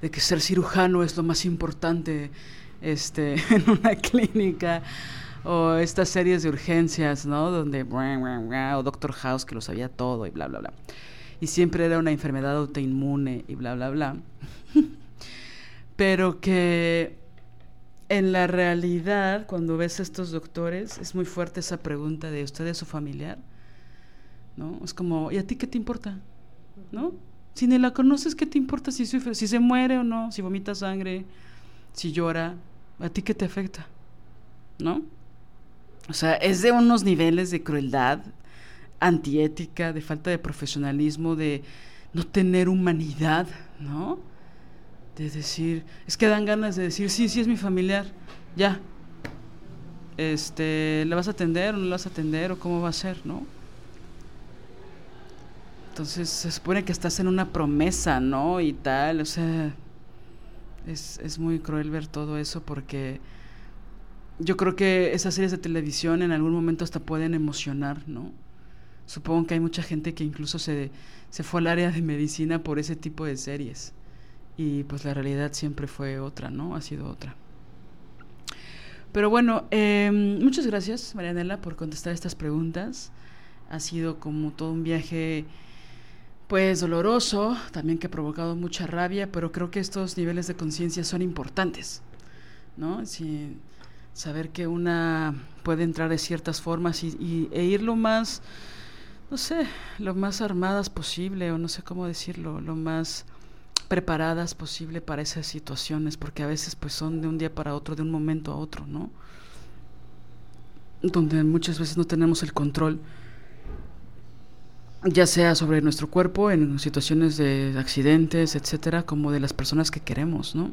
que ser cirujano es lo más importante este, en una clínica o estas series de urgencias, ¿no? Donde, o Doctor House que lo sabía todo y bla, bla, bla. Y siempre era una enfermedad autoinmune y bla, bla, bla. Pero que en la realidad, cuando ves a estos doctores, es muy fuerte esa pregunta de, ¿usted es su familiar? ¿no? Es como, ¿y a ti qué te importa? ¿No? Si ni la conoces, ¿qué te importa si si se muere o no, si vomita sangre, si llora? ¿A ti qué te afecta? ¿No? O sea, es de unos niveles de crueldad antiética, de falta de profesionalismo, de no tener humanidad, ¿no? De decir, es que dan ganas de decir, sí, sí es mi familiar, ya. Este, ¿le vas a atender o no le vas a atender o cómo va a ser, no? Entonces se supone que estás en una promesa, ¿no? Y tal, o sea, es, es muy cruel ver todo eso porque yo creo que esas series de televisión en algún momento hasta pueden emocionar, ¿no? Supongo que hay mucha gente que incluso se, se fue al área de medicina por ese tipo de series. Y pues la realidad siempre fue otra, ¿no? Ha sido otra. Pero bueno, em, muchas gracias, Marianela, por contestar estas preguntas. Ha sido como todo un viaje, pues doloroso, también que ha provocado mucha rabia, pero creo que estos niveles de conciencia son importantes, ¿no? Si, saber que una puede entrar de ciertas formas y, e ir lo más no sé, lo más armadas posible, o no sé cómo decirlo, lo más preparadas posible para esas situaciones, porque a veces pues son de un día para otro, de un momento a otro, ¿no? Donde muchas veces no tenemos el control, ya sea sobre nuestro cuerpo, en situaciones de accidentes, etcétera, como de las personas que queremos, ¿no?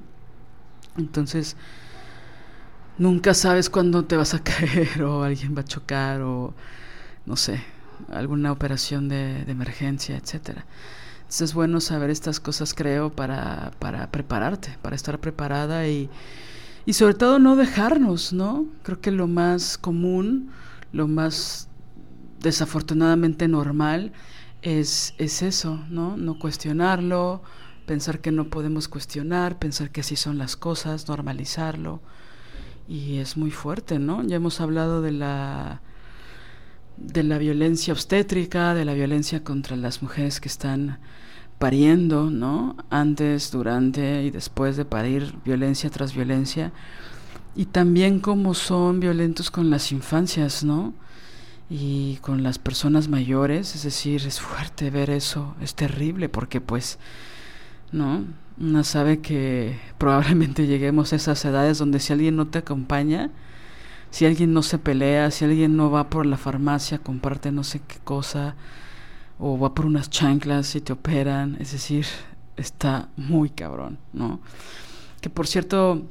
Entonces, nunca sabes cuándo te vas a caer o alguien va a chocar o no sé, alguna operación de, emergencia, etcétera. Entonces es bueno saber estas cosas, creo, para, para prepararte, para estar preparada y, y sobre todo no dejarnos, ¿no? Creo que lo más común, lo más desafortunadamente normal es, es eso, ¿no? No cuestionarlo, pensar que no podemos cuestionar, pensar que así son las cosas, normalizarlo. Y es muy fuerte, ¿no? Ya hemos hablado de la de la violencia obstétrica, de la violencia contra las mujeres que están pariendo, ¿no? Antes, durante y después de parir, violencia tras violencia. Y también cómo son violentos con las infancias, ¿no? Y con las personas mayores, es decir, es fuerte ver eso, es terrible porque pues, ¿no? Una sabe que probablemente lleguemos a esas edades donde si alguien no te acompaña, si alguien no se pelea, si alguien no va por la farmacia, comparte no sé qué cosa, o va por unas chanclas y te operan, es decir, está muy cabrón, ¿no? Que por cierto,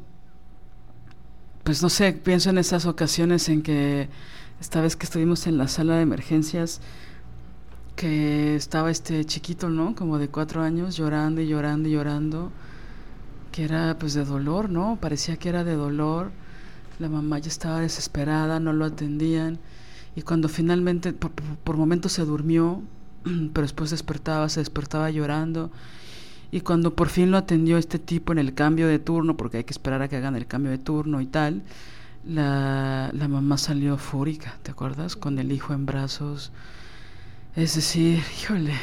pues no sé, pienso en esas ocasiones en que esta vez que estuvimos en la sala de emergencias, que estaba este chiquito, ¿no? Como de cuatro años, llorando y llorando y llorando, que era pues de dolor, ¿no? Parecía que era de dolor la mamá ya estaba desesperada, no lo atendían. Y cuando finalmente, por, momentos se durmió, pero después despertaba, se despertaba llorando. Y cuando por fin lo atendió este tipo en el cambio de turno, porque hay que esperar a que hagan el cambio de turno y tal, la, la mamá salió fúrica, ¿te acuerdas? Con el hijo en brazos. Es decir, híjole.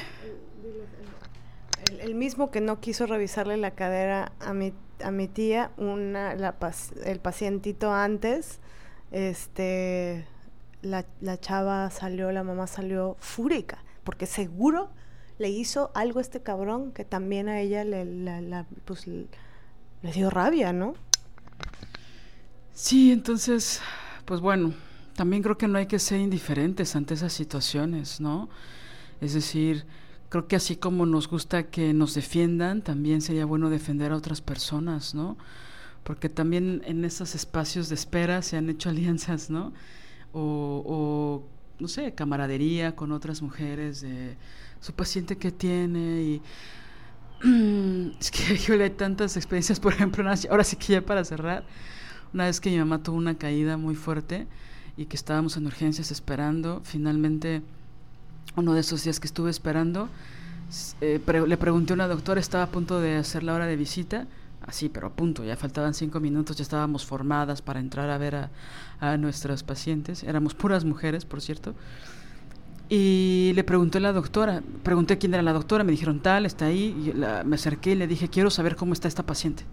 El, el mismo que no quiso revisarle la cadera a mi a mi tía una, la, el pacientito antes, este, la, la, chava salió, la mamá salió fúrica, porque seguro le hizo algo a este cabrón que también a ella le, la, pues, le dio rabia, ¿no? Sí, entonces, pues bueno, también creo que no hay que ser indiferentes ante esas situaciones, ¿no? Es decir, creo que así como nos gusta que nos defiendan, también sería bueno defender a otras personas, ¿no? Porque también en esos espacios de espera se han hecho alianzas, ¿no? O, no sé, camaradería con otras mujeres de su paciente que tiene y es que yo hay tantas experiencias, por ejemplo, ahora sí que ya para cerrar, una vez que mi mamá tuvo una caída muy fuerte y que estábamos en urgencias esperando, finalmente uno de esos días que estuve esperando, eh, le pregunté a una doctora, estaba a punto de hacer la hora de visita, así, pero a punto, ya faltaban cinco minutos, ya estábamos formadas para entrar a ver a, a nuestras pacientes, éramos puras mujeres, por cierto, y le pregunté a la doctora, pregunté quién era la doctora, me dijeron tal, está ahí, y me acerqué y le dije, quiero saber cómo está esta paciente.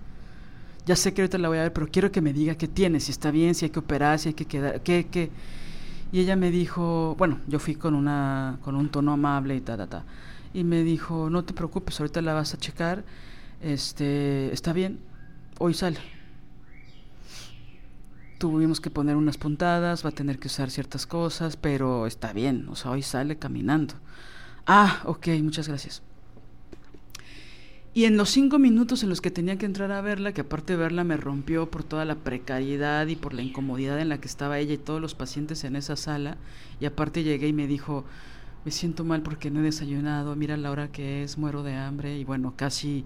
Ya sé que ahorita la voy a ver, pero quiero que me diga qué tiene, si está bien, si hay que operar, si hay que quedar, qué, qué. Y ella me dijo, bueno, yo fui con, una, con un tono amable y ta, ta, ta. Y me dijo, no te preocupes, ahorita la vas a checar, este, está bien, hoy sale. Tuvimos que poner unas puntadas, va a tener que usar ciertas cosas, pero está bien, o sea, hoy sale caminando. Ah, ok, muchas gracias. Y en los cinco minutos en los que tenía que entrar a verla, que aparte verla me rompió por toda la precariedad y por la incomodidad en la que estaba ella y todos los pacientes en esa sala, y aparte llegué y me dijo, me siento mal porque no he desayunado, mira la hora que es, muero de hambre, y bueno, casi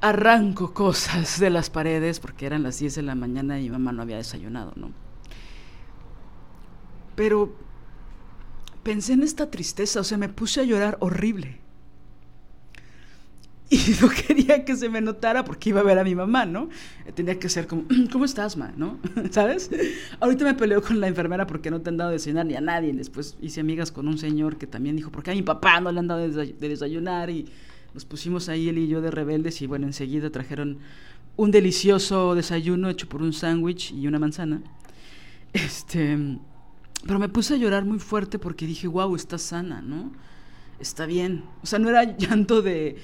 arranco cosas de las paredes porque eran las 10 de la mañana y mi mamá no había desayunado, ¿no? Pero pensé en esta tristeza, o sea, me puse a llorar horrible y no quería que se me notara porque iba a ver a mi mamá, ¿no? Tenía que ser como, ¿cómo estás, ma? ¿No? ¿Sabes? Ahorita me peleó con la enfermera porque no te han dado de desayunar ni a nadie. Después hice amigas con un señor que también dijo, porque a mi papá no le han dado de desayunar y nos pusimos ahí él y yo de rebeldes y bueno, enseguida trajeron un delicioso desayuno hecho por un sándwich y una manzana. Este, pero me puse a llorar muy fuerte porque dije, wow, está sana, ¿no? Está bien. O sea, no era llanto de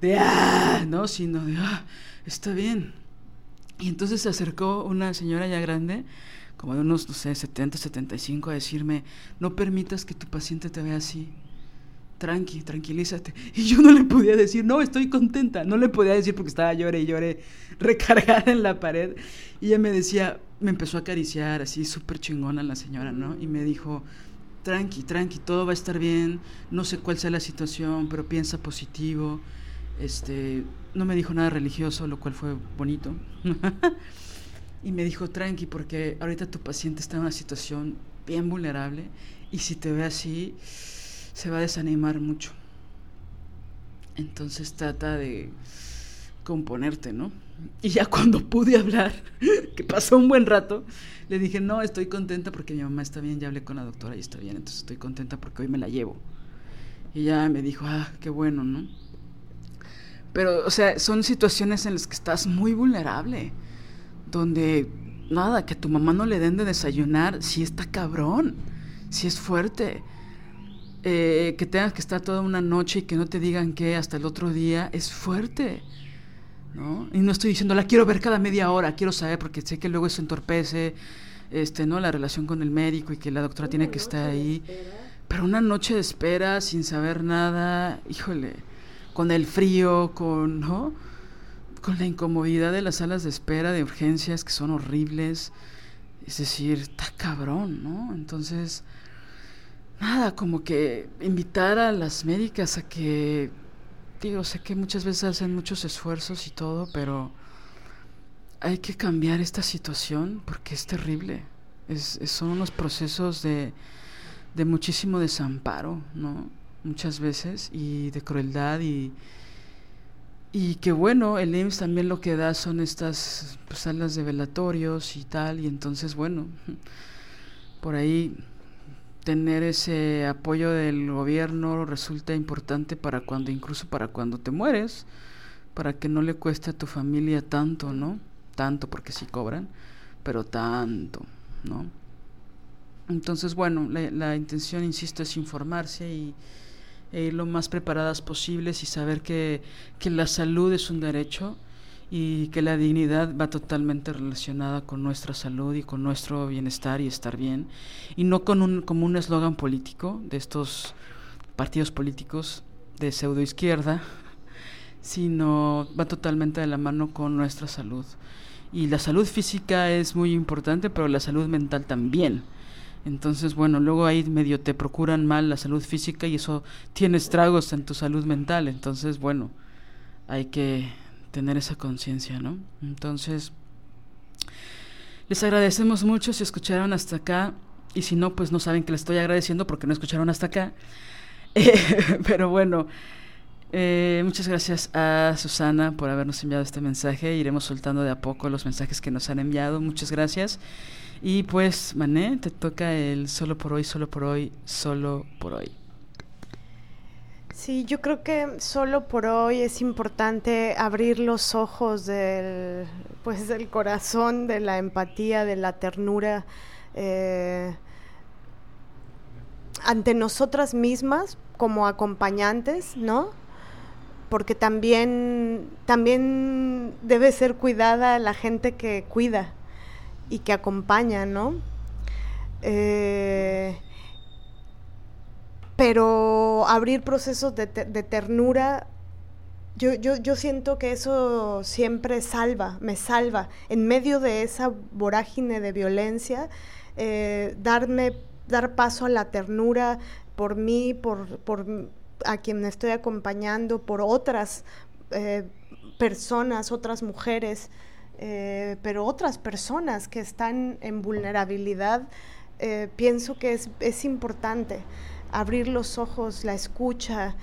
de ah, no, sino de ah, está bien. Y entonces se acercó una señora ya grande, como de unos, no sé, 70, 75, a decirme, no permitas que tu paciente te vea así. Tranqui, tranquilízate. Y yo no le podía decir, no, estoy contenta. No le podía decir porque estaba llore y llore recargada en la pared. Y ella me decía, me empezó a acariciar así, súper chingona la señora, ¿no? Y me dijo, tranqui, tranqui, todo va a estar bien. No sé cuál sea la situación, pero piensa positivo este, no me dijo nada religioso, lo cual fue bonito. y me dijo, tranqui, porque ahorita tu paciente está en una situación bien vulnerable y si te ve así, se va a desanimar mucho. Entonces trata de componerte, ¿no? Y ya cuando pude hablar, que pasó un buen rato, le dije, no, estoy contenta porque mi mamá está bien, ya hablé con la doctora y está bien, entonces estoy contenta porque hoy me la llevo. Y ya me dijo, ah, qué bueno, ¿no? Pero, o sea, son situaciones en las que estás muy vulnerable. Donde, nada, que a tu mamá no le den de desayunar, si está cabrón, si es fuerte. Eh, que tengas que estar toda una noche y que no te digan qué hasta el otro día, es fuerte. ¿no? Y no estoy diciendo, la quiero ver cada media hora, quiero saber, porque sé que luego eso entorpece este, ¿no? la relación con el médico y que la doctora tiene que estar ahí. Pero una noche de espera sin saber nada, híjole con el frío, con, ¿no? con la incomodidad de las salas de espera de urgencias que son horribles. Es decir, está cabrón, ¿no? Entonces, nada, como que invitar a las médicas a que, digo, sé que muchas veces hacen muchos esfuerzos y todo, pero hay que cambiar esta situación porque es terrible. Es, son unos procesos de, de muchísimo desamparo, ¿no? Muchas veces y de crueldad y, y que bueno, el IMSS también lo que da son estas pues, salas de velatorios y tal, y entonces bueno, por ahí tener ese apoyo del gobierno resulta importante para cuando, incluso para cuando te mueres, para que no le cueste a tu familia tanto, ¿no? Tanto porque sí cobran, pero tanto, ¿no? Entonces, bueno, la, la intención, insisto, es informarse y, e ir lo más preparadas posibles y saber que, que la salud es un derecho y que la dignidad va totalmente relacionada con nuestra salud y con nuestro bienestar y estar bien. Y no con un como un eslogan político de estos partidos políticos de pseudo izquierda sino va totalmente de la mano con nuestra salud. Y la salud física es muy importante pero la salud mental también entonces, bueno, luego ahí medio te procuran mal la salud física y eso tiene estragos en tu salud mental. Entonces, bueno, hay que tener esa conciencia, ¿no? Entonces, les agradecemos mucho si escucharon hasta acá y si no, pues no saben que les estoy agradeciendo porque no escucharon hasta acá. pero bueno, eh, muchas gracias a Susana por habernos enviado este mensaje. Iremos soltando de a poco los mensajes que nos han enviado. Muchas gracias. Y pues, Mané, te toca el solo por hoy, solo por hoy, solo por hoy. Sí, yo creo que solo por hoy es importante abrir los ojos del, pues, del corazón, de la empatía, de la ternura, eh, ante nosotras mismas como acompañantes, ¿no? Porque también, también debe ser cuidada la gente que cuida y que acompaña, ¿no? Eh, pero abrir procesos de, ternura, yo, yo, siento que eso siempre salva, me salva. En medio de esa vorágine de violencia, eh, darme, dar paso a la ternura por mí, por, por a quien estoy acompañando, por otras eh, personas, otras mujeres, eh, pero otras personas que están en vulnerabilidad, pienso que es, es importante abrir los ojos, la escucha.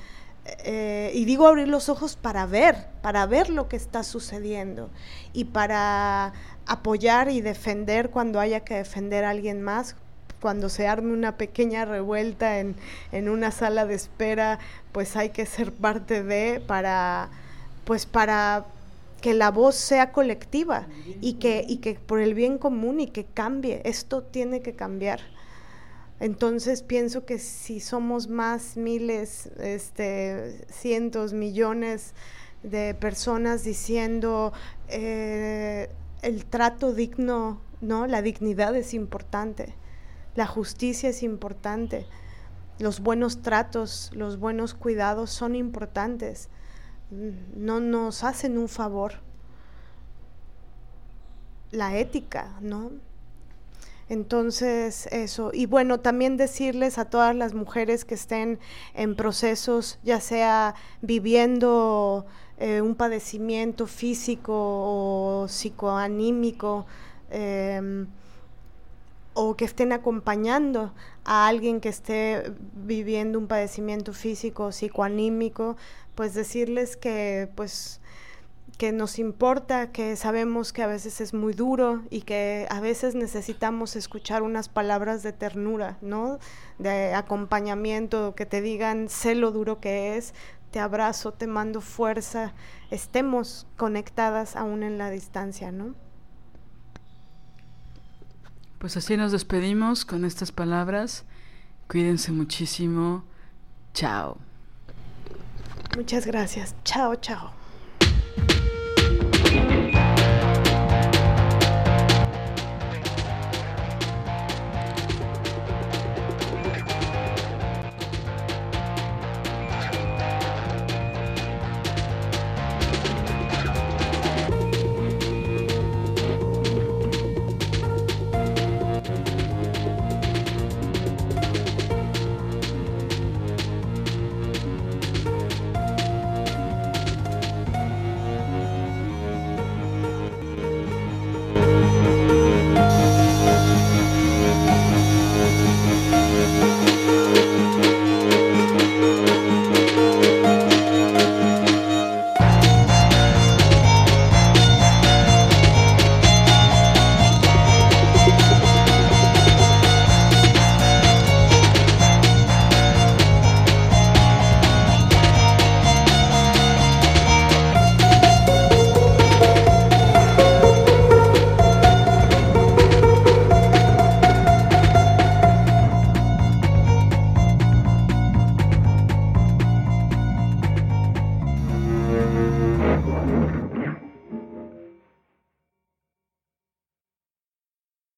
Eh, y digo abrir los ojos para ver, para ver lo que está sucediendo y para apoyar y defender cuando haya que defender a alguien más, cuando se arme una pequeña revuelta en, en una sala de espera, pues hay que ser parte de para, pues para que la voz sea colectiva y que, y que por el bien común y que cambie. Esto tiene que cambiar. Entonces pienso que si somos más miles, este, cientos, millones de personas diciendo eh, el trato digno, ¿no? La dignidad es importante, la justicia es importante, los buenos tratos, los buenos cuidados son importantes, no nos hacen un favor. La ética, ¿no? Entonces, eso. Y bueno, también decirles a todas las mujeres que estén en procesos, ya sea viviendo eh, un padecimiento físico o psicoanímico, em, o que estén acompañando a alguien que esté viviendo un padecimiento físico psicoanímico, pues decirles que pues que nos importa, que sabemos que a veces es muy duro y que a veces necesitamos escuchar unas palabras de ternura, ¿no? De acompañamiento, que te digan, sé lo duro que es, te abrazo, te mando fuerza, estemos conectadas aún en la distancia, ¿no? Pues así nos despedimos con estas palabras. Cuídense muchísimo. Chao. Muchas gracias. Chao, chao.